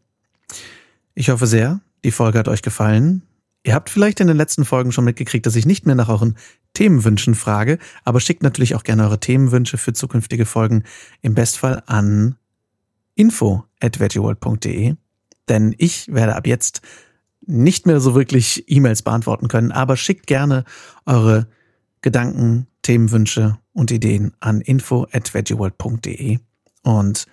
Ich hoffe sehr, die Folge hat euch gefallen. Ihr habt vielleicht in den letzten Folgen schon mitgekriegt, dass ich nicht mehr nach euren Themenwünschen frage, aber schickt natürlich auch gerne eure Themenwünsche für zukünftige Folgen im Bestfall an info@veggieworld.de, denn ich werde ab jetzt nicht mehr so wirklich E-Mails beantworten können, aber schickt gerne eure Gedanken, Themenwünsche und Ideen an info@veggieworld.de und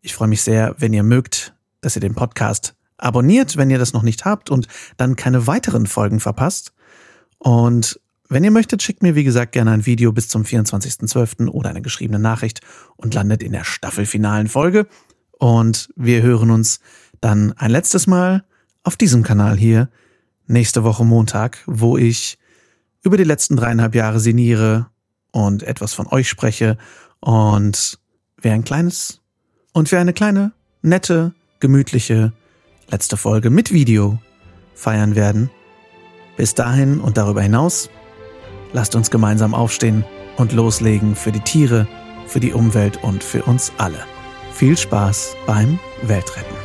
ich freue mich sehr, wenn ihr mögt, dass ihr den Podcast abonniert, wenn ihr das noch nicht habt und dann keine weiteren Folgen verpasst. Und wenn ihr möchtet, schickt mir wie gesagt gerne ein Video bis zum 24.12. oder eine geschriebene Nachricht und landet in der staffelfinalen Folge. Und wir hören uns dann ein letztes Mal auf diesem Kanal hier nächste Woche Montag, wo ich über die letzten dreieinhalb Jahre sinniere und etwas von euch spreche und wer ein kleines und für eine kleine, nette, gemütliche letzte Folge mit Video feiern werden. Bis dahin und darüber hinaus, lasst uns gemeinsam aufstehen und loslegen für die Tiere, für die Umwelt und für uns alle. Viel Spaß beim Weltretten.